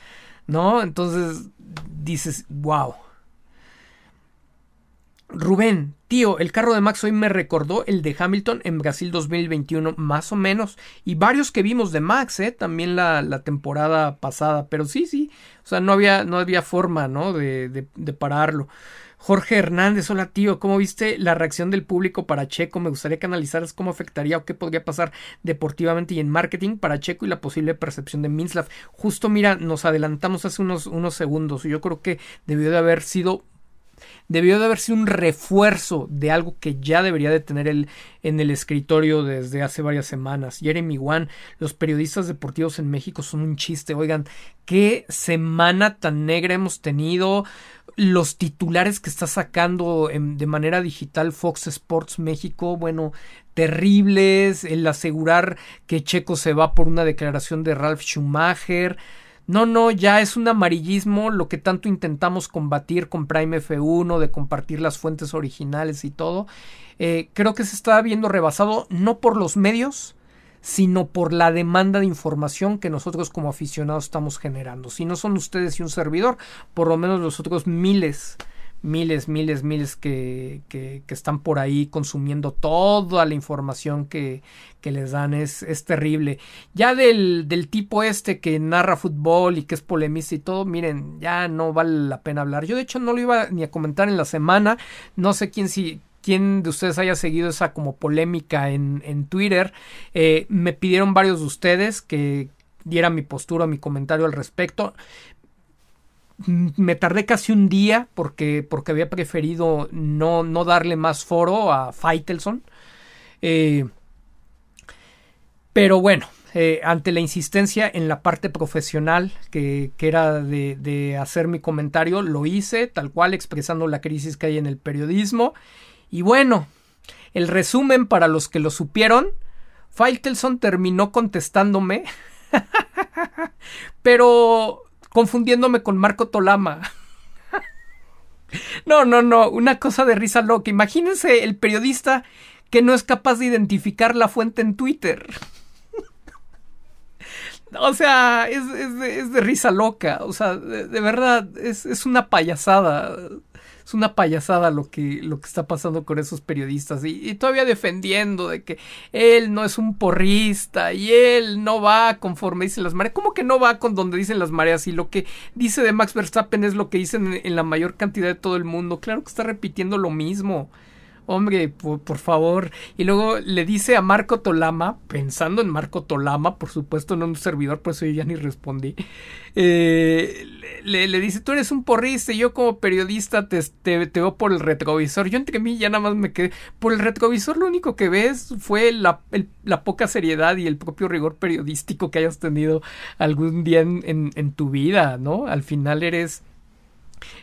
¿no? Entonces dices, wow. Rubén, tío, el carro de Max hoy me recordó el de Hamilton en Brasil 2021, más o menos, y varios que vimos de Max, ¿eh? también la, la temporada pasada, pero sí, sí, o sea, no había, no había forma, ¿no? De, de, de pararlo. Jorge Hernández, hola tío, ¿cómo viste la reacción del público para Checo? Me gustaría que analizaras cómo afectaría o qué podría pasar deportivamente y en marketing para Checo y la posible percepción de Minslav. Justo mira, nos adelantamos hace unos, unos segundos. Yo creo que debió de haber sido debió de haber sido un refuerzo de algo que ya debería de tener el, en el escritorio desde hace varias semanas. Jeremy Wan, los periodistas deportivos en México son un chiste. Oigan, qué semana tan negra hemos tenido. Los titulares que está sacando de manera digital Fox Sports México, bueno, terribles. El asegurar que Checo se va por una declaración de Ralph Schumacher. No, no, ya es un amarillismo lo que tanto intentamos combatir con Prime F1, de compartir las fuentes originales y todo. Eh, creo que se está viendo rebasado no por los medios, sino por la demanda de información que nosotros como aficionados estamos generando. Si no son ustedes y un servidor, por lo menos los otros miles miles, miles, miles que, que, están por ahí consumiendo toda la información que, que les dan. Es, es terrible. Ya del, del, tipo este que narra fútbol y que es polemista y todo, miren, ya no vale la pena hablar. Yo de hecho no lo iba ni a comentar en la semana. No sé quién si quién de ustedes haya seguido esa como polémica en, en Twitter. Eh, me pidieron varios de ustedes que diera mi postura, mi comentario al respecto me tardé casi un día porque, porque había preferido no, no darle más foro a Faitelson. Eh, pero bueno, eh, ante la insistencia en la parte profesional que, que era de, de, hacer mi comentario, lo hice tal cual expresando la crisis que hay en el periodismo. Y bueno, el resumen para los que lo supieron, Faitelson terminó contestándome, pero confundiéndome con Marco Tolama. no, no, no, una cosa de risa loca. Imagínense el periodista que no es capaz de identificar la fuente en Twitter. o sea, es, de, risa loca. O sea, de, verdad, es, es una payasada es una payasada lo que, lo que está pasando con esos periodistas y, todavía defendiendo de que él no es un porrista y él no va conforme dicen las mareas. ¿Cómo que no va con donde dicen las mareas? Y lo que dice de Max Verstappen es lo que dicen en la mayor cantidad de todo el mundo. Claro que está repitiendo lo mismo. Hombre, por, favor. Y luego le dice a Marco Tolama, pensando en Marco Tolama, por supuesto, no en un servidor, por eso yo ya ni respondí. Eh, le, dice, tú eres un porrista y yo como periodista te, te, veo por el retrovisor. Yo entre mí ya nada más me quedé. Por el retrovisor lo único que ves fue la, la poca seriedad y el propio rigor periodístico que hayas tenido algún día en, en tu vida, ¿no? Al final eres...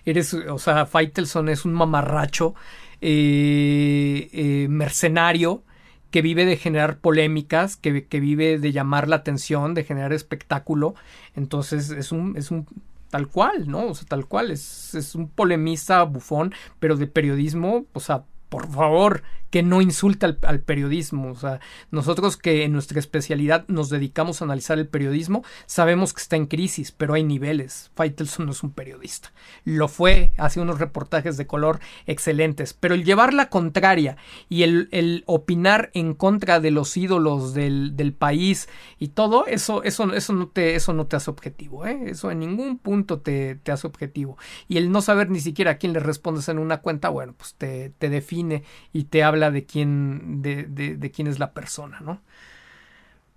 Eres, o sea, Faitelson es un mamarracho eh, eh, mercenario que vive de generar polémicas, que, vive de llamar la atención, de generar espectáculo. Entonces es un, es un tal cual, ¿no? O sea, tal cual, es, es un polemista bufón, pero de periodismo, o sea, por favor, que no insulta al, periodismo. O sea, nosotros que en nuestra especialidad nos dedicamos a analizar el periodismo, sabemos que está en crisis, pero hay niveles. Faitelson no es un periodista. Lo fue, hace unos reportajes de color excelentes, pero el llevar la contraria y el, opinar en contra de los ídolos del, del, país y todo, eso, eso, eso, no te, eso no te hace objetivo. ¿eh? Eso en ningún punto te, te hace objetivo. Y el no saber ni siquiera a quién le respondes en una cuenta, bueno, pues te, te define y te habla de quién, de, de, quién es la persona, ¿no?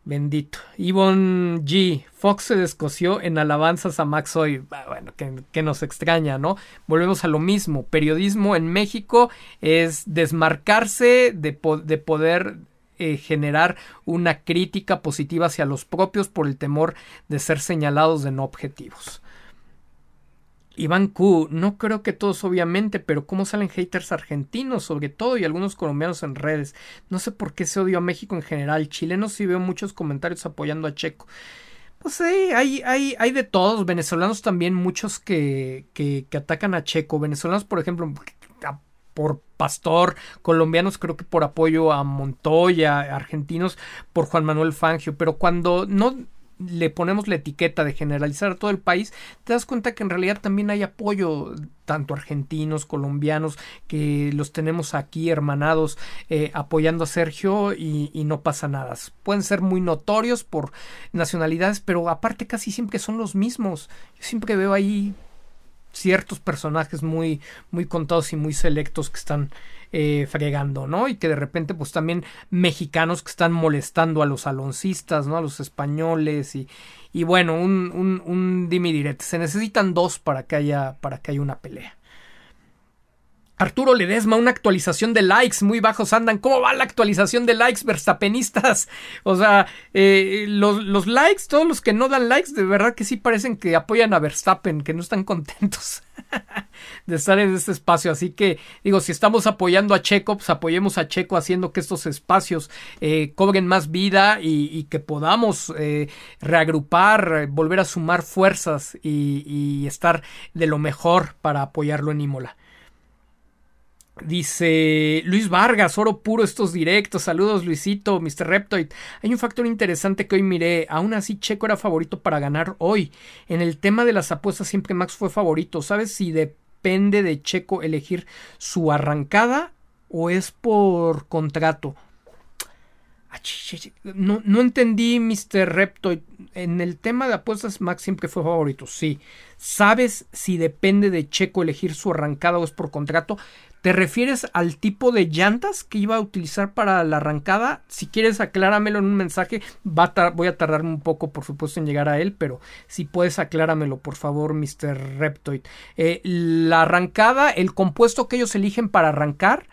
Bendito. Yvonne G. Fox se descoció en alabanzas a Max hoy. Ah, bueno, que, nos extraña, ¿no? Volvemos a lo mismo. Periodismo en México es desmarcarse de, de poder eh, generar una crítica positiva hacia los propios por el temor de ser señalados de no objetivos. Iván Q, no creo que todos obviamente, pero cómo salen haters argentinos sobre todo y algunos colombianos en redes. No sé por qué se odio a México en general. Chilenos sí veo muchos comentarios apoyando a Checo. Pues sí, hay, hay, hay de todos. Venezolanos también, muchos que, que, que atacan a Checo. Venezolanos, por ejemplo, por Pastor, colombianos creo que por apoyo a Montoya, argentinos por Juan Manuel Fangio, pero cuando no le ponemos la etiqueta de generalizar a todo el país, te das cuenta que en realidad también hay apoyo, tanto argentinos, colombianos, que los tenemos aquí hermanados eh, apoyando a Sergio y, y, no pasa nada. Pueden ser muy notorios por nacionalidades, pero aparte casi siempre son los mismos. Yo siempre veo ahí ciertos personajes muy, muy contados y muy selectos que están eh, fregando, ¿no? Y que de repente, pues también mexicanos que están molestando a los aloncistas, ¿no? A los españoles y, y bueno, un, un, un dime Se necesitan dos para que haya, para que haya una pelea. Arturo Ledesma, una actualización de likes muy bajos andan. ¿Cómo va la actualización de likes, verstapenistas? O sea, eh, los, los, likes, todos los que no dan likes, de verdad que sí parecen que apoyan a Verstappen, que no están contentos de estar en este espacio. Así que, digo, si estamos apoyando a Checo, pues apoyemos a Checo haciendo que estos espacios eh, cobren más vida y, que podamos eh, reagrupar, volver a sumar fuerzas y estar de lo mejor para apoyarlo en Imola. Dice Luis Vargas, oro puro estos directos. Saludos, Luisito, Mr. Reptoid. Hay un factor interesante que hoy miré. Aún así, Checo era favorito para ganar hoy. En el tema de las apuestas, siempre Max fue favorito. ¿Sabes si depende de Checo elegir su arrancada o es por contrato? Ah, no, no entendí, Mr. Reptoid. En el tema de apuestas, Max siempre fue favorito, sí. ¿Sabes si depende de Checo elegir su arrancada o es por contrato? ¿Te refieres al tipo de llantas que iba a utilizar para la arrancada? Si quieres, acláramelo en un mensaje. Va voy a tardarme un poco, por supuesto, en llegar a él, pero si puedes, acláramelo, por favor, Mr. Reptoid. Eh, la arrancada, el compuesto que ellos eligen para arrancar,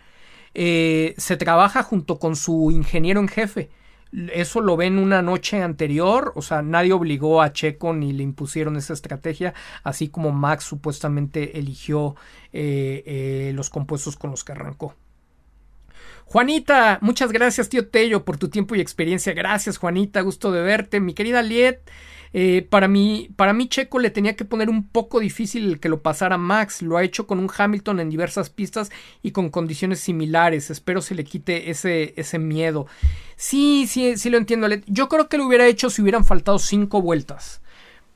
eh, se trabaja junto con su ingeniero en jefe eso lo ven una noche anterior, o sea, nadie obligó a Checo ni le impusieron esa estrategia, así como Max supuestamente eligió eh, eh, los compuestos con los que arrancó. Juanita, muchas gracias, tío Tello, por tu tiempo y experiencia. Gracias, Juanita, gusto de verte. Mi querida Liet, eh, para, mí, para mí Checo le tenía que poner un poco difícil el que lo pasara Max. Lo ha hecho con un Hamilton en diversas pistas y con condiciones similares. Espero se le quite ese, ese miedo. Sí, sí, sí lo entiendo. Yo creo que lo hubiera hecho si hubieran faltado cinco vueltas.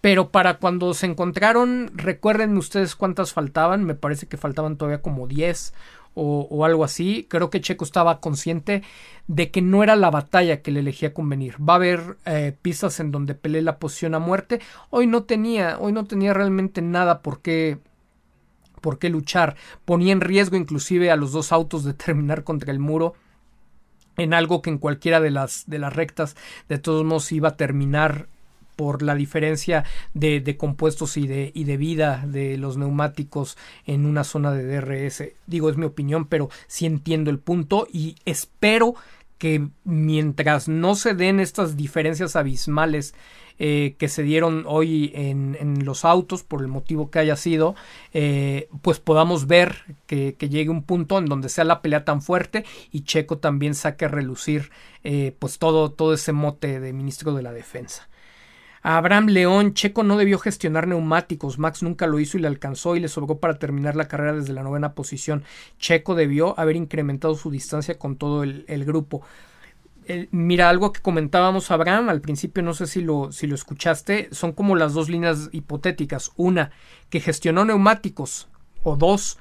Pero para cuando se encontraron, recuerden ustedes cuántas faltaban. Me parece que faltaban todavía como 10 o, algo así. Creo que Checo estaba consciente de que no era la batalla que le elegía convenir. Va a haber eh, pistas en donde pelee la posición a muerte. Hoy no tenía, hoy no tenía realmente nada por qué, por qué luchar. Ponía en riesgo inclusive a los dos autos de terminar contra el muro en algo que en cualquiera de las, de las rectas de todos modos iba a terminar por la diferencia de, compuestos y de, y de, vida de los neumáticos en una zona de DRS. Digo, es mi opinión, pero sí entiendo el punto y espero que mientras no se den estas diferencias abismales eh, que se dieron hoy en, en, los autos, por el motivo que haya sido, eh, pues podamos ver que, que, llegue un punto en donde sea la pelea tan fuerte y Checo también saque a relucir eh, pues todo, todo ese mote de ministro de la defensa. Abraham León, Checo no debió gestionar neumáticos, Max nunca lo hizo y le alcanzó y le sobró para terminar la carrera desde la novena posición. Checo debió haber incrementado su distancia con todo el, grupo. mira, algo que comentábamos Abraham al principio, no sé si lo, si lo escuchaste, son como las dos líneas hipotéticas. Una, que gestionó neumáticos, o dos,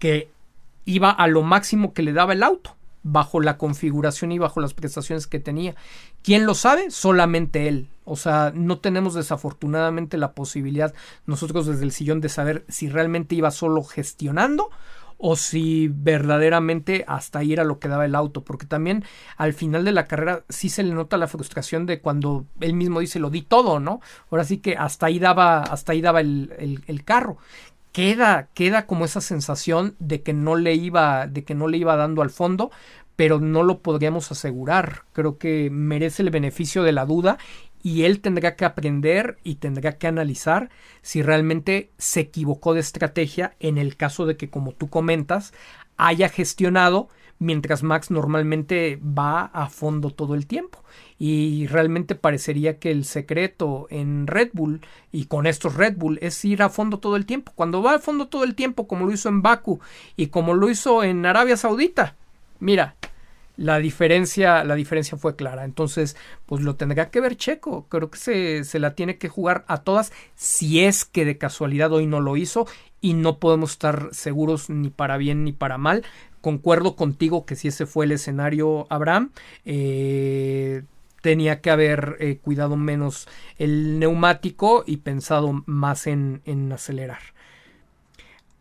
que iba a lo máximo que le daba el auto bajo la configuración y bajo las prestaciones que tenía. ¿Quién lo sabe? Solamente él. O sea, no tenemos desafortunadamente la posibilidad nosotros desde el sillón de saber si realmente iba solo gestionando o si verdaderamente hasta ahí era lo que daba el auto, porque también al final de la carrera sí se le nota la frustración de cuando él mismo dice lo di todo, ¿no? Ahora sí que hasta ahí daba, hasta ahí daba el, el carro queda, queda como esa sensación de que no le iba, de que no le iba dando al fondo, pero no lo podríamos asegurar. Creo que merece el beneficio de la duda y él tendrá que aprender y tendrá que analizar si realmente se equivocó de estrategia en el caso de que, como tú comentas, haya gestionado mientras Max normalmente va a fondo todo el tiempo. Y realmente parecería que el secreto en Red Bull y con estos Red Bull es ir a fondo todo el tiempo. Cuando va a fondo todo el tiempo, como lo hizo en Baku y como lo hizo en Arabia Saudita, mira, la diferencia, la diferencia fue clara. Entonces, pues lo tendrá que ver Checo. Creo que se, se, la tiene que jugar a todas si es que de casualidad hoy no lo hizo y no podemos estar seguros ni para bien ni para mal concuerdo contigo que si ese fue el escenario, Abraham, eh, tenía que haber eh, cuidado menos el neumático y pensado más en, en acelerar.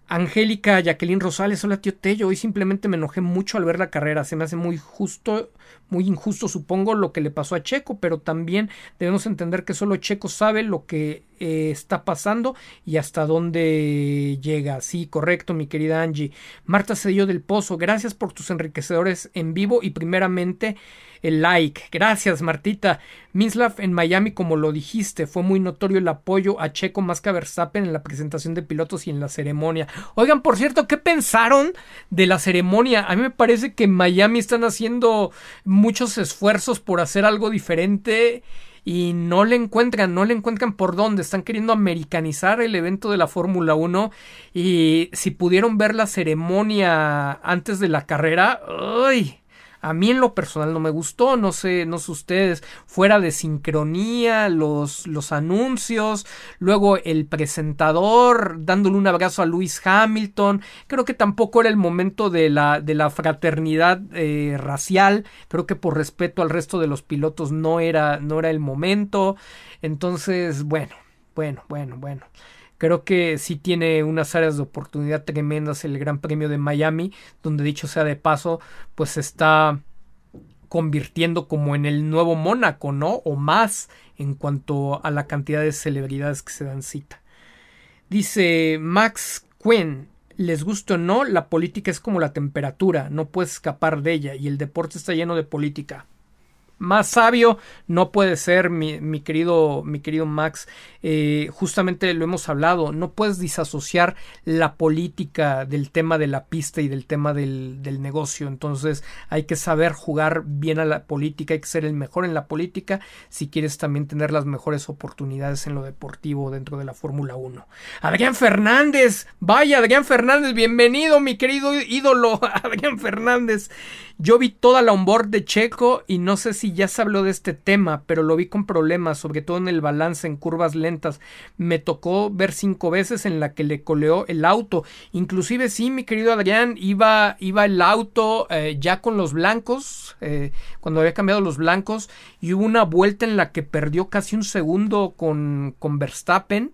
Angélica Jacqueline Rosales, hola tío Tello, hoy simplemente me enojé mucho al ver la carrera, se me hace muy justo, muy injusto supongo lo que le pasó a Checo, pero también debemos entender que solo Checo sabe lo que eh, está pasando y hasta dónde llega. Sí, correcto, mi querida Angie. Marta Cedillo del Pozo, gracias por tus enriquecedores en vivo y primeramente el like. Gracias, Martita. Minslav en Miami, como lo dijiste, fue muy notorio el apoyo a Checo más que a Verstappen en la presentación de pilotos y en la ceremonia. Oigan, por cierto, ¿qué pensaron de la ceremonia? A mí me parece que en Miami están haciendo muchos esfuerzos por hacer algo diferente y no le encuentran, no le encuentran por dónde, están queriendo americanizar el evento de la Fórmula 1 y si pudieron ver la ceremonia antes de la carrera, ¡ay! A mí en lo personal no me gustó, no sé, no sé ustedes, fuera de sincronía, los, los anuncios, luego el presentador dándole un abrazo a Lewis Hamilton, creo que tampoco era el momento de la, de la fraternidad eh, racial, creo que por respeto al resto de los pilotos no era, no era el momento, entonces, bueno, bueno, bueno, bueno. Creo que sí tiene unas áreas de oportunidad tremendas el Gran Premio de Miami, donde dicho sea de paso, pues está convirtiendo como en el nuevo Mónaco, ¿no? O más en cuanto a la cantidad de celebridades que se dan cita. Dice Max Quinn, les guste o no, la política es como la temperatura, no puedes escapar de ella y el deporte está lleno de política más sabio no puede ser, mi, querido, mi querido Max. Eh, justamente lo hemos hablado, no puedes disasociar la política del tema de la pista y del tema del, del, negocio. Entonces hay que saber jugar bien a la política, hay que ser el mejor en la política si quieres también tener las mejores oportunidades en lo deportivo dentro de la Fórmula 1. Adrián Fernández, vaya Adrián Fernández, bienvenido mi querido ídolo Adrián Fernández. Yo vi toda la onboard de Checo y no sé si ya se habló de este tema, pero lo vi con problemas, sobre todo en el balance en curvas lentas. Me tocó ver cinco veces en la que le coleó el auto. Inclusive sí, mi querido Adrián, iba, iba el auto eh, ya con los blancos, eh, cuando había cambiado los blancos, y hubo una vuelta en la que perdió casi un segundo con, con Verstappen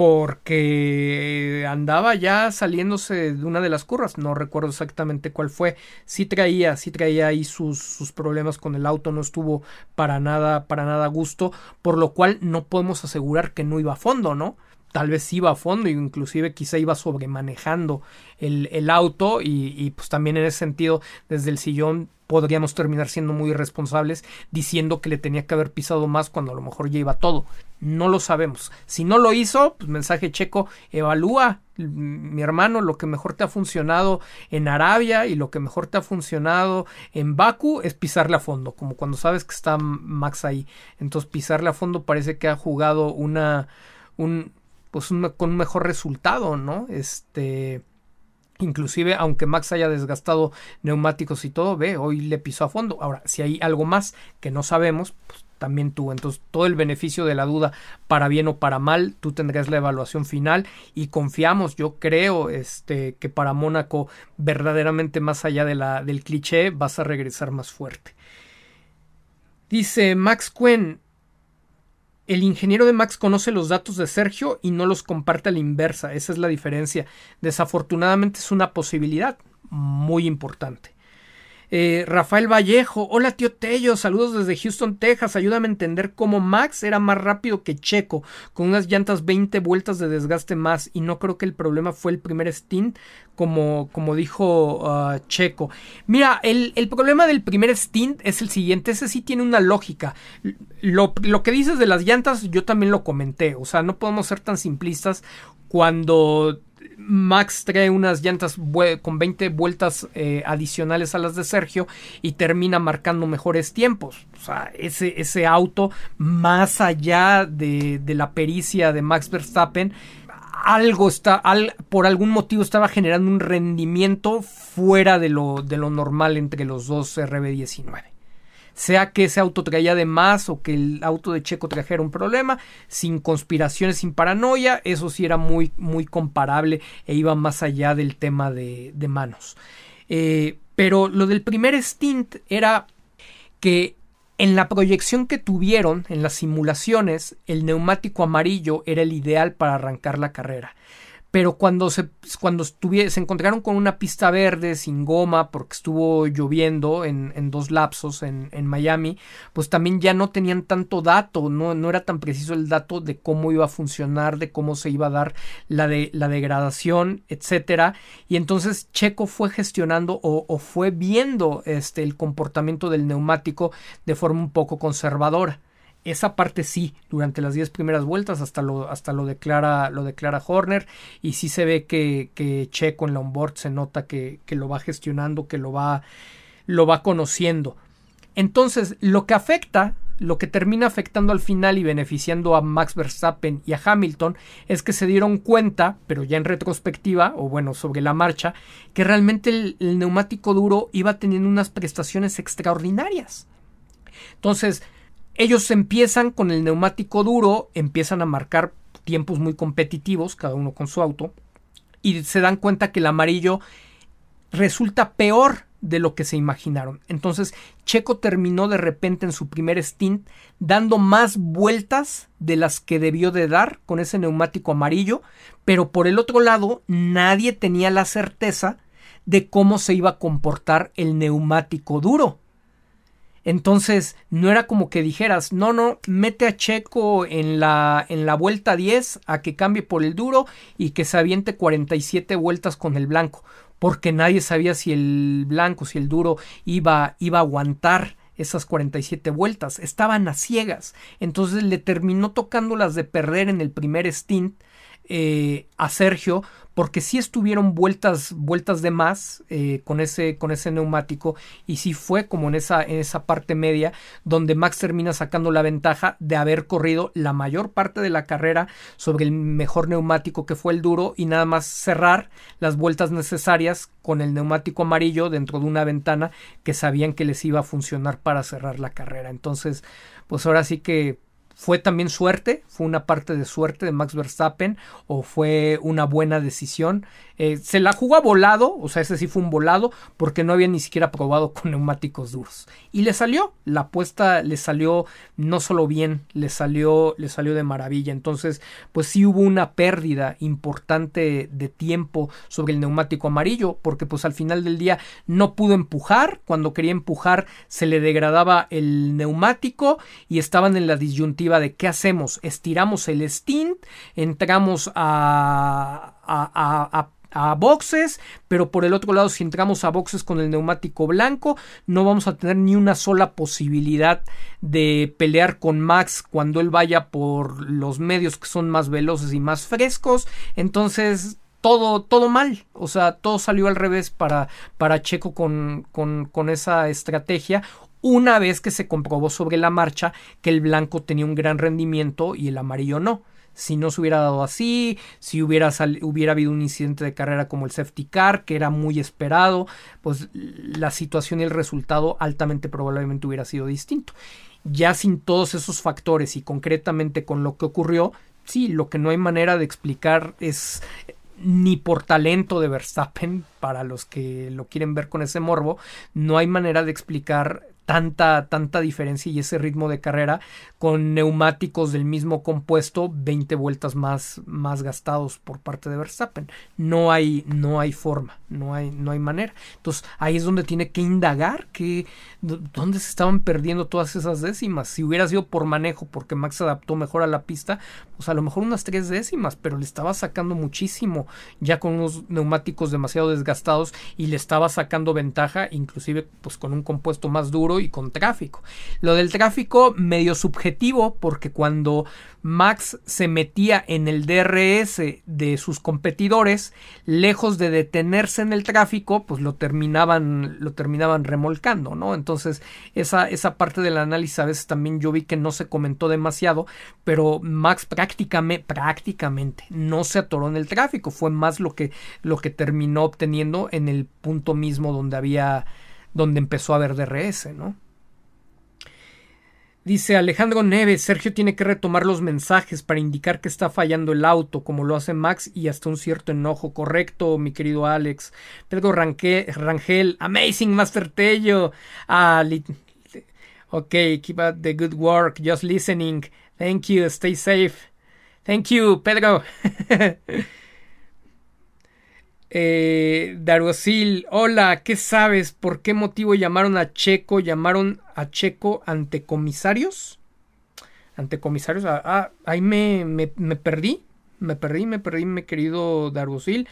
porque andaba ya saliéndose de una de las curvas, no recuerdo exactamente cuál fue, sí traía, sí traía ahí sus, sus problemas con el auto, no estuvo para nada, para nada a gusto, por lo cual no podemos asegurar que no iba a fondo, ¿no? Tal vez iba a fondo, inclusive quizá iba sobremanejando el, el auto y, y pues también en ese sentido desde el sillón podríamos terminar siendo muy irresponsables diciendo que le tenía que haber pisado más cuando a lo mejor ya iba todo. No lo sabemos. Si no lo hizo, pues mensaje checo, evalúa mi hermano, lo que mejor te ha funcionado en Arabia y lo que mejor te ha funcionado en Baku es pisarle a fondo, como cuando sabes que está Max ahí. Entonces pisarle a fondo parece que ha jugado una, un, pues con un mejor resultado, ¿no? Este, Inclusive, aunque Max haya desgastado neumáticos y todo, ve, hoy le pisó a fondo. Ahora, si hay algo más que no sabemos, pues también tú. Entonces, todo el beneficio de la duda, para bien o para mal, tú tendrás la evaluación final y confiamos, yo creo, este, que para Mónaco, verdaderamente más allá de la, del cliché, vas a regresar más fuerte. Dice Max Quen, el ingeniero de Max conoce los datos de Sergio y no los comparte a la inversa. Esa es la diferencia. Desafortunadamente es una posibilidad muy importante. Eh, Rafael Vallejo, hola tío Tello, saludos desde Houston, Texas, ayúdame a entender cómo Max era más rápido que Checo, con unas llantas 20 vueltas de desgaste más, y no creo que el problema fue el primer stint, como, como dijo uh, Checo. Mira, el, el, problema del primer stint es el siguiente, ese sí tiene una lógica. Lo, lo que dices de las llantas, yo también lo comenté, o sea, no podemos ser tan simplistas cuando Max trae unas llantas con 20 vueltas eh, adicionales a las de Sergio y termina marcando mejores tiempos. O sea, ese, auto, más allá de, la pericia de Max Verstappen, algo está, por algún motivo estaba generando un rendimiento fuera de lo, de lo normal entre los dos RB19 sea que ese auto traía de más o que el auto de Checo trajera un problema, sin conspiraciones, sin paranoia, eso sí era muy, muy comparable e iba más allá del tema de, manos. Eh, pero lo del primer stint era que en la proyección que tuvieron en las simulaciones, el neumático amarillo era el ideal para arrancar la carrera pero cuando se, cuando se encontraron con una pista verde sin goma porque estuvo lloviendo en, en dos lapsos en, en, Miami, pues también ya no tenían tanto dato, no, no era tan preciso el dato de cómo iba a funcionar, de cómo se iba a dar la, de, la degradación, etcétera, y entonces Checo fue gestionando o, o fue viendo este, el comportamiento del neumático de forma un poco conservadora. Esa parte sí, durante las 10 primeras vueltas hasta lo, hasta lo declara, lo declara Horner y sí se ve que, que Checo en la onboard se nota que, que, lo va gestionando, que lo va, lo va conociendo. Entonces, lo que afecta, lo que termina afectando al final y beneficiando a Max Verstappen y a Hamilton es que se dieron cuenta, pero ya en retrospectiva, o bueno, sobre la marcha, que realmente el, el neumático duro iba teniendo unas prestaciones extraordinarias. Entonces, ellos empiezan con el neumático duro, empiezan a marcar tiempos muy competitivos, cada uno con su auto, y se dan cuenta que el amarillo resulta peor de lo que se imaginaron. Entonces, Checo terminó de repente en su primer stint dando más vueltas de las que debió de dar con ese neumático amarillo, pero por el otro lado, nadie tenía la certeza de cómo se iba a comportar el neumático duro. Entonces, no era como que dijeras, no, no, mete a Checo en la, en la vuelta 10 a que cambie por el duro y que se aviente 47 vueltas con el blanco, porque nadie sabía si el blanco, si el duro iba, iba a aguantar esas 47 vueltas, estaban a ciegas, entonces le terminó tocando las de perder en el primer stint eh, a Sergio porque sí estuvieron vueltas, vueltas de más eh, con, ese, con ese neumático y sí fue como en esa, en esa parte media donde Max termina sacando la ventaja de haber corrido la mayor parte de la carrera sobre el mejor neumático que fue el duro y nada más cerrar las vueltas necesarias con el neumático amarillo dentro de una ventana que sabían que les iba a funcionar para cerrar la carrera. Entonces, pues ahora sí que ¿Fue también suerte? ¿Fue una parte de suerte de Max Verstappen? ¿O fue una buena decisión? Eh, se la jugó a volado, o sea, ese sí fue un volado, porque no había ni siquiera probado con neumáticos duros. Y le salió, la apuesta le salió no solo bien, le salió, le salió de maravilla. Entonces, pues sí hubo una pérdida importante de tiempo sobre el neumático amarillo, porque pues al final del día no pudo empujar, cuando quería empujar se le degradaba el neumático y estaban en la disyuntiva de qué hacemos, estiramos el stint, entramos a, a, boxes, pero por el otro lado, si entramos a boxes con el neumático blanco, no vamos a tener ni una sola posibilidad de pelear con Max cuando él vaya por los medios que son más veloces y más frescos. Entonces, todo, todo mal. O sea, todo salió al revés para, para Checo con, con, con esa estrategia una vez que se comprobó sobre la marcha que el blanco tenía un gran rendimiento y el amarillo no. Si no se hubiera dado así, si hubiera, hubiera habido un incidente de carrera como el safety car, que era muy esperado, pues la situación y el resultado altamente probablemente hubiera sido distinto. Ya sin todos esos factores y concretamente con lo que ocurrió, sí, lo que no hay manera de explicar es ni por talento de Verstappen, para los que lo quieren ver con ese morbo, no hay manera de explicar tanta, tanta diferencia y ese ritmo de carrera con neumáticos del mismo compuesto 20 vueltas más, más gastados por parte de Verstappen. No hay, no hay forma, no hay, no hay manera. Entonces ahí es donde tiene que indagar que dónde se estaban perdiendo todas esas décimas. Si hubiera sido por manejo, porque Max se adaptó mejor a la pista, pues a lo mejor unas tres décimas, pero le estaba sacando muchísimo ya con unos neumáticos demasiado desgastados y le estaba sacando ventaja, inclusive pues con un compuesto más duro y con tráfico. Lo del tráfico medio subjetivo porque cuando Max se metía en el DRS de sus competidores, lejos de detenerse en el tráfico, pues lo terminaban, lo terminaban remolcando, ¿no? Entonces, esa, esa parte del análisis a veces también yo vi que no se comentó demasiado, pero Max prácticamente, prácticamente no se atoró en el tráfico, fue más lo que, lo que terminó obteniendo en el punto mismo donde había donde empezó a haber DRS, ¿no? Dice Alejandro Neves, Sergio tiene que retomar los mensajes para indicar que está fallando el auto, como lo hace Max, y hasta un cierto enojo. Correcto, mi querido Alex. Pedro Rangel, Amazing Master Tello. Ah, ok, keep up the good work, just listening. Thank you, stay safe. Thank you, Pedro. Eh, hola, ¿qué sabes? ¿Por qué motivo llamaron a Checo? ¿Llamaron a Checo ante comisarios? ¿Ante comisarios? Ah, ah ahí me, me, perdí. Me perdí, me perdí, mi querido Darosil.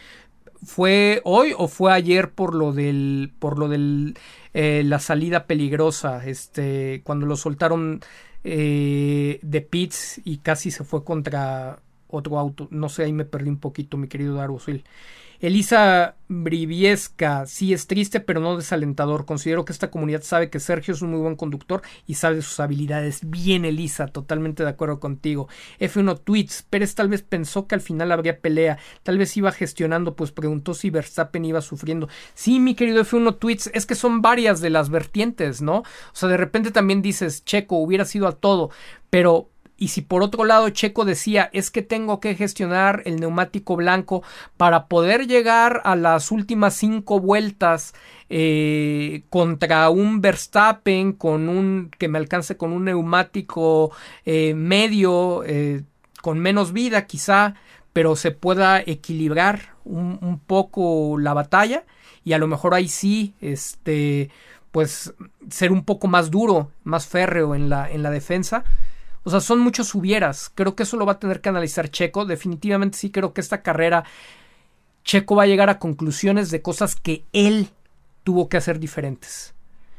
¿Fue hoy o fue ayer por lo del. por lo del. Eh, la salida peligrosa? Este. Cuando lo soltaron eh, de pits y casi se fue contra otro auto. No sé, ahí me perdí un poquito, mi querido Darosil. Elisa Briviesca, sí es triste pero no desalentador. Considero que esta comunidad sabe que Sergio es un muy buen conductor y sabe sus habilidades. Bien, Elisa, totalmente de acuerdo contigo. F1 Tweets, Pérez tal vez pensó que al final habría pelea, tal vez iba gestionando, pues preguntó si Verstappen iba sufriendo. Sí, mi querido F1 Tweets, es que son varias de las vertientes, ¿no? O sea, de repente también dices, Checo, hubiera sido a todo, pero y si por otro lado Checo decía es que tengo que gestionar el neumático blanco para poder llegar a las últimas cinco vueltas eh, contra un Verstappen con un que me alcance con un neumático eh, medio eh, con menos vida quizá pero se pueda equilibrar un, un, poco la batalla y a lo mejor ahí sí este pues ser un poco más duro más férreo en la en la defensa o sea, son muchos hubieras. Creo que eso lo va a tener que analizar Checo. Definitivamente sí creo que esta carrera Checo va a llegar a conclusiones de cosas que él tuvo que hacer diferentes.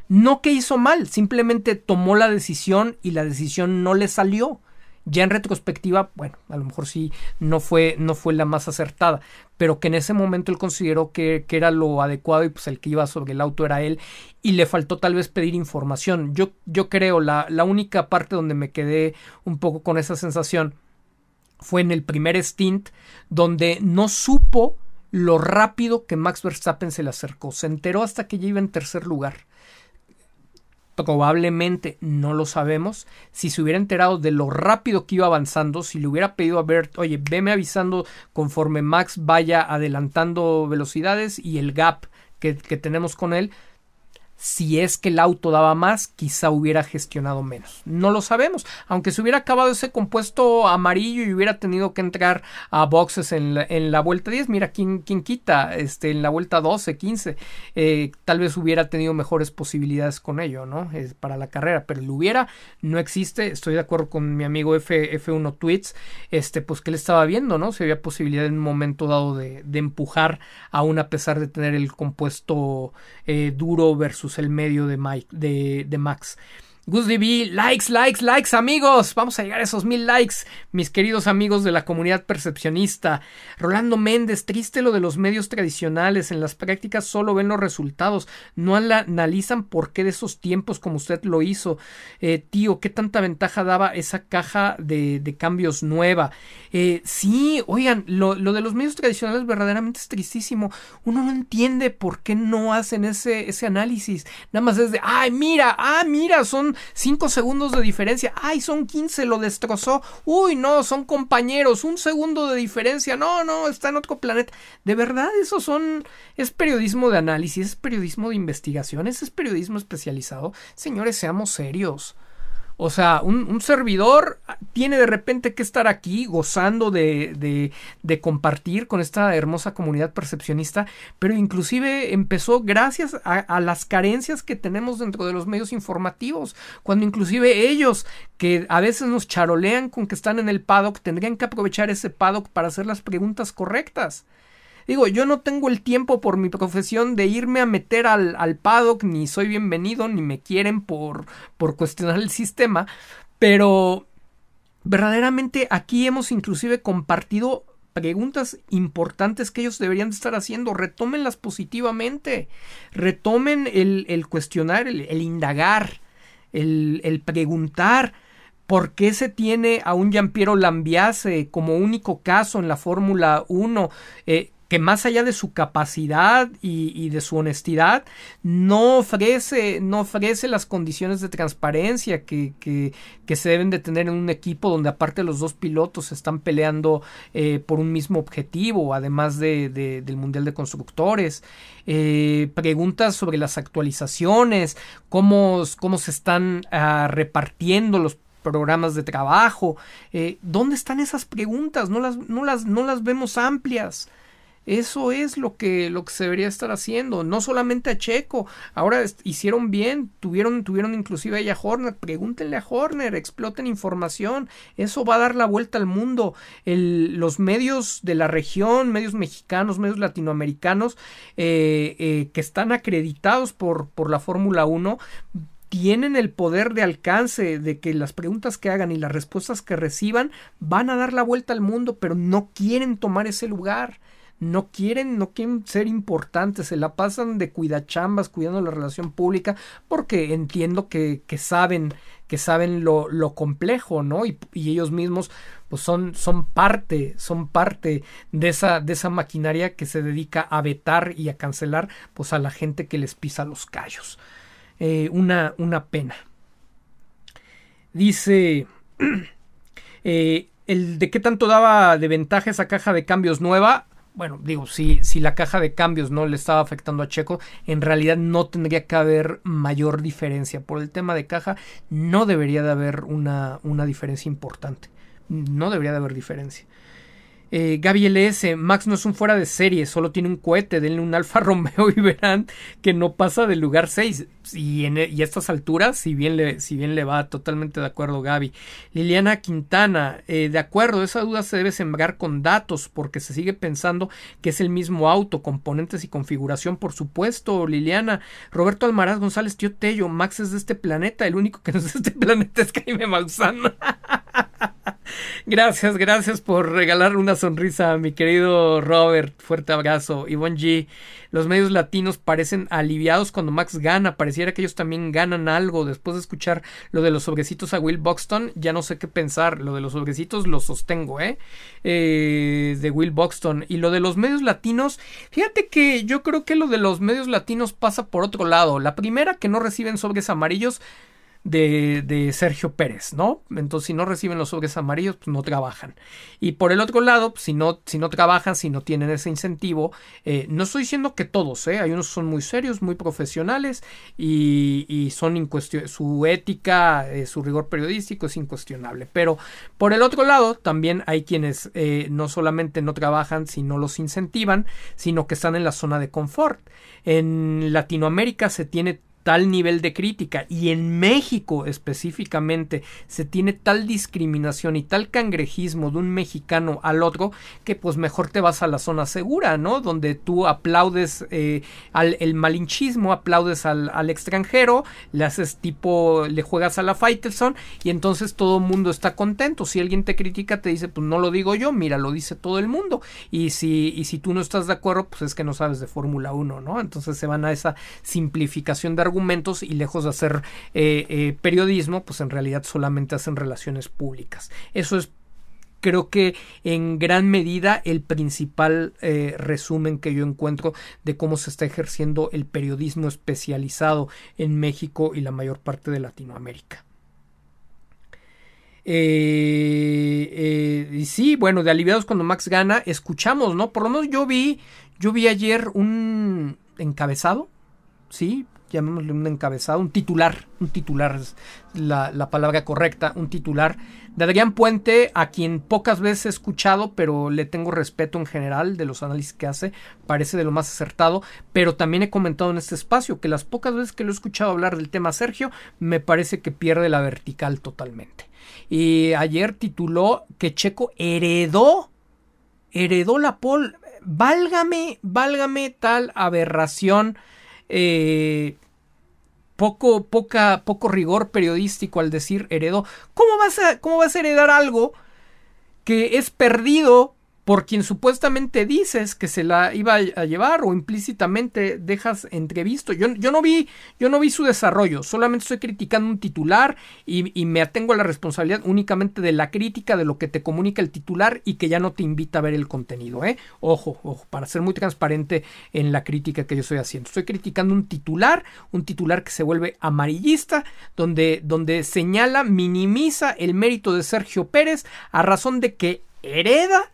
No que hizo mal, simplemente tomó la decisión y la decisión no le salió. Ya en retrospectiva, bueno, a lo mejor sí no fue, no fue la más acertada, pero que en ese momento él consideró que, que, era lo adecuado y pues el que iba sobre el auto era él y le faltó tal vez pedir información. Yo, yo creo, la, la única parte donde me quedé un poco con esa sensación fue en el primer stint donde no supo lo rápido que Max Verstappen se le acercó. Se enteró hasta que ya iba en tercer lugar probablemente no lo sabemos. Si se hubiera enterado de lo rápido que iba avanzando, si le hubiera pedido a Bert, oye, veme avisando conforme Max vaya adelantando velocidades y el gap que, que tenemos con él, si es que el auto daba más, quizá hubiera gestionado menos. No lo sabemos. Aunque se hubiera acabado ese compuesto amarillo y hubiera tenido que entrar a boxes en la, en la vuelta 10, mira, ¿quién, quién, quita? Este, en la vuelta 12, 15, eh, tal vez hubiera tenido mejores posibilidades con ello, ¿no? para la carrera, pero lo hubiera, no existe. Estoy de acuerdo con mi amigo F, F1 Tweets, este, pues que él estaba viendo, ¿no? Si había posibilidad en un momento dado de, de empujar, aún a pesar de tener el compuesto eh, duro versus el medio de, Mike, de, de Max. GusDB, likes, likes, likes, amigos. Vamos a llegar a esos mil likes, mis queridos amigos de la comunidad percepcionista. Rolando Méndez, triste lo de los medios tradicionales. En las prácticas solo ven los resultados, no analizan por qué de esos tiempos como usted lo hizo. Eh, tío, ¿qué tanta ventaja daba esa caja de, cambios nueva? Eh, sí, oigan, lo, lo, de los medios tradicionales verdaderamente es tristísimo. Uno no entiende por qué no hacen ese, ese análisis. Nada más es de, ay, mira, ah, mira, son 5 segundos de diferencia. Ay, son 15, lo destrozó. Uy, no, son compañeros. Un segundo de diferencia. No, no, está en otro planeta. De verdad, eso son. Es periodismo de análisis, es periodismo de investigación, es periodismo especializado. Señores, seamos serios. O sea, un, servidor tiene de repente que estar aquí gozando de, de, compartir con esta hermosa comunidad percepcionista, pero inclusive empezó gracias a, a, las carencias que tenemos dentro de los medios informativos, cuando inclusive ellos que a veces nos charolean con que están en el paddock, tendrían que aprovechar ese paddock para hacer las preguntas correctas. Digo, yo no tengo el tiempo por mi profesión de irme a meter al, al paddock, ni soy bienvenido, ni me quieren por, por cuestionar el sistema, pero verdaderamente aquí hemos inclusive compartido preguntas importantes que ellos deberían de estar haciendo, retómenlas positivamente, retomen el, el cuestionar, el, indagar, el, el, preguntar. ¿Por qué se tiene a un Giampiero Lambiase como único caso en la Fórmula 1? Eh, que más allá de su capacidad y, de su honestidad, no ofrece, no ofrece las condiciones de transparencia que, que, se deben de tener en un equipo donde aparte los dos pilotos están peleando eh, por un mismo objetivo, además de, del Mundial de Constructores. Eh, preguntas sobre las actualizaciones, cómo, cómo se están ah, repartiendo los programas de trabajo. Eh, ¿Dónde están esas preguntas? No las, no las, no las vemos amplias. Eso es lo que, lo que se debería estar haciendo. No solamente a Checo. Ahora hicieron bien. Tuvieron, tuvieron inclusive a Horner. Pregúntenle a Horner. Exploten información. Eso va a dar la vuelta al mundo. El, los medios de la región, medios mexicanos, medios latinoamericanos, eh, eh, que están acreditados por, por la Fórmula 1, tienen el poder de alcance de que las preguntas que hagan y las respuestas que reciban van a dar la vuelta al mundo, pero no quieren tomar ese lugar no quieren, no quieren ser importantes, se la pasan de cuidachambas, cuidando la relación pública, porque entiendo que, que saben, que saben lo, lo complejo, ¿no? Y, y, ellos mismos, pues son, son parte, son parte de esa, de esa maquinaria que se dedica a vetar y a cancelar, pues a la gente que les pisa los callos. Eh, una, una pena. Dice. Eh, el de qué tanto daba de ventaja esa caja de cambios nueva bueno, digo, si, si la caja de cambios no le estaba afectando a Checo, en realidad no tendría que haber mayor diferencia. Por el tema de caja, no debería de haber una, una diferencia importante. No debería de haber diferencia. Eh, Gaby LS, Max no es un fuera de serie, solo tiene un cohete, denle un Alfa Romeo y verán que no pasa del lugar 6. Y, en, e, a estas alturas, si bien, le, si bien le va, totalmente de acuerdo Gaby. Liliana Quintana, eh, de acuerdo, esa duda se debe sembrar con datos, porque se sigue pensando que es el mismo auto, componentes y configuración, por supuesto, Liliana. Roberto Almaraz González, tío Tello, Max es de este planeta, el único que no es de este planeta es Jaime Maussan. Gracias, gracias por regalar una sonrisa, mi querido Robert. Fuerte abrazo. Ivonne G. Los medios latinos parecen aliviados cuando Max gana. Pareciera que ellos también ganan algo. Después de escuchar lo de los sobrecitos a Will Buxton, ya no sé qué pensar. Lo de los sobrecitos lo sostengo, ¿eh? ¿eh? De Will Buxton. Y lo de los medios latinos, fíjate que yo creo que lo de los medios latinos pasa por otro lado. La primera que no reciben sobres amarillos de, de, Sergio Pérez, ¿no? Entonces, si no reciben los sobres amarillos, pues no trabajan. Y por el otro lado, pues, si no, si no trabajan, si no tienen ese incentivo, eh, no estoy diciendo que todos, ¿eh? Hay unos que son muy serios, muy profesionales y, y son su ética, eh, su rigor periodístico es incuestionable. Pero por el otro lado, también hay quienes eh, no solamente no trabajan, sino los incentivan, sino que están en la zona de confort. En Latinoamérica se tiene tal nivel de crítica y en México específicamente se tiene tal discriminación y tal cangrejismo de un mexicano al otro que pues mejor te vas a la zona segura, ¿no? Donde tú aplaudes eh, al el malinchismo, aplaudes al, al, extranjero, le haces tipo, le juegas a la Faitelson y entonces todo el mundo está contento. Si alguien te critica te dice pues no lo digo yo, mira, lo dice todo el mundo y si, y si tú no estás de acuerdo pues es que no sabes de Fórmula 1, ¿no? Entonces se van a esa simplificación de argumentos y lejos de hacer eh, eh, periodismo, pues en realidad solamente hacen relaciones públicas. Eso es creo que en gran medida el principal eh, resumen que yo encuentro de cómo se está ejerciendo el periodismo especializado en México y la mayor parte de Latinoamérica. y sí, bueno, de aliviados cuando Max gana, escuchamos, ¿no? Por lo menos yo vi, yo vi ayer un encabezado, sí, llamémosle un encabezado, un titular, un titular es la, la, palabra correcta, un titular de Adrián Puente, a quien pocas veces he escuchado, pero le tengo respeto en general de los análisis que hace, parece de lo más acertado, pero también he comentado en este espacio que las pocas veces que lo he escuchado hablar del tema Sergio, me parece que pierde la vertical totalmente. Y ayer tituló que Checo heredó, heredó la pole, válgame, válgame tal aberración eh, poco, poca, poco rigor periodístico al decir heredó. ¿Cómo vas a, cómo vas a heredar algo que es perdido por quien supuestamente dices que se la iba a llevar o implícitamente dejas entrevisto. Yo, yo, no vi, yo no vi su desarrollo, solamente estoy criticando un titular y, me atengo a la responsabilidad únicamente de la crítica de lo que te comunica el titular y que ya no te invita a ver el contenido. ¿eh? Ojo, ojo, para ser muy transparente en la crítica que yo estoy haciendo. Estoy criticando un titular, un titular que se vuelve amarillista, donde, donde señala, minimiza el mérito de Sergio Pérez a razón de que hereda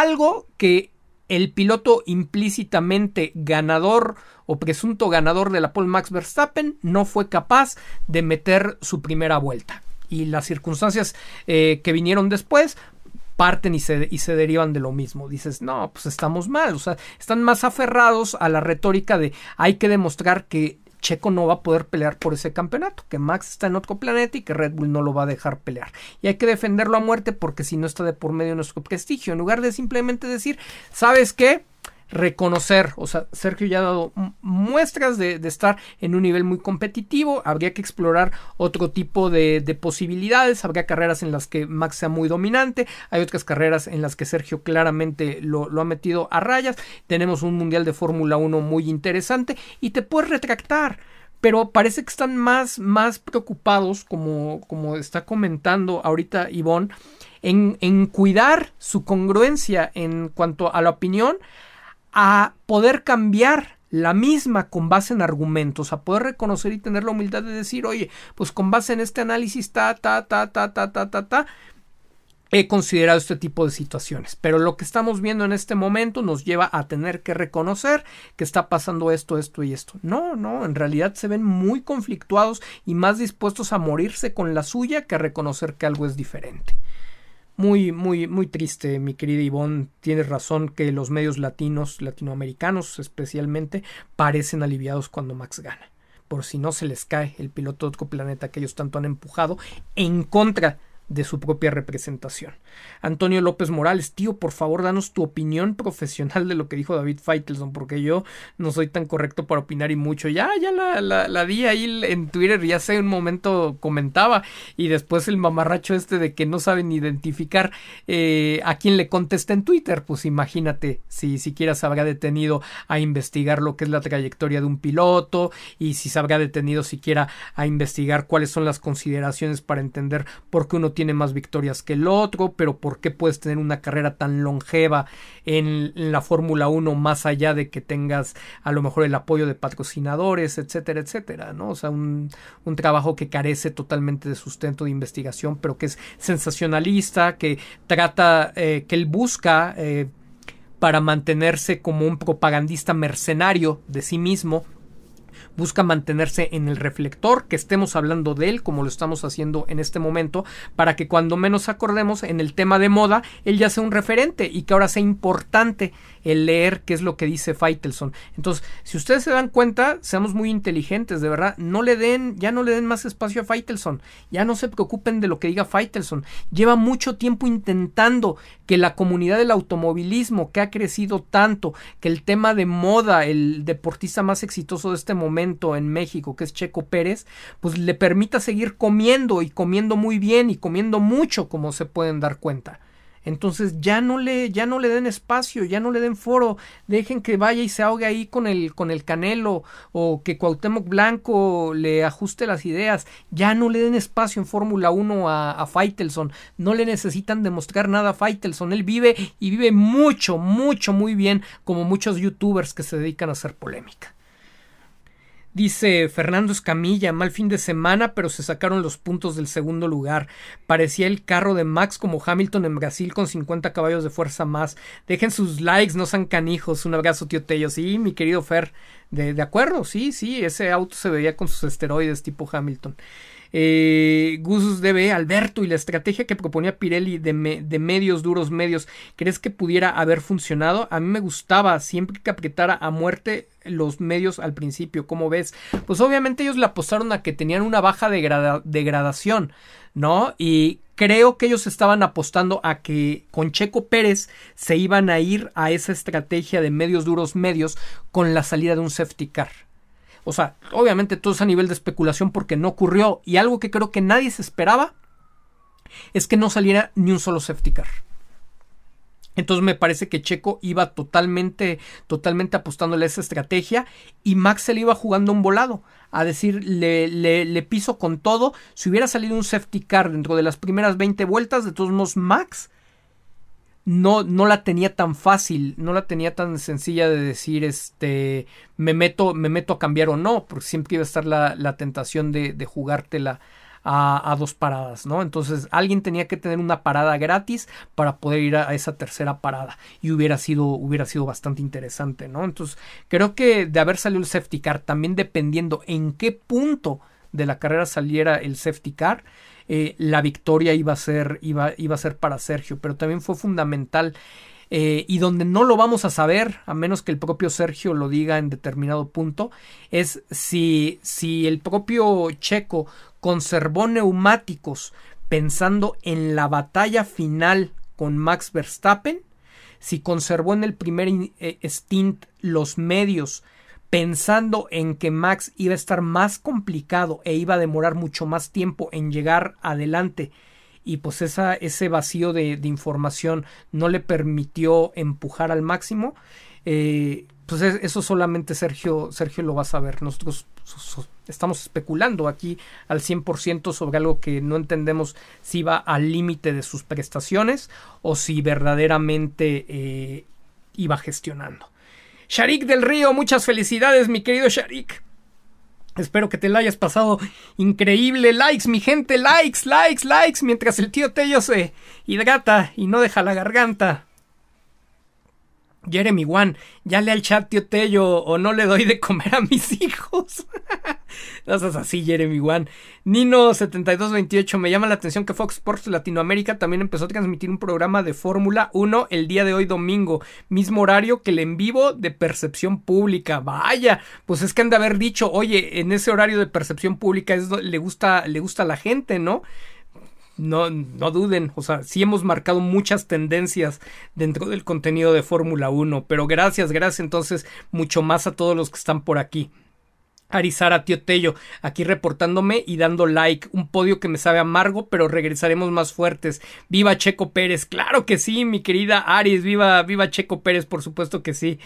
algo que el piloto implícitamente ganador o presunto ganador de la Paul Max Verstappen no fue capaz de meter su primera vuelta. Y las circunstancias eh, que vinieron después parten y se, y se derivan de lo mismo. Dices, no, pues estamos mal. O sea, están más aferrados a la retórica de hay que demostrar que Checo no va a poder pelear por ese campeonato, que Max está en otro planeta y que Red Bull no lo va a dejar pelear. Y hay que defenderlo a muerte porque si no está de por medio nuestro prestigio, en lugar de simplemente decir, ¿sabes qué? Reconocer, o sea, Sergio ya ha dado muestras de, estar en un nivel muy competitivo, habría que explorar otro tipo de, posibilidades, habría carreras en las que Max sea muy dominante, hay otras carreras en las que Sergio claramente lo, ha metido a rayas, tenemos un mundial de Fórmula 1 muy interesante y te puedes retractar. Pero parece que están más, preocupados, como, está comentando ahorita Ivonne, en cuidar su congruencia en cuanto a la opinión, a poder cambiar la misma con base en argumentos, a poder reconocer y tener la humildad de decir, oye, pues con base en este análisis, ta, ta, ta, ta, ta, ta, ta, he considerado este tipo de situaciones. Pero lo que estamos viendo en este momento nos lleva a tener que reconocer que está pasando esto, esto y esto. No, no, en realidad se ven muy conflictuados y más dispuestos a morirse con la suya que a reconocer que algo es diferente. Muy, muy, muy triste, mi querida Ivonne. Tienes razón que los medios latinos, latinoamericanos especialmente, parecen aliviados cuando Max gana. Por si no se les cae el piloto de otro planeta que ellos tanto han empujado en contra de su propia representación. Antonio López Morales, tío, por favor, danos tu opinión profesional de lo que dijo David Feitelson, porque yo no soy tan correcto para opinar y mucho. Ya, ya la, la, la di ahí en Twitter, ya sé, un momento comentaba, y después el mamarracho este de que no saben identificar eh, a quién le contesta en Twitter, pues imagínate si siquiera se habrá detenido a investigar lo que es la trayectoria de un piloto, y si se habrá detenido siquiera a investigar cuáles son las consideraciones para entender por qué uno tiene más victorias que el otro, pero por qué puedes tener una carrera tan longeva en, la Fórmula 1 más allá de que tengas a lo mejor el apoyo de patrocinadores, etcétera, etcétera, ¿no? O sea, un, un trabajo que carece totalmente de sustento de investigación, pero que es sensacionalista, que trata, eh, que él busca eh, para mantenerse como un propagandista mercenario de sí mismo, busca mantenerse en el reflector, que estemos hablando de él como lo estamos haciendo en este momento, para que cuando menos acordemos en el tema de moda, él ya sea un referente y que ahora sea importante el leer qué es lo que dice Faitelson. Entonces, si ustedes se dan cuenta, seamos muy inteligentes, de verdad, no le den, ya no le den más espacio a Faitelson, ya no se preocupen de lo que diga Faitelson. Lleva mucho tiempo intentando que la comunidad del automovilismo, que ha crecido tanto, que el tema de moda, el deportista más exitoso de este momento en México, que es Checo Pérez, pues le permita seguir comiendo y comiendo muy bien y comiendo mucho, como se pueden dar cuenta. Entonces ya no le, ya no le den espacio, ya no le den foro, dejen que vaya y se ahogue ahí con el, con el Canelo, o que Cuauhtémoc Blanco le ajuste las ideas, ya no le den espacio en Fórmula 1 a, a Faitelson, no le necesitan demostrar nada a Faitelson, él vive y vive mucho, mucho, muy bien, como muchos youtubers que se dedican a hacer polémica. Dice Fernando Escamilla, mal fin de semana, pero se sacaron los puntos del segundo lugar. Parecía el carro de Max como Hamilton en Brasil con 50 caballos de fuerza más. Dejen sus likes, no sean canijos. Un abrazo, tío Tello. Sí, mi querido Fer, de, de acuerdo, sí, sí, ese auto se veía con sus esteroides tipo Hamilton eh, Gus DB, Alberto y la estrategia que proponía Pirelli de, de, medios, duros medios, ¿crees que pudiera haber funcionado? A mí me gustaba siempre que apretara a muerte los medios al principio, ¿cómo ves? Pues obviamente ellos le apostaron a que tenían una baja degradación, ¿no? Y creo que ellos estaban apostando a que con Checo Pérez se iban a ir a esa estrategia de medios duros medios con la salida de un safety car. O sea, obviamente todo es a nivel de especulación porque no ocurrió. Y algo que creo que nadie se esperaba es que no saliera ni un solo safety car. Entonces me parece que Checo iba totalmente, totalmente apostándole a esa estrategia y Max se le iba jugando un volado, a decir, le, le, le, piso con todo. Si hubiera salido un safety car dentro de las primeras 20 vueltas, de todos modos Max no, no la tenía tan fácil, no la tenía tan sencilla de decir, este, me meto, me meto a cambiar o no, porque siempre iba a estar la, la tentación de, de jugártela a, a, dos paradas, ¿no? Entonces alguien tenía que tener una parada gratis para poder ir a, a, esa tercera parada y hubiera sido, hubiera sido bastante interesante, ¿no? Entonces creo que de haber salido el safety car, también dependiendo en qué punto de la carrera saliera el safety car, eh, la victoria iba a ser, iba, iba a ser para Sergio, pero también fue fundamental. Eh, y donde no lo vamos a saber, a menos que el propio Sergio lo diga en determinado punto, es si, si el propio Checo conservó neumáticos pensando en la batalla final con Max Verstappen, si conservó en el primer eh, stint los medios pensando en que Max iba a estar más complicado e iba a demorar mucho más tiempo en llegar adelante y pues esa, ese vacío de, información no le permitió empujar al máximo, eh, pues eso solamente Sergio, Sergio lo va a saber. Nosotros estamos especulando aquí al 100% sobre algo que no entendemos si va al límite de sus prestaciones o si verdaderamente eh, iba gestionando. Sharik del Río, muchas felicidades, mi querido Sharik. Espero que te la hayas pasado increíble. Likes, mi gente, likes, likes, likes. Mientras el tío Tello se hidrata y no deja la garganta. Jeremy Wan, ya le al chat, tío Tello, o no le doy de comer a mis hijos. no seas así, Jeremy Wan. Nino7228, me llama la atención que Fox Sports Latinoamérica también empezó a transmitir un programa de Fórmula 1 el día de hoy domingo, mismo horario que el en vivo de percepción pública. Vaya, pues es que han de haber dicho, oye, en ese horario de percepción pública es, le gusta, le gusta a la gente, ¿no? No, no duden, o sea, sí hemos marcado muchas tendencias dentro del contenido de Fórmula 1, pero gracias, gracias entonces mucho más a todos los que están por aquí. Arizara Tío Tello, aquí reportándome y dando like. Un podio que me sabe amargo, pero regresaremos más fuertes. Viva Checo Pérez, claro que sí, mi querida Aris, viva, viva Checo Pérez, por supuesto que sí.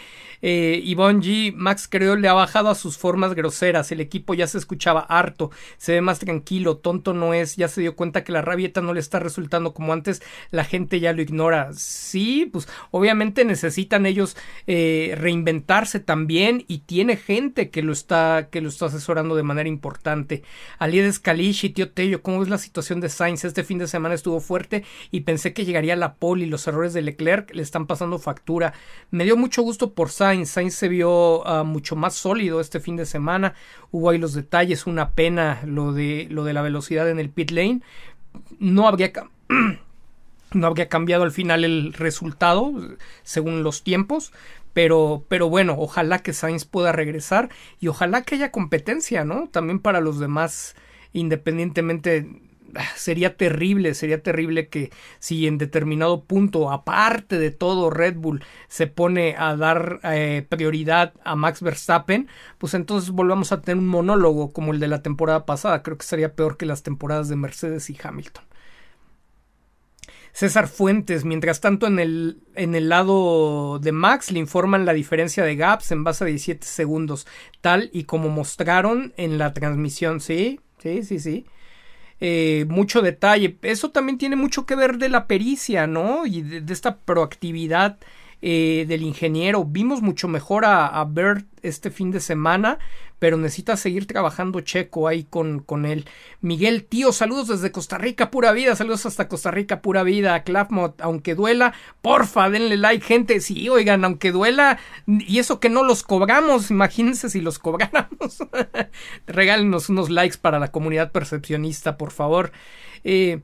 Eh, G, Max creo le ha bajado a sus formas groseras. El equipo ya se escuchaba harto, se ve más tranquilo, tonto no es, ya se dio cuenta que la rabieta no le está resultando como antes, la gente ya lo ignora. Sí, pues obviamente necesitan ellos eh, reinventarse también y tiene gente que lo está que lo está asesorando de manera importante. Alied y tío Tello, ¿cómo es la situación de Sainz? Este fin de semana estuvo fuerte y pensé que llegaría la pole y los errores de Leclerc le están pasando factura. Me dio mucho gusto por Sainz. Sainz se vio ah, mucho más sólido este fin de semana. Hubo ahí los detalles, una pena lo de, lo de la velocidad en el pit lane. No habría no habría cambiado al final el resultado según los tiempos, pero, pero bueno, ojalá que Sainz pueda regresar y ojalá que haya competencia, ¿no? También para los demás, independientemente ah, sería terrible, sería terrible que si en determinado punto, aparte de todo, Red Bull se pone a dar eh, prioridad a Max Verstappen, pues entonces volvamos a tener un monólogo como el de la temporada pasada. Creo que sería peor que las temporadas de Mercedes y Hamilton. César Fuentes, mientras tanto en el, en el lado de Max le informan la diferencia de gaps en base a 17 segundos, tal y como mostraron en la transmisión, sí, sí, sí, sí. Eh, mucho detalle. Eso también tiene mucho que ver de la pericia, ¿no? Y de esta proactividad eh, del ingeniero. Vimos mucho mejor a, a, Bert este fin de semana, pero necesita seguir trabajando Checo ahí con, con él. Miguel, tío, saludos desde Costa Rica, pura vida, saludos hasta Costa Rica, pura vida. Clapmot, aunque duela, porfa, denle like, gente. Sí, oigan, aunque duela, y eso que no los cobramos, imagínense si los cobráramos. Regálenos unos likes para la comunidad percepcionista, por favor. Eh,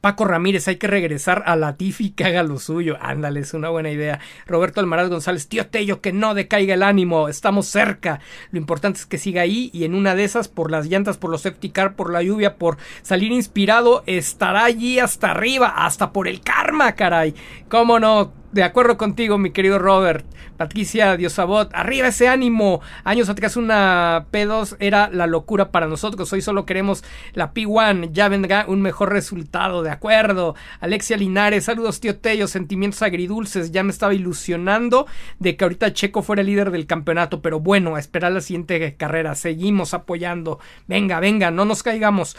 Paco Ramírez, hay que regresar a Latifi que haga lo suyo. Ándale, es una buena idea. Roberto Almaraz González, tío Tello, que no decaiga el ánimo, estamos cerca. Lo importante es que siga ahí y en una de esas, por las llantas, por los safety car, por la lluvia, por salir inspirado, estará allí hasta arriba, hasta por el karma, caray. ¿Cómo no? De acuerdo contigo, mi querido Robert. Patricia Diosabot, arriba ese ánimo. Años atrás una P2 era la locura para nosotros. Hoy solo queremos la P1. Ya vendrá un mejor resultado, de acuerdo. Alexia Linares, saludos tío Tello, sentimientos agridulces. Ya me estaba ilusionando de que ahorita Checo fuera el líder del campeonato. Pero bueno, a esperar la siguiente carrera. Seguimos apoyando. Venga, venga, no nos caigamos.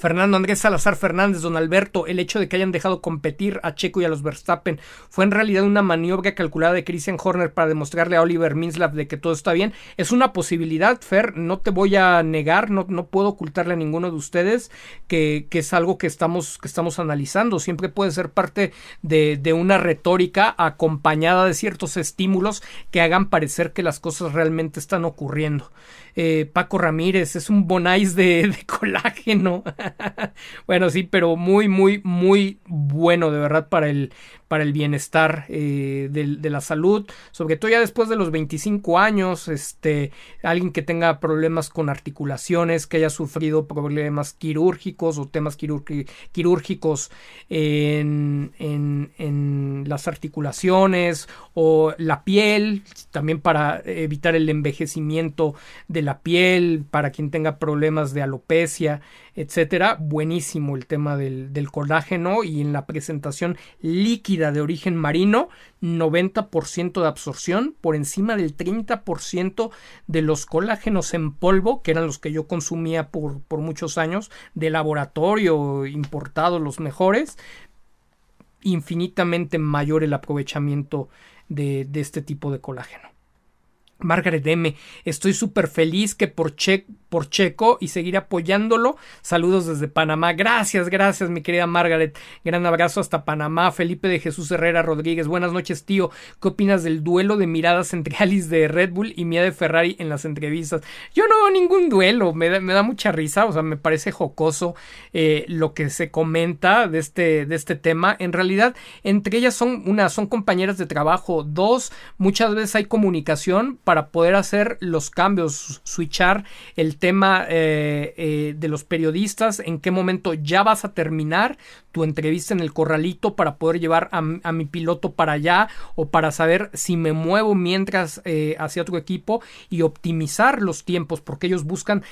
Fernando Andrés Salazar Fernández, don Alberto, el hecho de que hayan dejado competir a Checo y a los Verstappen fue en realidad una maniobra calculada de Christian Horner para demostrarle a Oliver Minslav de que todo está bien. Es una posibilidad, Fer, no te voy a negar, no, no puedo ocultarle a ninguno de ustedes que, que, es algo que estamos, que estamos analizando. Siempre puede ser parte de, de una retórica acompañada de ciertos estímulos que hagan parecer que las cosas realmente están ocurriendo. Eh, Paco Ramírez, es un bonais de, de colágeno. bueno, sí, pero muy, muy, muy bueno de verdad para el, para el bienestar eh, de, la salud, sobre todo ya después de los 25 años, este, alguien que tenga problemas con articulaciones, que haya sufrido problemas quirúrgicos o temas quirúrgicos en, en, en las articulaciones o la piel, también para evitar el envejecimiento de la piel, para quien tenga problemas de alopecia, etcétera. Buenísimo el tema del, del colágeno y en la presentación líquida de origen marino, 90% de absorción, por encima del 30% de los colágenos en polvo, que eran los que yo consumía por, por muchos años, de laboratorio, importados los mejores, infinitamente mayor el aprovechamiento de, de este tipo de colágeno. Margaret M. Estoy súper feliz que por, che por Checo y seguir apoyándolo. Saludos desde Panamá. Gracias, gracias, mi querida Margaret. Gran abrazo hasta Panamá. Felipe de Jesús Herrera Rodríguez. Buenas noches, tío. ¿Qué opinas del duelo de miradas entre Alice de Red Bull y Mia de Ferrari en las entrevistas? Yo no veo ningún duelo. Me da, mucha risa. O sea, me parece jocoso eh, lo que se comenta de este, de este tema. En realidad, entre ellas son, una, son compañeras de trabajo. Dos, muchas veces hay comunicación para poder hacer los cambios, switchar el tema eh, eh, de los periodistas, en qué momento ya vas a terminar tu entrevista en el corralito para poder llevar a, mi piloto para allá o para saber si me muevo mientras eh, hacia otro equipo y optimizar los tiempos porque ellos buscan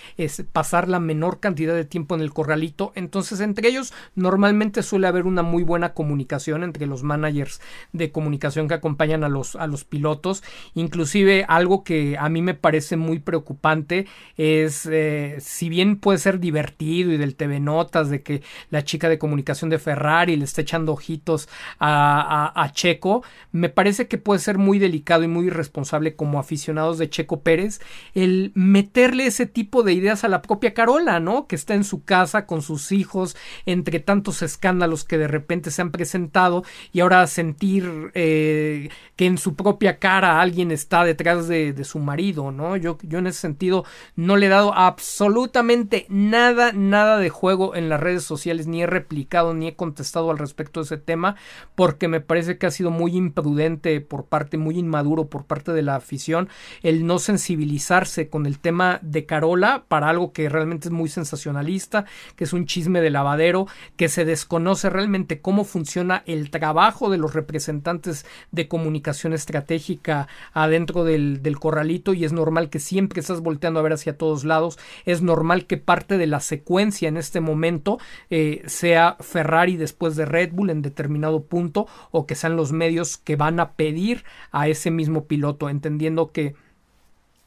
pasar la menor cantidad de tiempo en el corralito. Entonces entre ellos normalmente suele haber una muy buena comunicación entre los managers de comunicación que acompañan a los, a los pilotos. Inclusive algo que a mí me parece muy preocupante es, eh, si bien puede ser divertido y del TV Notas, de que la chica de comunicación de Ferrari le está echando ojitos a, a, Checo, me parece que puede ser muy delicado y muy irresponsable como aficionados de Checo Pérez el meterle ese tipo de ideas a la propia Carola, ¿no? Que está en su casa con sus hijos, entre tantos escándalos que de repente se han presentado y ahora sentir eh, que en su propia cara alguien está detrás de, de, su marido, ¿no? Yo, yo en ese sentido no le he dado absolutamente nada, nada de juego en las redes sociales, ni he replicado ni he contestado al respecto de ese tema, porque me parece que ha sido muy imprudente por parte, muy inmaduro por parte de la afición, el no sensibilizarse con el tema de Carola para algo que realmente es muy sensacionalista, que es un chisme de lavadero, que se desconoce realmente cómo funciona el trabajo de los representantes de comunicación estratégica adentro del, del corralito y es normal que siempre estás volteando a ver hacia todos lados, es normal que parte de la secuencia en este momento eh, sea Ferrari después de Red Bull en determinado punto o que sean los medios que van a pedir a ese mismo piloto, entendiendo que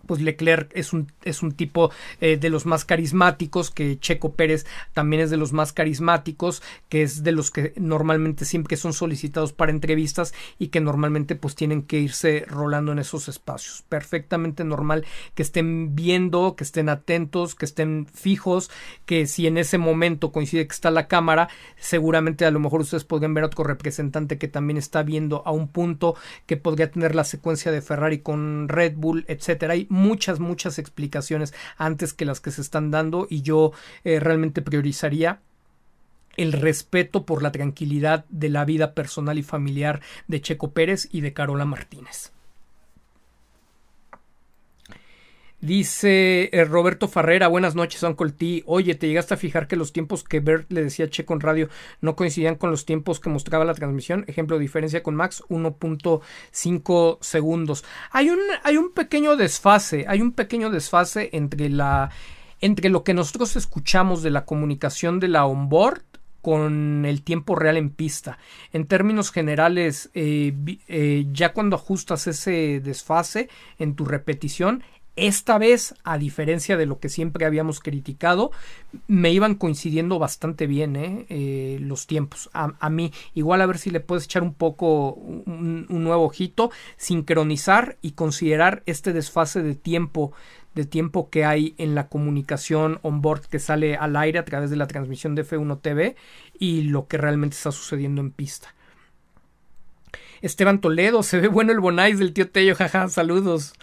pues Leclerc es un, es un tipo eh, de los más carismáticos, que Checo Pérez también es de los más carismáticos, que es de los que normalmente siempre son solicitados para entrevistas y que normalmente pues tienen que irse rolando en esos espacios. Perfectamente normal que estén viendo, que estén atentos, que estén fijos, que si en ese momento coincide que está la cámara, seguramente a lo mejor ustedes podrían ver otro representante que también está viendo a un punto que podría tener la secuencia de Ferrari con Red Bull, etcétera muchas, muchas explicaciones antes que las que se están dando y yo eh, realmente priorizaría el respeto por la tranquilidad de la vida personal y familiar de Checo Pérez y de Carola Martínez. Dice eh, Roberto Farrera, buenas noches, Uncle T. Oye, ¿te llegaste a fijar que los tiempos que Bert le decía a Checo en radio no coincidían con los tiempos que mostraba la transmisión? Ejemplo, diferencia con Max, 1.5 segundos. Hay un, hay un pequeño desfase, hay un pequeño desfase entre la entre lo que nosotros escuchamos de la comunicación de la onboard con el tiempo real en pista. En términos generales, eh, eh, ya cuando ajustas ese desfase en tu repetición, esta vez, a diferencia de lo que siempre habíamos criticado, me iban coincidiendo bastante bien ¿eh? Eh, los tiempos. A, mí, igual a ver si le puedes echar un poco un, nuevo ojito, sincronizar y considerar este desfase de tiempo de tiempo que hay en la comunicación on board que sale al aire a través de la transmisión de F1 TV y lo que realmente está sucediendo en pista. Esteban Toledo, se ve bueno el Bonais del tío Tello, jaja, saludos.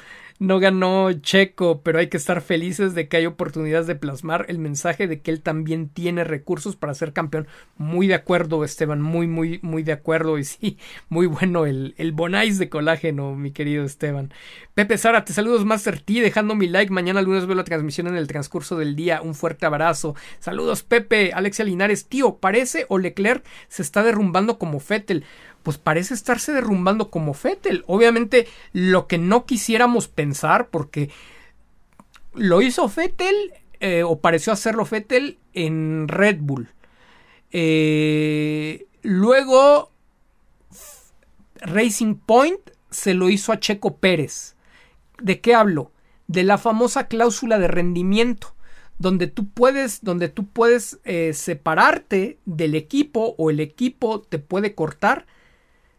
No ganó Checo, pero hay que estar felices de que hay oportunidades de plasmar el mensaje de que él también tiene recursos para ser campeón. Muy de acuerdo, Esteban, muy, muy, muy de acuerdo. Y sí, muy bueno el, el bonais de colágeno, mi querido Esteban. Pepe Sara, te saludos Master T, dejando mi like. Mañana lunes veo la transmisión en el transcurso del día. Un fuerte abrazo. Saludos, Pepe. Alexia Linares, tío, parece o Leclerc se está derrumbando como Fettel pues parece estarse derrumbando como Fettel. Obviamente lo que no quisiéramos pensar, porque lo hizo Fettel eh, o pareció hacerlo Fettel en Red Bull. Eh, luego Racing Point se lo hizo a Checo Pérez. ¿De qué hablo? De la famosa cláusula de rendimiento donde tú puedes, donde tú puedes eh, separarte del equipo o el equipo te puede cortar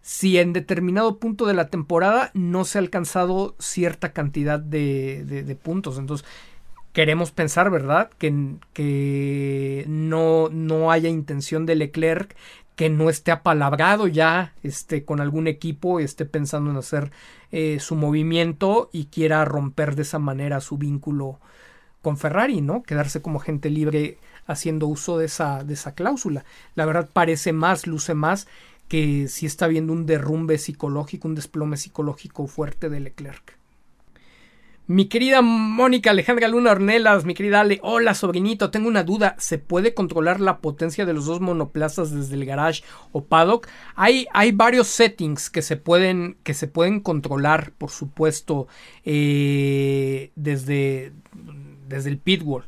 si en determinado punto de la temporada no se ha alcanzado cierta cantidad de, de, puntos. Entonces, queremos pensar, ¿verdad? Que, que no, no, haya intención de Leclerc, que no esté apalabrado ya este, con algún equipo, esté pensando en hacer eh, su movimiento y quiera romper de esa manera su vínculo con Ferrari, ¿no? Quedarse como gente libre haciendo uso de esa, de esa cláusula. La verdad parece más, luce más que sí está viendo un derrumbe psicológico, un desplome psicológico fuerte de Leclerc. Mi querida Mónica Alejandra Luna Ornelas, mi querida Ale, hola sobrinito, tengo una duda, ¿se puede controlar la potencia de los dos monoplazas desde el garage o paddock? Hay, hay varios settings que se pueden, que se pueden controlar, por supuesto, eh, desde, desde el pitwall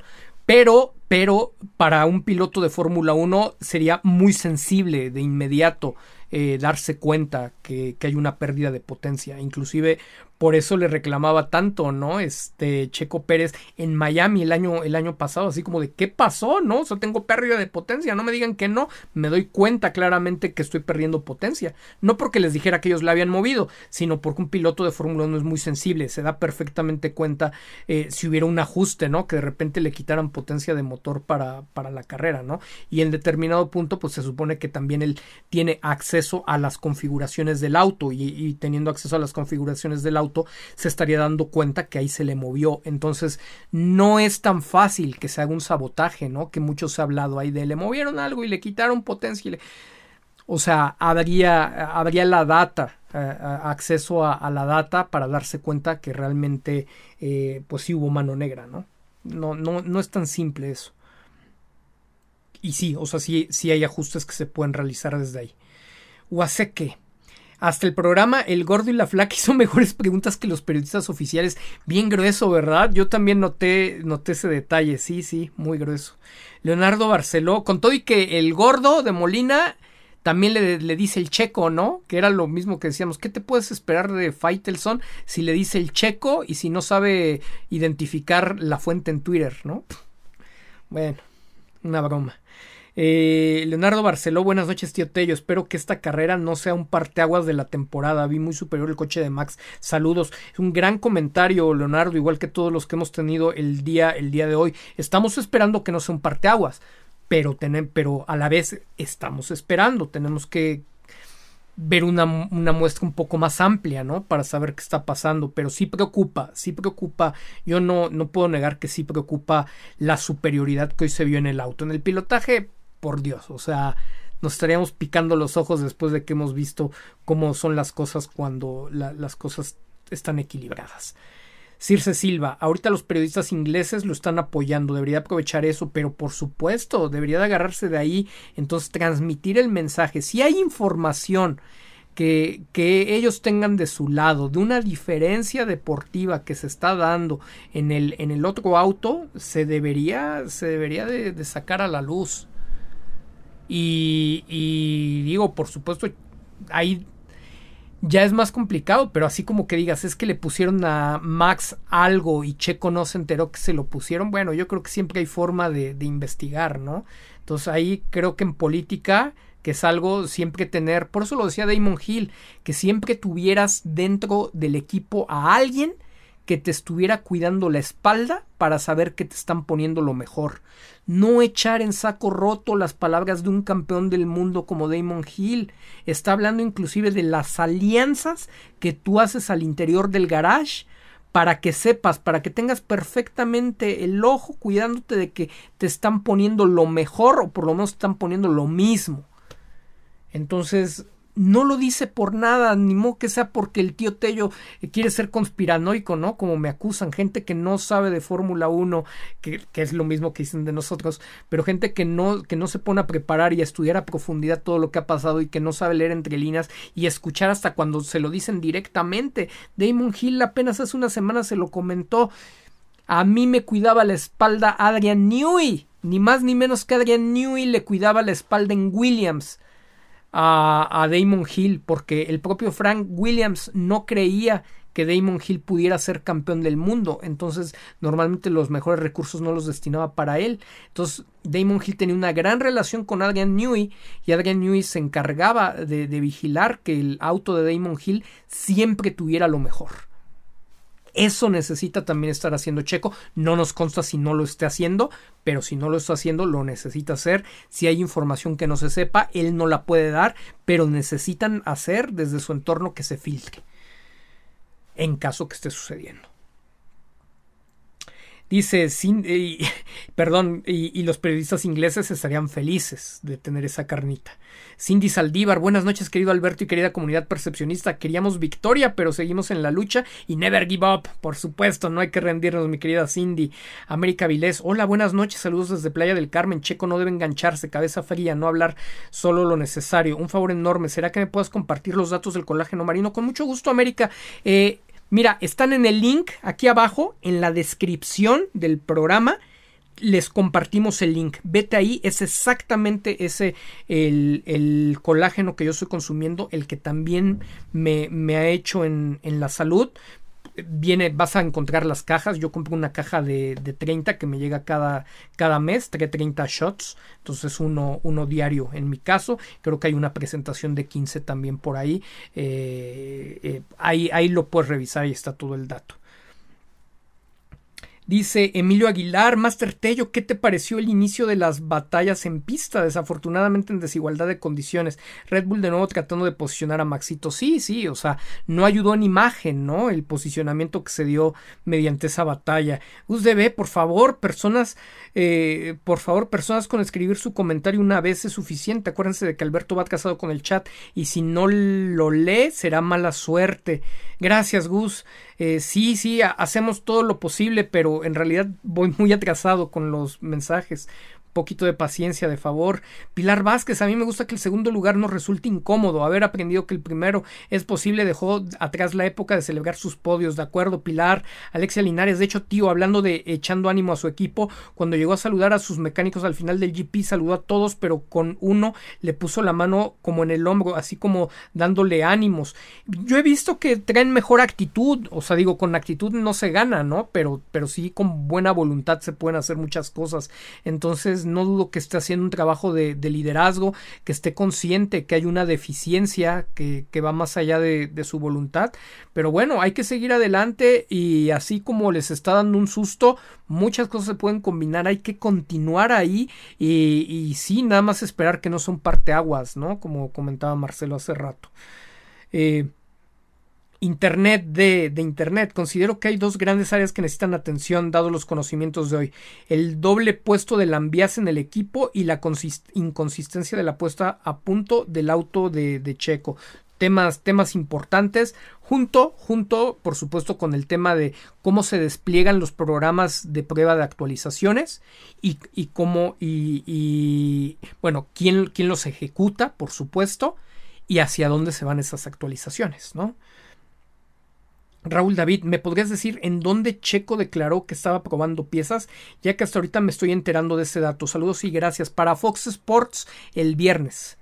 pero, pero para un piloto de Fórmula 1 sería muy sensible de inmediato eh, darse cuenta que, que hay una pérdida de potencia. Inclusive por eso le reclamaba tanto, ¿no? Este Checo Pérez en Miami el año, el año pasado, así como de ¿qué pasó? ¿No? O sea, tengo pérdida de potencia, no me digan que no, me doy cuenta claramente que estoy perdiendo potencia. No porque les dijera que ellos la habían movido, sino porque un piloto de Fórmula 1 es muy sensible, se da perfectamente cuenta eh, si hubiera un ajuste, ¿no? Que de repente le quitaran potencia de motor para, para la carrera, ¿no? Y en determinado punto, pues se supone que también él tiene acceso a las configuraciones del auto y, y teniendo acceso a las configuraciones del auto, se estaría dando cuenta que ahí se le movió. Entonces, no es tan fácil que se haga un sabotaje, ¿no? Que muchos se ha hablado ahí de le movieron algo y le quitaron potencia. O sea, habría, habría la data, eh, acceso a, la data para darse cuenta que realmente, eh, pues sí hubo mano negra, ¿no? No, no, no es tan simple eso. Y sí, o sea, sí, sí hay ajustes que se pueden realizar desde ahí. que hasta el programa El Gordo y la Flaca hizo mejores preguntas que los periodistas oficiales. Bien grueso, ¿verdad? Yo también noté, noté ese detalle. Sí, sí, muy grueso. Leonardo Barceló, con todo y que el gordo de Molina también le, le, dice el checo, ¿no? Que era lo mismo que decíamos. ¿Qué te puedes esperar de Faitelson si le dice el checo y si no sabe identificar la fuente en Twitter, ¿no? Bueno, una broma. Eh, Leonardo Barceló, buenas noches, tío Tello. Espero que esta carrera no sea un parteaguas de la temporada. Vi muy superior el coche de Max. Saludos. Un gran comentario, Leonardo, igual que todos los que hemos tenido el día, el día de hoy. Estamos esperando que no sea un parteaguas, pero, pero a la vez estamos esperando. Tenemos que ver una, una, muestra un poco más amplia, ¿no? Para saber qué está pasando, pero sí preocupa, sí preocupa, yo no, no puedo negar que sí preocupa la superioridad que hoy se vio en el auto. En el pilotaje, por Dios, o sea, nos estaríamos picando los ojos después de que hemos visto cómo son las cosas cuando las cosas están equilibradas. Circe Silva, ahorita los periodistas ingleses lo están apoyando, debería aprovechar eso, pero por supuesto, debería de agarrarse de ahí, entonces transmitir el mensaje. Si hay información que, que, ellos tengan de su lado, de una diferencia deportiva que se está dando en el, en el otro auto, se debería, se debería de sacar a la luz. Y, digo, por supuesto, ahí ya es más complicado, pero así como que digas, es que le pusieron a Max algo y Checo no se enteró que se lo pusieron, bueno, yo creo que siempre hay forma de, de investigar, ¿no? Entonces ahí creo que en política que es algo siempre tener, por eso lo decía Damon Hill, que siempre tuvieras dentro del equipo a alguien que te estuviera cuidando la espalda para saber que te están poniendo lo mejor. No echar en saco roto las palabras de un campeón del mundo como Damon Hill. Está hablando inclusive de las alianzas que tú haces al interior del garage para que sepas, para que tengas perfectamente el ojo cuidándote de que te están poniendo lo mejor o por lo menos te están poniendo lo mismo. Entonces, no lo dice por nada, ni modo que sea porque el tío Tello quiere ser conspiranoico, ¿no? Como me acusan, gente que no sabe de Fórmula 1, que, que, es lo mismo que dicen de nosotros, pero gente que no, que no se pone a preparar y a estudiar a profundidad todo lo que ha pasado y que no sabe leer entre líneas y escuchar hasta cuando se lo dicen directamente. Damon Hill apenas hace una semana se lo comentó. A mí me cuidaba la espalda Adrian Newey, ni más ni menos que Adrian Newey le cuidaba la espalda en Williams a, Damon Hill porque el propio Frank Williams no creía que Damon Hill pudiera ser campeón del mundo. Entonces, normalmente los mejores recursos no los destinaba para él. Entonces, Damon Hill tenía una gran relación con Adrian Newey y Adrian Newey se encargaba de vigilar que el auto de Damon Hill siempre tuviera lo mejor. Eso necesita también estar haciendo Checo. No nos consta si no lo esté haciendo, pero si no lo está haciendo, lo necesita hacer. Si hay información que no se sepa, él no la puede dar, pero necesitan hacer desde su entorno que se filtre. En caso que esté sucediendo. Dice, sin, perdón, y, los periodistas ingleses estarían felices de tener esa carnita. Cindy Saldívar, buenas noches querido Alberto y querida comunidad percepcionista. Queríamos victoria, pero seguimos en la lucha y never give up. Por supuesto, no hay que rendirnos, mi querida Cindy. América Vilés, hola, buenas noches, saludos desde Playa del Carmen. Checo no debe engancharse, cabeza fría, no hablar solo lo necesario. Un favor enorme, ¿será que me puedas compartir los datos del colágeno marino? Con mucho gusto, América. Eh, Mira, están en el link aquí abajo, en la descripción del programa, les compartimos el link. Vete ahí, es exactamente ese el, colágeno que yo estoy consumiendo, el que también me, me ha hecho en, en, la salud viene, vas a encontrar las cajas. Yo compré una caja de, de 30 que me llega cada, cada mes, trae 30 shots, entonces uno, uno diario en mi caso. Creo que hay una presentación de 15 también por ahí. Eh, eh, ahí, ahí lo puedes revisar y está todo el dato. Dice Emilio Aguilar, Master Tello, ¿qué te pareció el inicio de las batallas en pista? Desafortunadamente en desigualdad de condiciones. Red Bull de nuevo tratando de posicionar a Maxito. Sí, sí, o sea, no ayudó en imagen, ¿no? El posicionamiento que se dio mediante esa batalla. USDB, por favor, personas, eh, por favor, personas con escribir su comentario una vez es suficiente. Acuérdense de que Alberto va casado con el chat y si no lo lee será mala suerte. Gracias, Gus. Eh, sí, sí, hacemos todo lo posible, pero en realidad voy muy atrasado con los mensajes poquito de paciencia, de favor. Pilar Vázquez, a mí me gusta que el segundo lugar no resulte incómodo. Haber aprendido que el primero es posible dejó atrás la época de celebrar sus podios. De acuerdo, Pilar. Alexia Linares, de hecho, tío, hablando de echando ánimo a su equipo, cuando llegó a saludar a sus mecánicos al final del GP, saludó a todos, pero con uno le puso la mano como en el hombro, así como dándole ánimos. Yo he visto que traen mejor actitud, o sea, digo, con actitud no se gana, ¿no? Pero, pero sí con buena voluntad se pueden hacer muchas cosas. Entonces, no dudo que esté haciendo un trabajo de, liderazgo, que esté consciente que hay una deficiencia que, va más allá de, su voluntad. Pero bueno, hay que seguir adelante y así como les está dando un susto, muchas cosas se pueden combinar, hay que continuar ahí y, y sí, nada más esperar que no son parteaguas, ¿no? Como comentaba Marcelo hace rato. Eh, Internet de, Internet. Considero que hay dos grandes áreas que necesitan atención dado los conocimientos de hoy. El doble puesto del ambias en el equipo y la inconsistencia de la puesta a punto del auto de, Checo. Temas, temas importantes, junto, junto, por supuesto, con el tema de cómo se despliegan los programas de prueba de actualizaciones y, y cómo, y, y, bueno, quién, quién los ejecuta, por supuesto, y hacia dónde se van esas actualizaciones, ¿no? Raúl David, ¿me podrías decir en dónde Checo declaró que estaba probando piezas? Ya que hasta ahorita me estoy enterando de ese dato. Saludos y gracias. Para Fox Sports el viernes.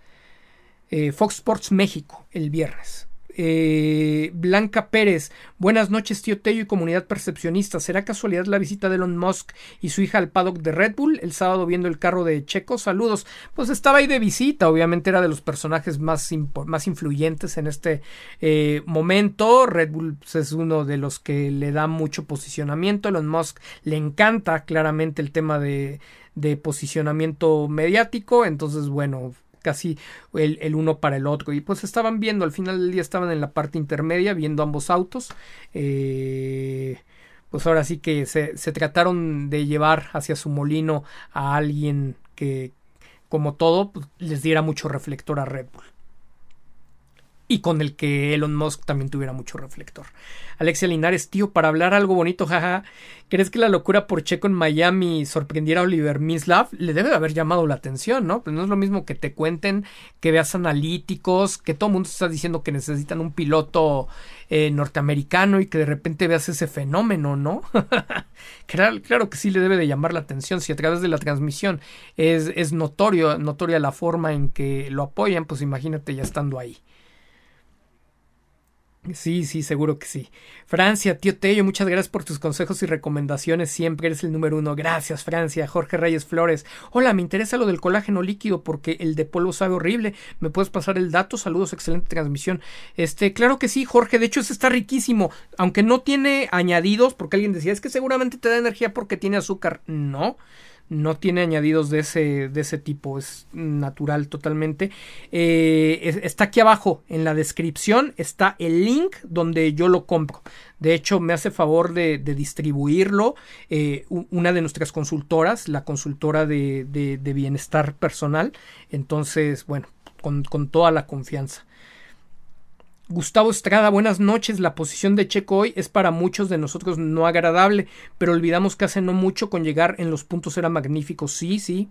Eh, Fox Sports México el viernes. Eh, Blanca Pérez, buenas noches, tío Tello y comunidad percepcionista. ¿Será casualidad la visita de Elon Musk y su hija al paddock de Red Bull el sábado viendo el carro de Checo? Saludos. Pues estaba ahí de visita, obviamente era de los personajes más, más influyentes en este eh, momento. Red Bull pues, es uno de los que le da mucho posicionamiento. Elon Musk le encanta claramente el tema de, de posicionamiento mediático. Entonces, bueno, casi el, uno para el otro. Y pues estaban viendo, al final del día estaban en la parte intermedia, viendo ambos autos. Eh, pues ahora sí que se, se trataron de llevar hacia su molino a alguien que, como todo, pues, les diera mucho reflector a Red Bull y con el que Elon Musk también tuviera mucho reflector. Alexia Linares, tío, para hablar algo bonito, jaja, ¿crees que la locura por Checo en Miami sorprendiera a Oliver Mislav? Le debe de haber llamado la atención, ¿no? Pues no es lo mismo que te cuenten, que veas analíticos, que todo el mundo está diciendo que necesitan un piloto eh, norteamericano y que de repente veas ese fenómeno, ¿no? claro, claro, que sí le debe de llamar la atención. Si a través de la transmisión es, es notorio, notoria la forma en que lo apoyan, pues imagínate ya estando ahí. Sí, sí, seguro que sí. Francia, tío Tello, muchas gracias por tus consejos y recomendaciones. Siempre eres el número uno. Gracias, Francia. Jorge Reyes Flores. Hola, me interesa lo del colágeno líquido porque el de polvo sabe horrible. ¿Me puedes pasar el dato? Saludos, excelente transmisión. Este, claro que sí, Jorge. De hecho, ese está riquísimo. Aunque no tiene añadidos, porque alguien decía, es que seguramente te da energía porque tiene azúcar. No no tiene añadidos de ese, de ese tipo, es natural totalmente. Eh, está aquí abajo en la descripción, está el link donde yo lo compro. De hecho, me hace favor de, distribuirlo eh, una de nuestras consultoras, la consultora de, de, bienestar personal. Entonces, bueno, con, con toda la confianza. Gustavo Estrada, buenas noches. La posición de Checo hoy es para muchos de nosotros no agradable, pero olvidamos que hace no mucho con llegar en los puntos era magnífico. Sí, sí.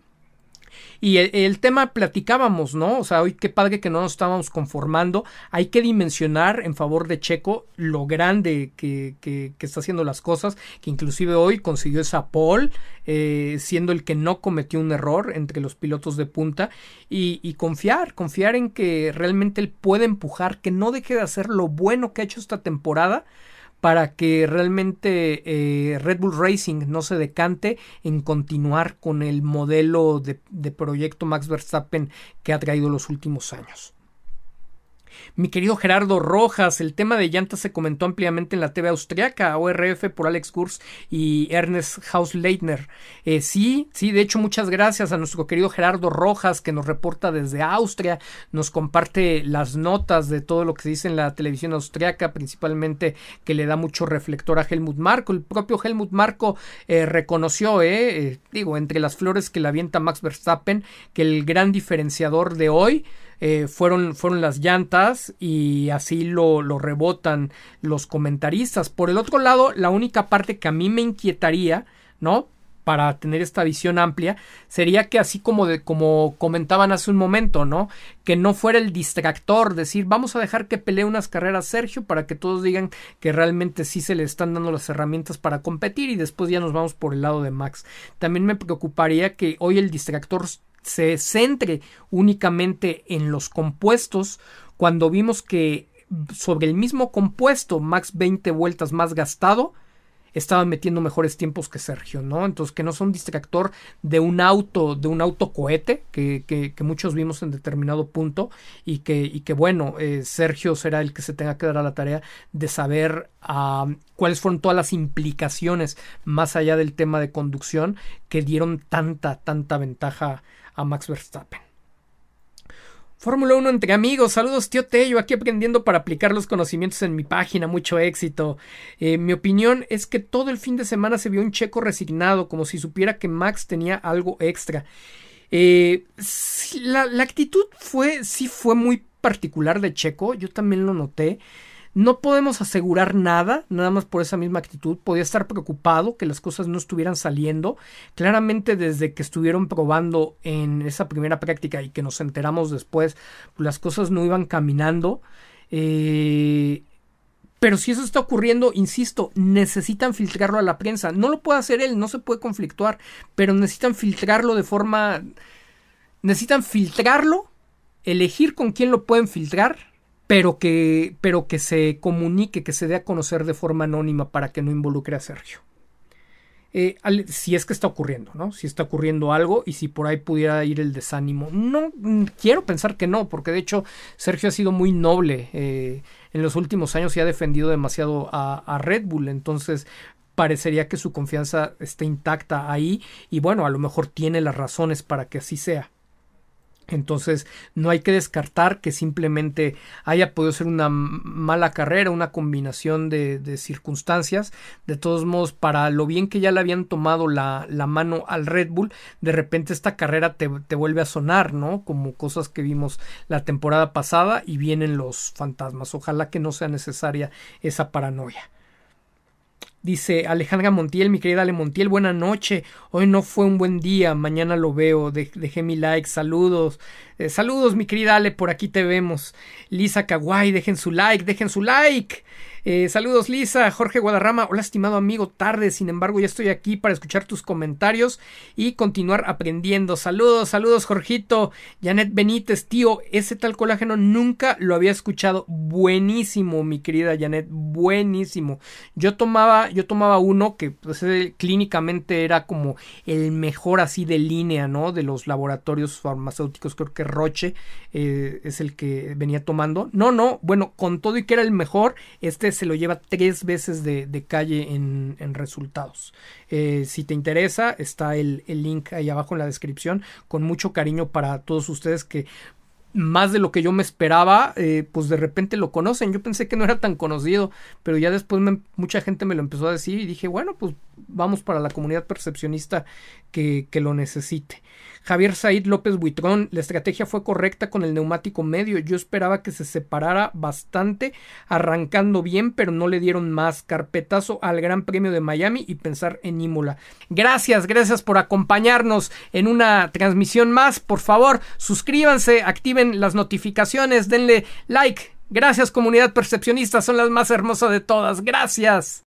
Y el, tema platicábamos, ¿no? O sea, hoy qué padre que no nos estábamos conformando. Hay que dimensionar en favor de Checo lo grande que, que, está haciendo las cosas, que inclusive hoy consiguió esa pole, eh, siendo el que no cometió un error entre los pilotos de punta. Y, y confiar, confiar en que realmente él puede empujar, que no deje de hacer lo bueno que ha hecho esta temporada para que realmente eh, Red Bull Racing no se decante en continuar con el modelo de, de proyecto Max Verstappen que ha traído los últimos años. Mi querido Gerardo Rojas, el tema de llantas se comentó ampliamente en la TV austriaca, ORF por Alex Kurz y Ernest Hausleitner. Eh, sí, sí, de hecho, muchas gracias a nuestro querido Gerardo Rojas que nos reporta desde Austria, nos comparte las notas de todo lo que se dice en la televisión austriaca, principalmente que le da mucho reflector a Helmut Marko. El propio Helmut Marko eh, reconoció, eh, eh, digo, entre las flores que le avienta Max Verstappen, que el gran diferenciador de hoy eh, fueron, fueron las llantas y así lo, lo rebotan los comentaristas. Por el otro lado, la única parte que a mí me inquietaría, ¿no? para tener esta visión amplia sería que así como de como comentaban hace un momento, ¿no? Que no fuera el distractor, decir, vamos a dejar que pelee unas carreras Sergio para que todos digan que realmente sí se le están dando las herramientas para competir y después ya nos vamos por el lado de Max. También me preocuparía que hoy el distractor se centre únicamente en los compuestos cuando vimos que sobre el mismo compuesto Max 20 vueltas más gastado estaba metiendo mejores tiempos que Sergio, ¿no? Entonces que no son distractor de un auto, de un auto cohete que, que, muchos vimos en determinado punto y que, y que bueno, eh, Sergio será el que se tenga que dar a la tarea de saber cuáles fueron todas las implicaciones más allá del tema de conducción que dieron tanta, tanta ventaja a Max Verstappen. Fórmula 1 entre amigos, saludos tío Tello, aquí aprendiendo para aplicar los conocimientos en mi página, mucho éxito. Eh, mi opinión es que todo el fin de semana se vio un checo resignado, como si supiera que Max tenía algo extra. Eh, la, la, actitud fue, sí fue muy particular de Checo, yo también lo noté. No podemos asegurar nada, nada más por esa misma actitud. Podía estar preocupado que las cosas no estuvieran saliendo. Claramente desde que estuvieron probando en esa primera práctica y que nos enteramos después, las cosas no iban caminando. Eh, pero si eso está ocurriendo, insisto, necesitan filtrarlo a la prensa. No lo puede hacer él, no se puede conflictuar, pero necesitan filtrarlo de forma... Necesitan filtrarlo, elegir con quién lo pueden filtrar pero que, pero que se comunique, que se dé a conocer de forma anónima para que no involucre a Sergio. Eh, si es que está ocurriendo, ¿no? Si está ocurriendo algo y si por ahí pudiera ir el desánimo. No, mm, quiero pensar que no, porque de hecho Sergio ha sido muy noble eh, en los últimos años y ha defendido demasiado a, a Red Bull, entonces parecería que su confianza está intacta ahí y bueno, a lo mejor tiene las razones para que así sea. Entonces no hay que descartar que simplemente haya podido ser una mala carrera, una combinación de, circunstancias. De todos modos, para lo bien que ya le habían tomado la, mano al Red Bull, de repente esta carrera te, vuelve a sonar, ¿no? Como cosas que vimos la temporada pasada y vienen los fantasmas. Ojalá que no sea necesaria esa paranoia. Dice Alejandra Montiel, mi querida Ale Montiel, buena noche. Hoy no fue un buen día, mañana lo veo. dejé mi like, saludos. Eh, saludos, mi querida Ale, por aquí te vemos. Lisa Kawai, dejen su like, dejen su like. Eh, saludos Lisa, Jorge Guadarrama, hola estimado amigo, tarde, sin embargo ya estoy aquí para escuchar tus comentarios y continuar aprendiendo. Saludos, saludos Jorgito, Janet Benítez, tío, ese tal colágeno nunca lo había escuchado. Buenísimo, mi querida Janet, buenísimo. Yo tomaba, yo tomaba uno que pues, clínicamente era como el mejor así de línea, ¿no? De los laboratorios farmacéuticos, creo que Roche eh, es el que venía tomando. No, no, bueno, con todo y que era el mejor, este se lo lleva tres veces de, calle en, resultados. Eh, si te interesa, está el, link ahí abajo en la descripción. Con mucho cariño para todos ustedes que más de lo que yo me esperaba, eh, pues de repente lo conocen. Yo pensé que no era tan conocido, pero ya después mucha gente me lo empezó a decir y dije, bueno, pues vamos para la comunidad percepcionista que, que lo necesite. Javier Said López Buitrón, la estrategia fue correcta con el neumático medio. Yo esperaba que se separara bastante, arrancando bien, pero no le dieron más. Carpetazo al Gran Premio de Miami y pensar en Imola. Gracias, gracias por acompañarnos en una transmisión más. Por favor, suscríbanse, activen las notificaciones, denle like. Gracias, comunidad percepcionista, son las más hermosas de todas. Gracias.